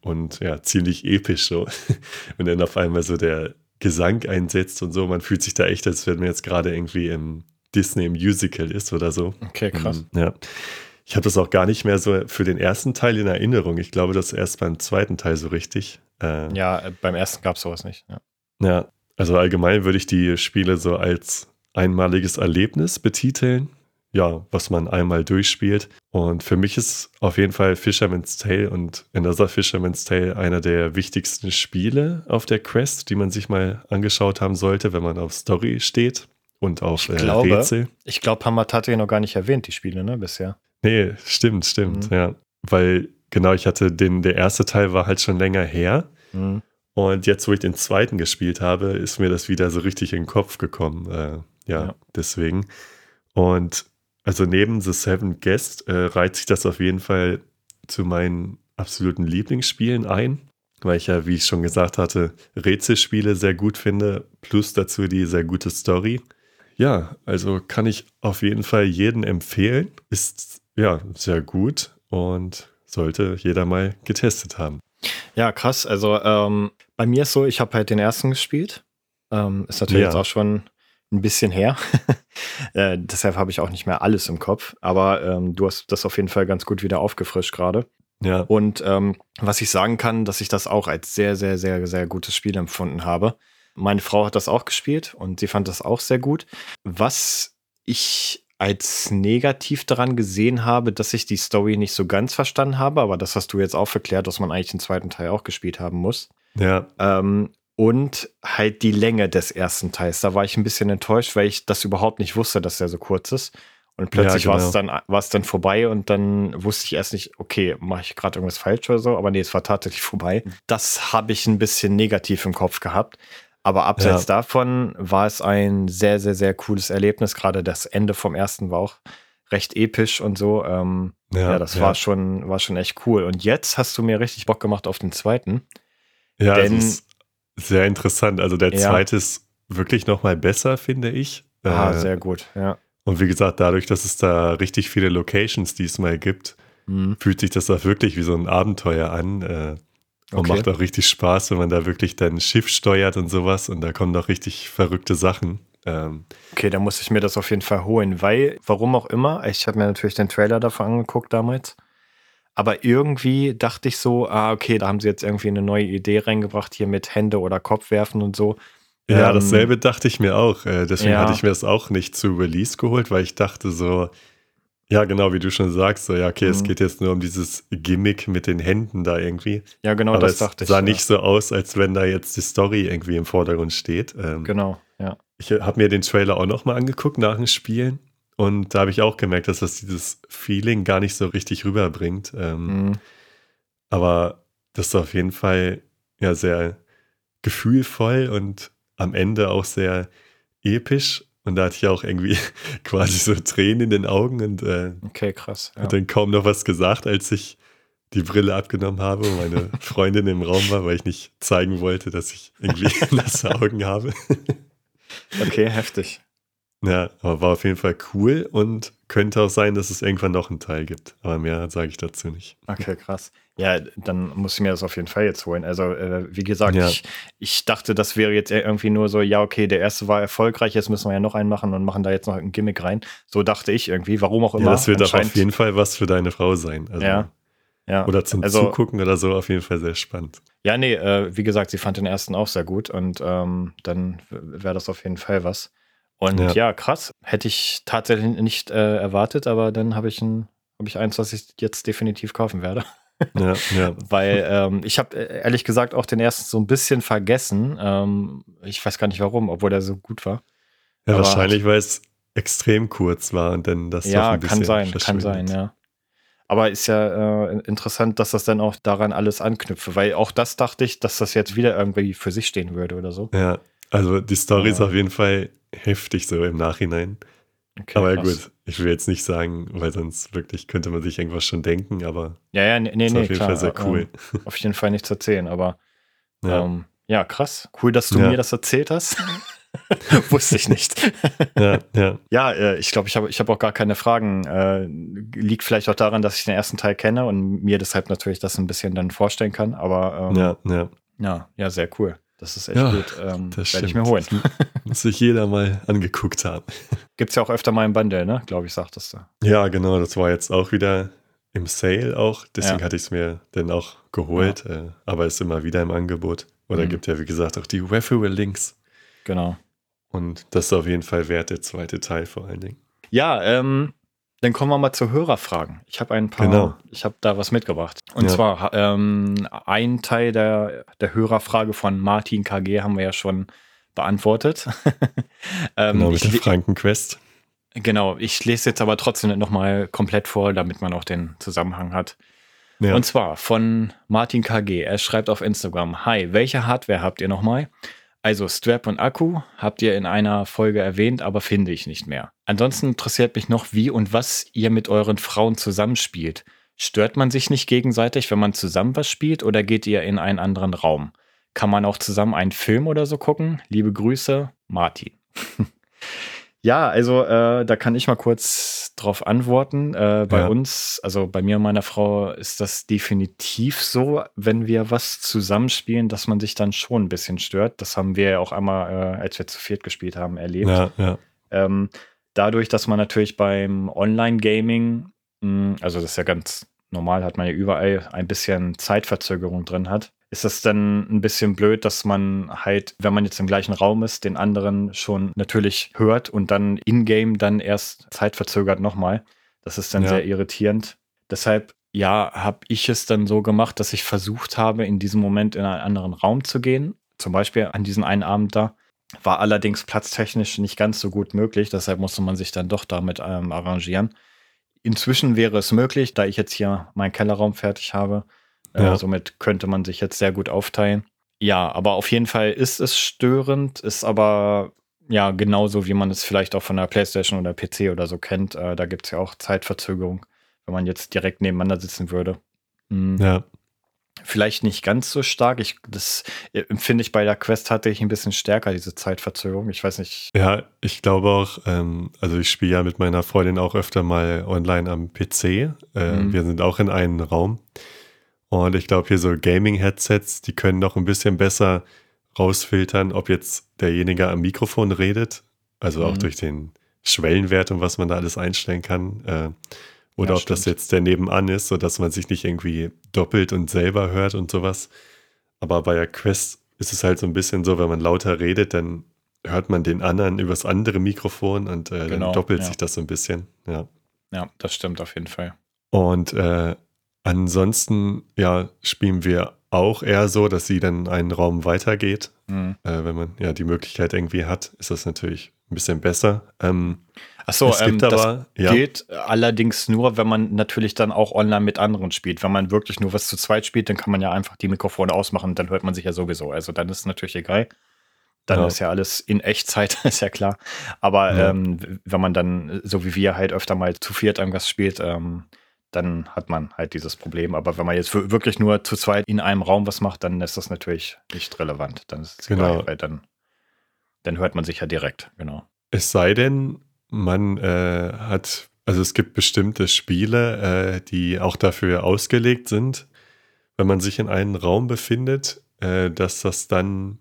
und ja, ziemlich episch so. [laughs] Und dann auf einmal so der Gesang einsetzt und so, man fühlt sich da echt, als wenn man jetzt gerade irgendwie im Disney Musical ist oder so.
Okay, krass.
Mhm, ja. Ich habe das auch gar nicht mehr so für den ersten Teil in Erinnerung. Ich glaube, das erst beim zweiten Teil so richtig.
Äh, ja, äh, beim ersten gab es sowas nicht. Ja.
ja, also allgemein würde ich die Spiele so als einmaliges Erlebnis betiteln. Ja, was man einmal durchspielt. Und für mich ist auf jeden Fall Fisherman's Tale und Another Fisherman's Tale einer der wichtigsten Spiele auf der Quest, die man sich mal angeschaut haben sollte, wenn man auf Story steht und auf
ich glaube,
äh, Rätsel.
Ich glaube, Hamad hatte ja noch gar nicht erwähnt, die Spiele, ne, bisher.
Nee, stimmt, stimmt, mhm. ja. Weil, genau, ich hatte den, der erste Teil war halt schon länger her. Mhm. Und jetzt, wo ich den zweiten gespielt habe, ist mir das wieder so richtig in den Kopf gekommen. Äh, ja, ja, deswegen. Und also neben The Seven Guest äh, reiht sich das auf jeden Fall zu meinen absoluten Lieblingsspielen ein, weil ich ja, wie ich schon gesagt hatte, Rätselspiele sehr gut finde, plus dazu die sehr gute Story. Ja, also kann ich auf jeden Fall jeden empfehlen. Ist ja sehr gut und sollte jeder mal getestet haben.
Ja, krass. Also ähm, bei mir ist so, ich habe halt den ersten gespielt. Ähm, ist natürlich ja. jetzt auch schon ein bisschen her. [laughs] äh, deshalb habe ich auch nicht mehr alles im Kopf. Aber ähm, du hast das auf jeden Fall ganz gut wieder aufgefrischt gerade.
Ja.
Und ähm, was ich sagen kann, dass ich das auch als sehr, sehr, sehr, sehr gutes Spiel empfunden habe. Meine Frau hat das auch gespielt und sie fand das auch sehr gut. Was ich als negativ daran gesehen habe, dass ich die Story nicht so ganz verstanden habe, aber das hast du jetzt auch verklärt, dass man eigentlich den zweiten Teil auch gespielt haben muss.
Ja.
Ähm, und halt die Länge des ersten Teils. Da war ich ein bisschen enttäuscht, weil ich das überhaupt nicht wusste, dass der so kurz ist. Und plötzlich ja, genau. war es dann, war es dann vorbei und dann wusste ich erst nicht, okay, mache ich gerade irgendwas falsch oder so, aber nee, es war tatsächlich vorbei. Das habe ich ein bisschen negativ im Kopf gehabt. Aber abseits ja. davon war es ein sehr, sehr, sehr cooles Erlebnis. Gerade das Ende vom ersten war auch recht episch und so. Ähm, ja, ja, das war schon, war schon echt cool. Und jetzt hast du mir richtig Bock gemacht auf den zweiten.
Ja, denn, sehr interessant. Also der zweite ist wirklich noch mal besser, finde ich.
Ah, äh, sehr gut, ja.
Und wie gesagt, dadurch, dass es da richtig viele Locations diesmal gibt, mhm. fühlt sich das auch wirklich wie so ein Abenteuer an. Äh, und okay. macht auch richtig Spaß, wenn man da wirklich dein Schiff steuert und sowas. Und da kommen doch richtig verrückte Sachen. Ähm,
okay, da muss ich mir das auf jeden Fall holen, weil, warum auch immer, ich habe mir natürlich den Trailer davon angeguckt damals. Aber irgendwie dachte ich so, ah, okay, da haben sie jetzt irgendwie eine neue Idee reingebracht, hier mit Hände oder Kopf werfen und so.
Ja, ähm, dasselbe dachte ich mir auch. Äh, deswegen ja. hatte ich mir das auch nicht zu Release geholt, weil ich dachte so, ja, genau, wie du schon sagst, so, ja, okay, mhm. es geht jetzt nur um dieses Gimmick mit den Händen da irgendwie.
Ja, genau,
Aber
das dachte
ich. sah
ja.
nicht so aus, als wenn da jetzt die Story irgendwie im Vordergrund steht.
Ähm, genau, ja.
Ich habe mir den Trailer auch nochmal angeguckt nach dem Spielen und da habe ich auch gemerkt, dass das dieses Feeling gar nicht so richtig rüberbringt. Ähm, mhm. Aber das ist auf jeden Fall ja sehr gefühlvoll und am Ende auch sehr episch und da hatte ich auch irgendwie [laughs] quasi so Tränen in den Augen und äh,
okay, krass.
Ja. dann kaum noch was gesagt, als ich die Brille abgenommen habe und meine [laughs] Freundin im Raum war, weil ich nicht zeigen wollte, dass ich irgendwie [laughs] nasse Augen habe.
okay, heftig.
Ja, aber war auf jeden Fall cool und könnte auch sein, dass es irgendwann noch einen Teil gibt. Aber mehr sage ich dazu nicht.
Okay, krass. Ja, dann muss ich mir das auf jeden Fall jetzt holen. Also, äh, wie gesagt, ja. ich, ich dachte, das wäre jetzt irgendwie nur so, ja, okay, der erste war erfolgreich, jetzt müssen wir ja noch einen machen und machen da jetzt noch ein Gimmick rein. So dachte ich irgendwie, warum auch immer. Ja,
das wird auch auf jeden Fall was für deine Frau sein. Also,
ja. Ja.
Oder zum also, Zugucken oder so, auf jeden Fall sehr spannend.
Ja, nee, äh, wie gesagt, sie fand den ersten auch sehr gut und ähm, dann wäre das auf jeden Fall was. Und ja, ja krass. Hätte ich tatsächlich nicht äh, erwartet, aber dann habe ich, ein, hab ich eins, was ich jetzt definitiv kaufen werde.
Ja, ja. [laughs]
Weil ähm, ich habe äh, ehrlich gesagt auch den ersten so ein bisschen vergessen. Ähm, ich weiß gar nicht warum, obwohl der so gut war.
Ja, aber wahrscheinlich, weil es extrem kurz war und dann das
Ja, kann sein, kann sein, ja. Aber ist ja äh, interessant, dass das dann auch daran alles anknüpfe, weil auch das dachte ich, dass das jetzt wieder irgendwie für sich stehen würde oder so.
Ja, also die Story ja. ist auf jeden Fall heftig so im Nachhinein. Okay, aber ja gut, ich will jetzt nicht sagen, weil sonst wirklich könnte man sich irgendwas schon denken, aber
ja, ja, nee, nee,
ist
auf
jeden
klar,
Fall sehr cool.
Ähm, auf jeden Fall nichts erzählen, aber ja, ähm, ja krass. Cool, dass du ja. mir das erzählt hast. [laughs] Wusste ich nicht.
ja, ja.
ja äh, ich glaube, ich habe ich hab auch gar keine Fragen. Äh, liegt vielleicht auch daran, dass ich den ersten Teil kenne und mir deshalb natürlich das ein bisschen dann vorstellen kann, aber
ähm, ja, ja.
Ja, ja, sehr cool. Das ist echt ja, gut. Ähm, das werde ich mir holen. [laughs]
Muss sich jeder mal angeguckt haben. [laughs]
Gibt es ja auch öfter mal im Bundle, ne? Glaube ich, sagtest du.
Ja, genau. Das war jetzt auch wieder im Sale auch. Deswegen ja. hatte ich es mir dann auch geholt. Ja. Äh, aber ist immer wieder im Angebot. Oder mhm. gibt ja, wie gesagt, auch die Referral-Links.
Genau.
Und das ist auf jeden Fall wert, der zweite Teil vor allen Dingen.
Ja, ähm, dann kommen wir mal zu Hörerfragen. Ich habe ein paar,
genau.
ich habe da was mitgebracht. Und ja. zwar ähm, ein Teil der, der Hörerfrage von Martin KG haben wir ja schon beantwortet. [laughs]
ähm, genau, mit der Frankenquest.
Genau, ich lese jetzt aber trotzdem nochmal komplett vor, damit man auch den Zusammenhang hat. Ja. Und zwar von Martin KG. Er schreibt auf Instagram: Hi, welche Hardware habt ihr nochmal? Also Strap und Akku habt ihr in einer Folge erwähnt, aber finde ich nicht mehr. Ansonsten interessiert mich noch, wie und was ihr mit euren Frauen zusammenspielt. Stört man sich nicht gegenseitig, wenn man zusammen was spielt oder geht ihr in einen anderen Raum? Kann man auch zusammen einen Film oder so gucken? Liebe Grüße, Martin. [laughs] Ja, also äh, da kann ich mal kurz drauf antworten. Äh, bei ja. uns, also bei mir und meiner Frau, ist das definitiv so, wenn wir was zusammenspielen, dass man sich dann schon ein bisschen stört. Das haben wir ja auch einmal, äh, als wir zu viert gespielt haben, erlebt.
Ja, ja.
Ähm, dadurch, dass man natürlich beim Online-Gaming, hm, also das ist ja ganz normal, hat man ja überall ein bisschen Zeitverzögerung drin hat ist das dann ein bisschen blöd, dass man halt, wenn man jetzt im gleichen Raum ist, den anderen schon natürlich hört und dann in-game dann erst zeitverzögert nochmal. Das ist dann ja. sehr irritierend. Deshalb, ja, habe ich es dann so gemacht, dass ich versucht habe, in diesem Moment in einen anderen Raum zu gehen. Zum Beispiel an diesem einen Abend da. War allerdings platztechnisch nicht ganz so gut möglich, deshalb musste man sich dann doch damit ähm, arrangieren. Inzwischen wäre es möglich, da ich jetzt hier meinen Kellerraum fertig habe, ja. Äh, somit könnte man sich jetzt sehr gut aufteilen. Ja, aber auf jeden Fall ist es störend, ist aber ja genauso, wie man es vielleicht auch von der PlayStation oder PC oder so kennt. Äh, da gibt es ja auch Zeitverzögerung, wenn man jetzt direkt nebeneinander sitzen würde.
Mhm. Ja.
Vielleicht nicht ganz so stark. Ich, das empfinde ich bei der Quest hatte ich ein bisschen stärker, diese Zeitverzögerung. Ich weiß nicht.
Ja, ich glaube auch, ähm, also ich spiele ja mit meiner Freundin auch öfter mal online am PC. Äh, mhm. Wir sind auch in einem Raum. Und ich glaube, hier so Gaming-Headsets, die können noch ein bisschen besser rausfiltern, ob jetzt derjenige am Mikrofon redet, also auch mhm. durch den Schwellenwert und was man da alles einstellen kann. Äh, oder ja, ob stimmt. das jetzt der nebenan ist, sodass man sich nicht irgendwie doppelt und selber hört und sowas. Aber bei der Quest ist es halt so ein bisschen so, wenn man lauter redet, dann hört man den anderen übers andere Mikrofon und äh, genau, dann doppelt ja. sich das so ein bisschen. Ja.
ja, das stimmt auf jeden Fall.
Und äh, Ansonsten, ja, spielen wir auch eher so, dass sie dann einen Raum weitergeht. Mhm. Äh, wenn man ja die Möglichkeit irgendwie hat, ist das natürlich ein bisschen besser. Ähm,
Achso, ähm, das ja. geht allerdings nur, wenn man natürlich dann auch online mit anderen spielt. Wenn man wirklich nur was zu zweit spielt, dann kann man ja einfach die Mikrofone ausmachen, dann hört man sich ja sowieso. Also dann ist es natürlich egal. Dann ja. ist ja alles in Echtzeit, [laughs] ist ja klar. Aber ja. Ähm, wenn man dann, so wie wir halt öfter mal zu viert irgendwas spielt, ähm, dann hat man halt dieses Problem. Aber wenn man jetzt wirklich nur zu zweit in einem Raum was macht, dann ist das natürlich nicht relevant. Dann ist es
genau.
egal, weil dann, dann hört man sich ja direkt, genau.
Es sei denn, man äh, hat, also es gibt bestimmte Spiele, äh, die auch dafür ausgelegt sind, wenn man sich in einem Raum befindet, äh, dass das dann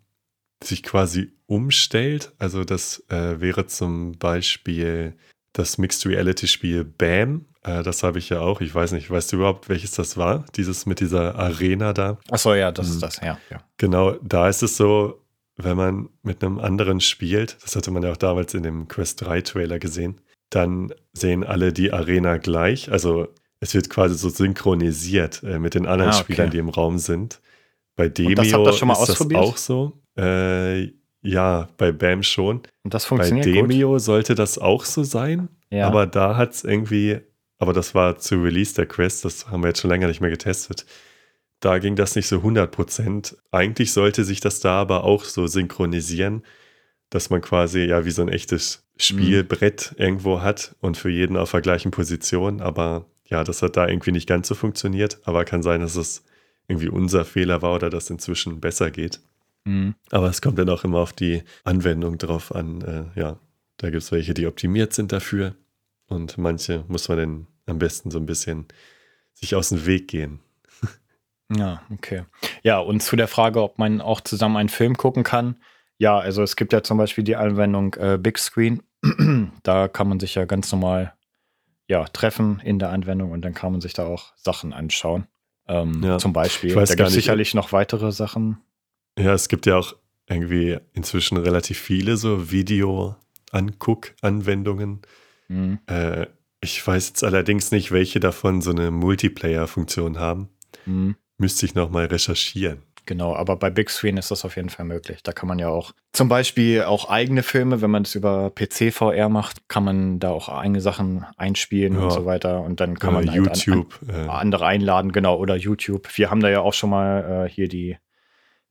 sich quasi umstellt. Also das äh, wäre zum Beispiel das Mixed Reality Spiel BAM. Äh, das habe ich ja auch. Ich weiß nicht, weißt du überhaupt, welches das war? Dieses mit dieser Arena da.
Achso, ja, das mhm. ist das, ja, ja.
Genau, da ist es so, wenn man mit einem anderen spielt, das hatte man ja auch damals in dem Quest 3 Trailer gesehen, dann sehen alle die Arena gleich. Also es wird quasi so synchronisiert äh, mit den anderen ah, okay. Spielern, die im Raum sind. Bei Demio das habt ihr schon mal ist ausprobiert? das auch so. Äh, ja, bei BAM schon.
Und das funktioniert
Bei Demio gut. sollte das auch so sein. Ja. Aber da hat es irgendwie, aber das war zu Release der Quest, das haben wir jetzt schon länger nicht mehr getestet. Da ging das nicht so 100%. Eigentlich sollte sich das da aber auch so synchronisieren, dass man quasi ja wie so ein echtes Spielbrett mhm. irgendwo hat und für jeden auf der gleichen Position. Aber ja, das hat da irgendwie nicht ganz so funktioniert. Aber kann sein, dass es irgendwie unser Fehler war oder das inzwischen besser geht. Mhm. Aber es kommt dann auch immer auf die Anwendung drauf an. Äh, ja, da gibt es welche, die optimiert sind dafür. Und manche muss man dann am besten so ein bisschen sich aus dem Weg gehen.
Ja, okay. Ja, und zu der Frage, ob man auch zusammen einen Film gucken kann. Ja, also es gibt ja zum Beispiel die Anwendung äh, Big Screen. [clears throat] da kann man sich ja ganz normal ja, treffen in der Anwendung und dann kann man sich da auch Sachen anschauen. Ähm, ja. Zum Beispiel. da gibt es sicherlich noch weitere Sachen.
Ja, es gibt ja auch irgendwie inzwischen relativ viele so Video-Anguck-Anwendungen. Mhm. Äh, ich weiß jetzt allerdings nicht, welche davon so eine Multiplayer-Funktion haben. Mhm. Müsste ich nochmal recherchieren.
Genau, aber bei Big Screen ist das auf jeden Fall möglich. Da kann man ja auch zum Beispiel auch eigene Filme, wenn man es über PC VR macht, kann man da auch eigene Sachen einspielen ja. und so weiter. Und dann kann oder man
halt YouTube,
an, an, andere einladen, genau, oder YouTube. Wir haben da ja auch schon mal äh, hier die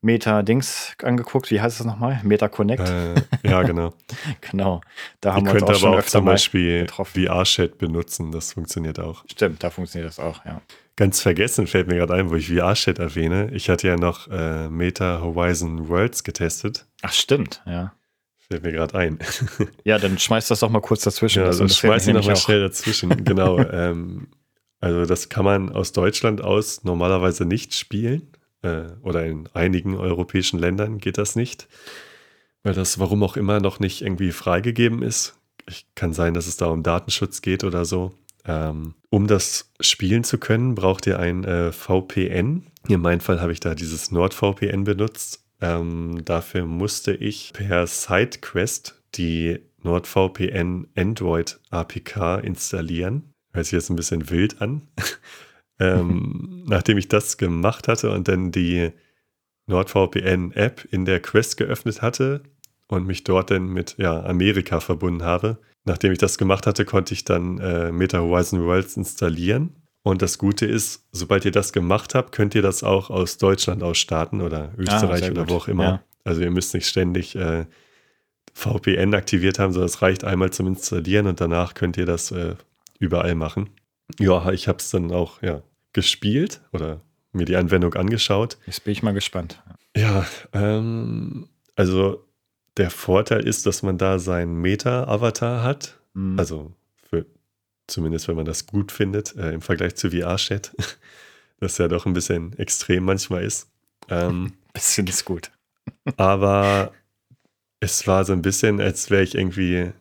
Meta-Dings angeguckt. Wie heißt das nochmal? Meta Connect?
Äh, ja, genau. [laughs]
genau. Da haben
Ihr wir uns auch schon aber auch zum Beispiel VR-Chat benutzen. Das funktioniert auch.
Stimmt, da funktioniert das auch, ja.
Ganz vergessen fällt mir gerade ein, wo ich VR-Chat erwähne. Ich hatte ja noch äh, Meta Horizon Worlds getestet.
Ach, stimmt, ja.
Fällt mir gerade ein. [laughs]
ja, dann schmeiß das doch mal kurz dazwischen.
Ja, also schmeiß ich nochmal schnell dazwischen. genau. [laughs] ähm, also das kann man aus Deutschland aus normalerweise nicht spielen äh, oder in einigen europäischen Ländern geht das nicht, weil das warum auch immer noch nicht irgendwie freigegeben ist. Ich kann sein, dass es da um Datenschutz geht oder so. Ähm, um das spielen zu können, braucht ihr ein äh, VPN. In meinem Fall habe ich da dieses NordVPN benutzt. Ähm, dafür musste ich per SideQuest die NordVPN Android APK installieren. Hört sich jetzt ein bisschen wild an. [laughs] Ähm, nachdem ich das gemacht hatte und dann die NordVPN-App in der Quest geöffnet hatte und mich dort dann mit ja, Amerika verbunden habe, nachdem ich das gemacht hatte, konnte ich dann äh, Meta Horizon Worlds installieren. Und das Gute ist, sobald ihr das gemacht habt, könnt ihr das auch aus Deutschland aus starten oder ah, Österreich ah, oder wo auch immer. Ja. Also ihr müsst nicht ständig äh, VPN aktiviert haben, sondern es reicht einmal zum Installieren und danach könnt ihr das äh, überall machen. Ja, ich habe es dann auch ja, gespielt oder mir die Anwendung angeschaut.
Jetzt bin ich mal gespannt.
Ja, ähm, also der Vorteil ist, dass man da seinen Meta-Avatar hat. Mhm. Also für, zumindest wenn man das gut findet, äh, im Vergleich zu VR-Chat, [laughs] das ja doch ein bisschen extrem manchmal ist. Ähm, [laughs]
bisschen ist gut.
aber es war so ein bisschen, als wäre ich irgendwie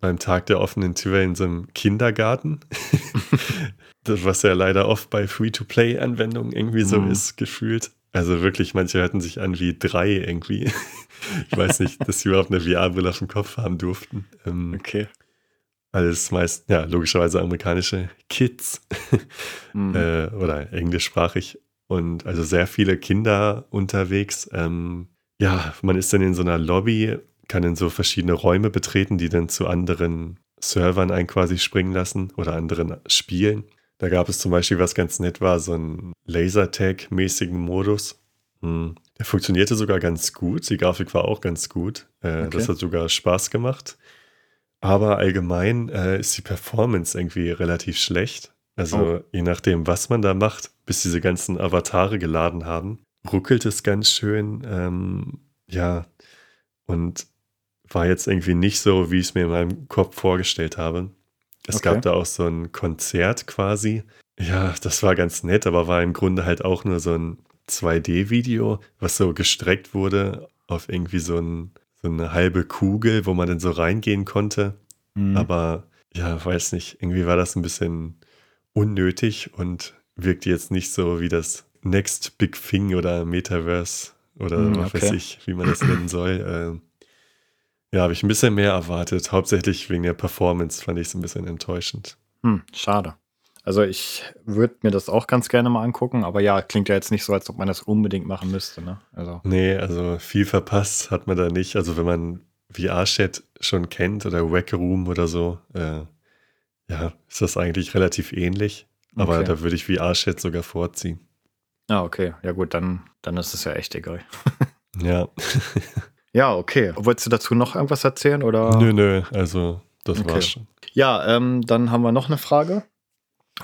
beim Tag der offenen Tür in so einem Kindergarten. [laughs] was ja leider oft bei Free-to-Play-Anwendungen irgendwie so mhm. ist, gefühlt. Also wirklich, manche hörten sich an wie drei irgendwie. [laughs] ich weiß nicht, dass sie überhaupt eine VR-Brille auf dem Kopf haben durften.
Ähm, okay.
Alles meist, ja, logischerweise amerikanische Kids mhm. [laughs] äh, oder englischsprachig und also sehr viele Kinder unterwegs. Ähm, ja, man ist dann in so einer Lobby, kann in so verschiedene Räume betreten, die dann zu anderen Servern einen quasi springen lassen oder anderen Spielen. Da gab es zum Beispiel, was ganz nett war, so einen Lasertag-mäßigen Modus. Hm. Der funktionierte sogar ganz gut. Die Grafik war auch ganz gut. Äh, okay. Das hat sogar Spaß gemacht. Aber allgemein äh, ist die Performance irgendwie relativ schlecht. Also oh. je nachdem, was man da macht, bis diese ganzen Avatare geladen haben, ruckelt es ganz schön. Ähm, ja, und war jetzt irgendwie nicht so, wie ich es mir in meinem Kopf vorgestellt habe. Es okay. gab da auch so ein Konzert quasi. Ja, das war ganz nett, aber war im Grunde halt auch nur so ein 2D-Video, was so gestreckt wurde auf irgendwie so, ein, so, eine halbe Kugel, wo man dann so reingehen konnte. Mhm. Aber ja, weiß nicht, irgendwie war das ein bisschen unnötig und wirkte jetzt nicht so wie das Next Big Thing oder Metaverse oder mhm, was weiß ich, wie man das nennen soll. Ja, habe ich ein bisschen mehr erwartet. Hauptsächlich wegen der Performance fand ich es ein bisschen enttäuschend.
Hm, schade. Also ich würde mir das auch ganz gerne mal angucken, aber ja, klingt ja jetzt nicht so, als ob man das unbedingt machen müsste. Ne?
Also. Nee, also viel verpasst hat man da nicht. Also wenn man VR-Chat schon kennt oder Wack Room oder so, äh, ja, ist das eigentlich relativ ähnlich. Aber okay. da würde ich VR-Chat sogar vorziehen.
Ah, okay. Ja gut, dann, dann ist es ja echt egal.
ja. [laughs] [laughs]
ja, okay. Wolltest du dazu noch irgendwas erzählen? Oder?
Nö, nö, also das okay. war's schon.
Ja, ähm, dann haben wir noch eine Frage.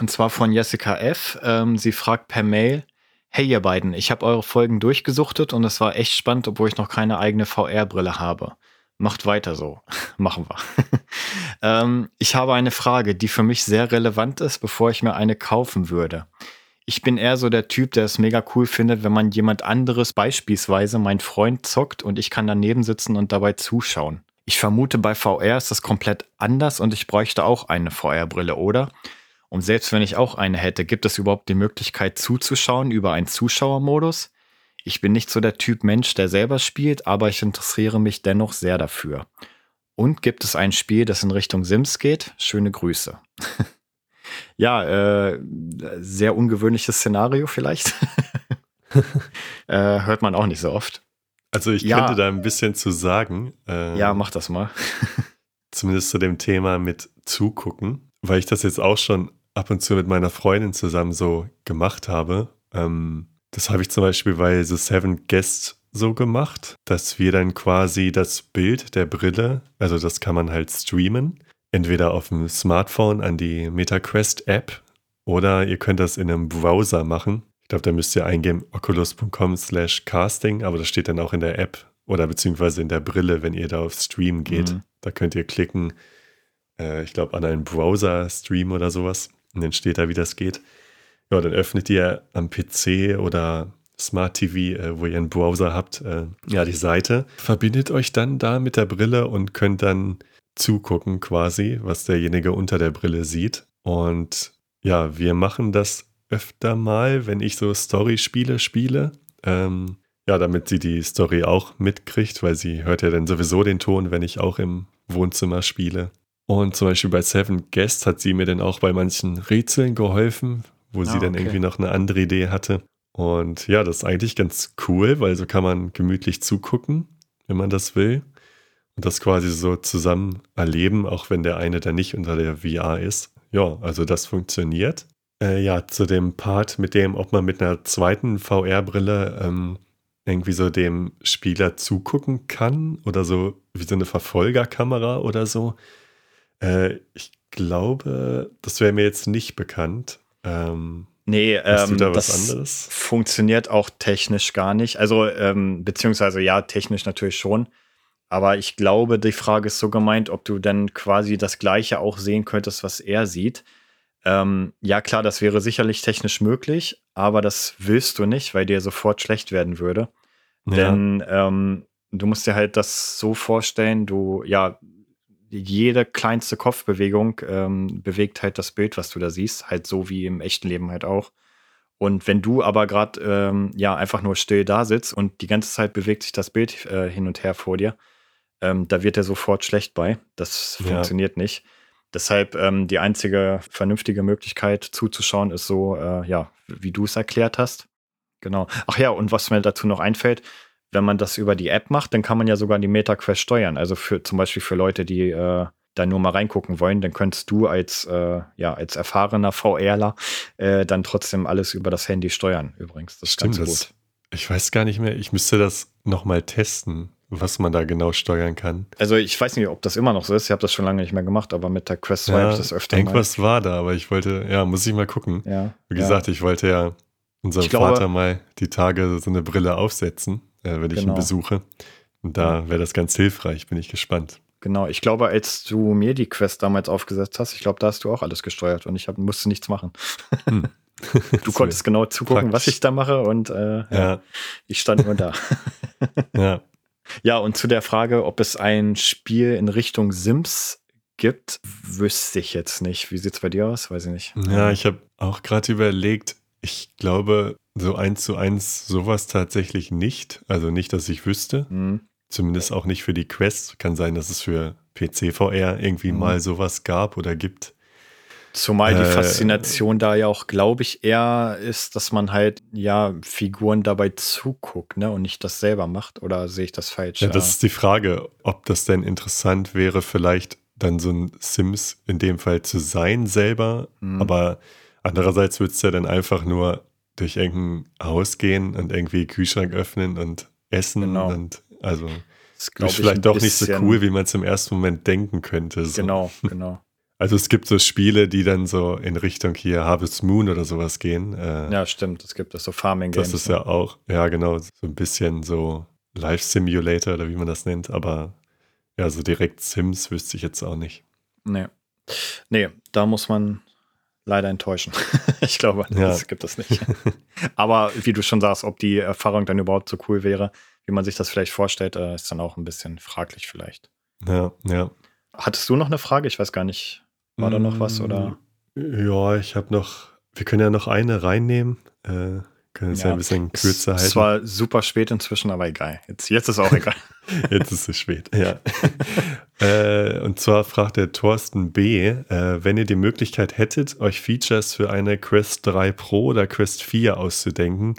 Und zwar von Jessica F. Ähm, sie fragt per Mail, Hey ihr beiden, ich habe eure Folgen durchgesuchtet und es war echt spannend, obwohl ich noch keine eigene VR-Brille habe. Macht weiter so. [laughs] Machen wir. [laughs] ähm, ich habe eine Frage, die für mich sehr relevant ist, bevor ich mir eine kaufen würde. Ich bin eher so der Typ, der es mega cool findet, wenn man jemand anderes, beispielsweise mein Freund, zockt und ich kann daneben sitzen und dabei zuschauen. Ich vermute, bei VR ist das komplett anders und ich bräuchte auch eine VR-Brille, oder? Und selbst wenn ich auch eine hätte, gibt es überhaupt die Möglichkeit zuzuschauen über einen Zuschauermodus? Ich bin nicht so der Typ Mensch, der selber spielt, aber ich interessiere mich dennoch sehr dafür. Und gibt es ein Spiel, das in Richtung Sims geht? Schöne Grüße. [laughs] ja, äh, sehr ungewöhnliches Szenario vielleicht. [laughs] äh, hört man auch nicht so oft.
Also ich ja. könnte da ein bisschen zu sagen.
Äh, ja, mach das mal. [laughs]
zumindest zu dem Thema mit zugucken, weil ich das jetzt auch schon ab und zu mit meiner Freundin zusammen so gemacht habe. Ähm, das habe ich zum Beispiel bei The Seven Guests so gemacht, dass wir dann quasi das Bild der Brille, also das kann man halt streamen, entweder auf dem Smartphone an die MetaQuest App oder ihr könnt das in einem Browser machen. Ich glaube, da müsst ihr eingeben oculus.com slash casting, aber das steht dann auch in der App oder beziehungsweise in der Brille, wenn ihr da auf Stream geht. Mhm. Da könnt ihr klicken, äh, ich glaube, an einen Browser-Stream oder sowas. Und dann steht da, wie das geht. Ja, dann öffnet ihr am PC oder Smart TV, äh, wo ihr einen Browser habt, äh, ja, die Seite. Verbindet euch dann da mit der Brille und könnt dann zugucken quasi, was derjenige unter der Brille sieht. Und ja, wir machen das öfter mal, wenn ich so Story-Spiele spiele. Ähm, ja, damit sie die Story auch mitkriegt, weil sie hört ja dann sowieso den Ton, wenn ich auch im Wohnzimmer spiele. Und zum Beispiel bei Seven Guests hat sie mir dann auch bei manchen Rätseln geholfen, wo ah, sie dann okay. irgendwie noch eine andere Idee hatte. Und ja, das ist eigentlich ganz cool, weil so kann man gemütlich zugucken, wenn man das will. Und das quasi so zusammen erleben, auch wenn der eine dann nicht unter der VR ist. Ja, also das funktioniert. Äh, ja, zu dem Part mit dem, ob man mit einer zweiten VR-Brille ähm, irgendwie so dem Spieler zugucken kann oder so wie so eine Verfolgerkamera oder so. Äh, ich glaube, das wäre mir jetzt nicht bekannt. Ähm,
nee, ähm, das anderes? funktioniert auch technisch gar nicht. Also, ähm, beziehungsweise ja, technisch natürlich schon. Aber ich glaube, die Frage ist so gemeint, ob du dann quasi das Gleiche auch sehen könntest, was er sieht. Ähm, ja, klar, das wäre sicherlich technisch möglich, aber das willst du nicht, weil dir sofort schlecht werden würde. Ja. Denn ähm, du musst dir halt das so vorstellen, du, ja, jede kleinste Kopfbewegung ähm, bewegt halt das Bild, was du da siehst, halt so wie im echten Leben halt auch. Und wenn du aber gerade ähm, ja einfach nur still da sitzt und die ganze Zeit bewegt sich das Bild äh, hin und her vor dir, ähm, da wird er sofort schlecht bei. Das ja. funktioniert nicht. Deshalb ähm, die einzige vernünftige Möglichkeit zuzuschauen ist so, äh, ja, wie du es erklärt hast. Genau. Ach ja, und was mir dazu noch einfällt, wenn man das über die App macht, dann kann man ja sogar die MetaQuest steuern. Also für zum Beispiel für Leute, die äh, da nur mal reingucken wollen, dann könntest du als, äh, ja, als erfahrener VRler äh, dann trotzdem alles über das Handy steuern, übrigens.
Das Stimmt, ganz gut. ich weiß gar nicht mehr, ich müsste das nochmal testen, was man da genau steuern kann.
Also ich weiß nicht, ob das immer noch so ist, ich habe das schon lange nicht mehr gemacht, aber mit der Quest 2
ja, habe ich das öfter Irgendwas mal. war da, aber ich wollte, ja, muss ich mal gucken. Ja, Wie gesagt, ja. ich wollte ja unserem glaube, Vater mal die Tage so eine Brille aufsetzen, äh, wenn ich genau. ihn besuche. Und da wäre das ganz hilfreich, bin ich gespannt.
Genau, ich glaube, als du mir die Quest damals aufgesetzt hast, ich glaube, da hast du auch alles gesteuert und ich hab, musste nichts machen. Hm. [laughs] Du konntest [laughs] genau zugucken, praktisch. was ich da mache und äh, ja. ich stand nur da. [laughs] ja. Ja, und zu der Frage, ob es ein Spiel in Richtung Sims gibt, wüsste ich jetzt nicht. Wie sieht es bei dir aus? Weiß ich nicht.
Ja, ich habe auch gerade überlegt, ich glaube, so eins zu eins sowas tatsächlich nicht. Also nicht, dass ich wüsste. Mhm. Zumindest auch nicht für die Quest. Kann sein, dass es für PC-VR irgendwie mhm. mal sowas gab oder gibt.
Zumal die äh, Faszination da ja auch, glaube ich, eher ist, dass man halt ja Figuren dabei zuguckt, ne, und nicht das selber macht. Oder sehe ich das falsch?
Ja, das ist die Frage, ob das denn interessant wäre, vielleicht dann so ein Sims in dem Fall zu sein selber. Mhm. Aber andererseits würdest du ja dann einfach nur durch irgendein Haus gehen und irgendwie Kühlschrank öffnen und essen genau. und also das ist vielleicht doch nicht so cool, wie man es im ersten Moment denken könnte.
So. Genau, genau.
Also es gibt so Spiele, die dann so in Richtung hier Harvest Moon oder sowas gehen.
Äh, ja, stimmt. Es gibt das so Farming Games.
Das ist ja auch, ja genau, so ein bisschen so Life Simulator oder wie man das nennt. Aber ja, so direkt Sims wüsste ich jetzt auch nicht.
Nee. Nee, da muss man leider enttäuschen. [laughs] ich glaube, ja. das gibt es nicht. Aber wie du schon sagst, ob die Erfahrung dann überhaupt so cool wäre, wie man sich das vielleicht vorstellt, äh, ist dann auch ein bisschen fraglich vielleicht.
Ja, ja.
Hattest du noch eine Frage? Ich weiß gar nicht. War da noch was oder?
Ja, ich habe noch, wir können ja noch eine reinnehmen. Äh, können es ja, ja, ein bisschen kürzer halten.
Es war super spät inzwischen, aber egal. Jetzt, jetzt ist auch egal. [laughs]
jetzt ist es spät, ja. [laughs] äh, und zwar fragt der Thorsten B., äh, wenn ihr die Möglichkeit hättet, euch Features für eine Quest 3 Pro oder Quest 4 auszudenken,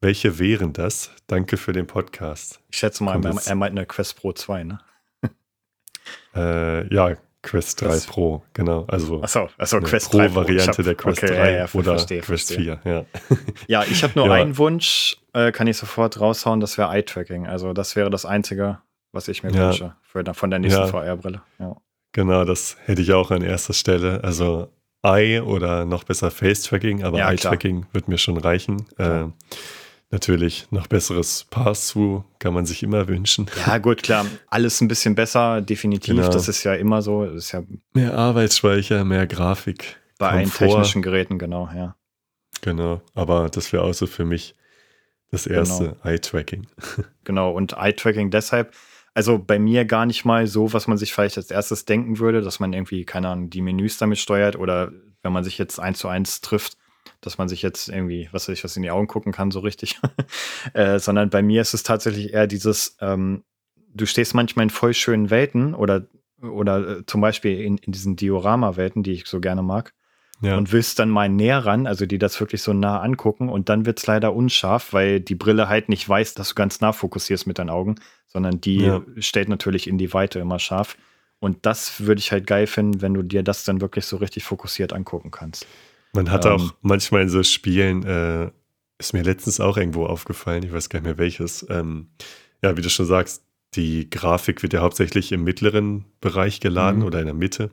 welche wären das? Danke für den Podcast.
Ich schätze mal, er, er meint eine Quest Pro 2, ne?
äh, ja, Quest 3 das, Pro, genau. Also
achso, achso Quest
Pro 3 Pro. Variante der Quest okay, 3 ja, ja, oder
verstehe,
Quest
verstehe.
4. Ja, [laughs]
ja ich habe nur ja. einen Wunsch, äh, kann ich sofort raushauen, das wäre Eye-Tracking. Also das wäre das Einzige, was ich mir wünsche für, von der nächsten VR-Brille.
Genau, das hätte ich auch an erster Stelle. Also Eye oder noch besser Face-Tracking, aber Eye-Tracking wird mir schon reichen. Äh, Natürlich noch besseres Pass-Through kann man sich immer wünschen.
Ja, gut, klar. Alles ein bisschen besser, definitiv. Genau. Das ist ja immer so. Das ist ja
mehr Arbeitsspeicher, mehr Grafik.
Bei allen technischen Geräten, genau, ja.
Genau, aber das wäre auch so für mich das erste genau. Eye-Tracking. [laughs]
Genau, und Eye-Tracking deshalb, also bei mir gar nicht mal so, was man sich vielleicht als erstes denken würde, dass man irgendwie, keine Ahnung, die Menüs damit steuert oder wenn man sich jetzt eins zu eins trifft, dass man sich jetzt irgendwie, was weiß ich, was in die Augen gucken kann, so richtig. [laughs] äh, sondern bei mir ist es tatsächlich eher dieses, ähm, du stehst manchmal in voll schönen Welten oder, oder äh, zum Beispiel in, in diesen Diorama-Welten, die ich so gerne mag. Ja. Und willst dann mal näher ran, also die das wirklich so nah angucken und dann wird es leider unscharf, weil die Brille halt nicht weiß, dass du ganz nah fokussierst mit deinen Augen, sondern die ja. stellt natürlich in die Weite immer scharf. Und das würde ich halt geil finden, wenn du dir das dann wirklich so richtig fokussiert angucken kannst.
Man hat ähm, auch manchmal in so Spielen, äh, ist mir letztens auch irgendwo aufgefallen, ich weiß gar nicht mehr welches, ähm, ja, wie du schon sagst, die Grafik wird ja hauptsächlich im mittleren Bereich geladen mhm. oder in der Mitte.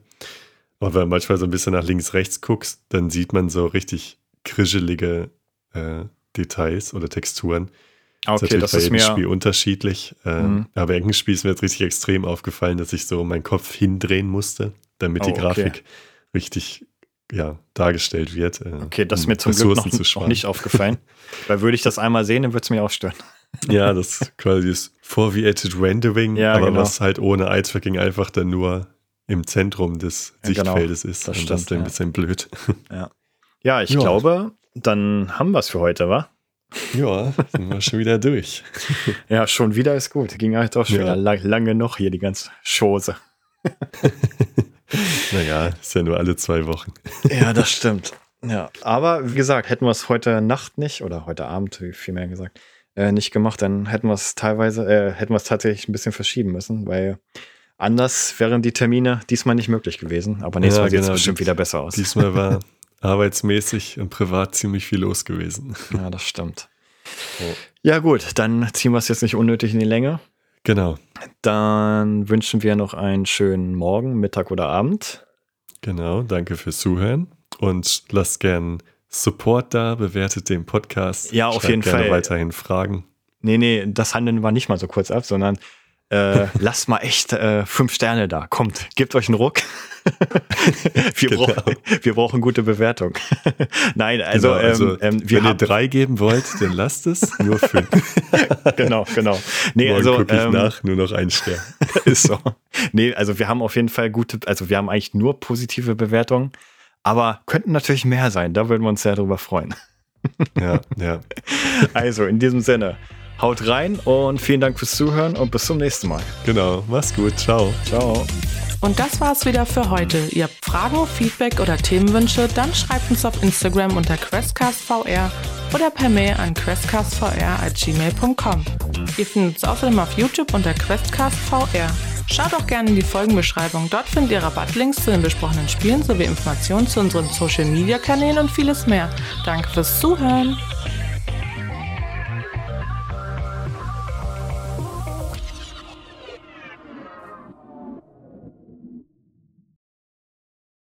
Aber wenn man manchmal so ein bisschen nach links, rechts guckst, dann sieht man so richtig krischelige äh, Details oder Texturen.
Okay, das ist, das
bei
jedem
Spiel unterschiedlich. Äh, mhm. Aber irgendein Spiel ist mir jetzt richtig extrem aufgefallen, dass ich so meinen Kopf hindrehen musste, damit oh, die Grafik okay. richtig ja, dargestellt wird.
Äh, okay, das ist mir zum Glück noch, noch, nicht aufgefallen. [laughs] weil würde ich das einmal sehen, dann würde es mir auch stören. [laughs]
ja, das quasi das Foveated Rendering, ja, aber genau. was halt ohne Eye-Tracking einfach dann nur im Zentrum des ja, genau. Sichtfeldes genau. ist.
Das, stimmt, das
ist ein bisschen blöd. [laughs]
Ja, ja ich glaube, dann haben wir es für heute, wa?
Ja, sind wir schon wieder durch.
ja, schon wieder ist gut. Ging halt auch schon ja. lang, lange noch hier, die ganze Chose. [laughs]
Naja, ist ja nur alle zwei Wochen. [laughs]
ja, das stimmt. Ja, aber wie gesagt, hätten wir es heute Nacht nicht oder heute Abend, wie viel mehr gesagt, äh, nicht gemacht, dann hätten wir es teilweise, äh, hätten wir es tatsächlich ein bisschen verschieben müssen, weil anders wären die Termine diesmal nicht möglich gewesen. Aber nächstes ja, Mal sieht es genau. bestimmt wieder besser aus.
Diesmal war [laughs] arbeitsmäßig und privat ziemlich viel los gewesen.
Ja, das stimmt. Oh. Ja, gut, dann ziehen wir es jetzt nicht unnötig in die Länge.
Genau.
Dann wünschen wir noch einen schönen Morgen, Mittag oder Abend.
Genau, danke fürs Zuhören und lasst gern Support da, bewertet den Podcast.
Ja, auf jeden
gerne
Fall.
weiterhin Fragen.
Nee, nee, das handeln wir nicht mal so kurz ab, sondern äh, lasst mal echt äh, fünf Sterne da. Kommt, gebt euch einen Ruck. [laughs] wir, genau. brauchen, wir brauchen gute Bewertung. [laughs] Nein, also, genau, also
ähm, ähm, wenn ihr drei geben wollt, dann lasst es. Nur fünf. [laughs]
genau, genau. Nee,
Morgen also gucke ich ähm, nach, nur noch ein Stern.
ist so. Nee, also wir haben auf jeden Fall gute, also wir haben eigentlich nur positive Bewertungen, aber könnten natürlich mehr sein. Da würden wir uns sehr drüber freuen.
ja, ja.
Also in diesem Sinne. Haut rein und vielen Dank fürs Zuhören und bis zum nächsten Mal.
Genau, mach's gut. Ciao.
Ciao.
Und das war's wieder für heute. Ihr habt Fragen, Feedback oder Themenwünsche, dann schreibt uns auf Instagram unter QuestcastVR oder per Mail an questcastvr.gmail.com. Ihr findet uns außerdem auf YouTube unter QuestcastVR. Schaut auch gerne in die Folgenbeschreibung. Dort findet ihr Rabattlinks zu den besprochenen Spielen sowie Informationen zu unseren Social Media Kanälen und vieles mehr. Danke fürs Zuhören.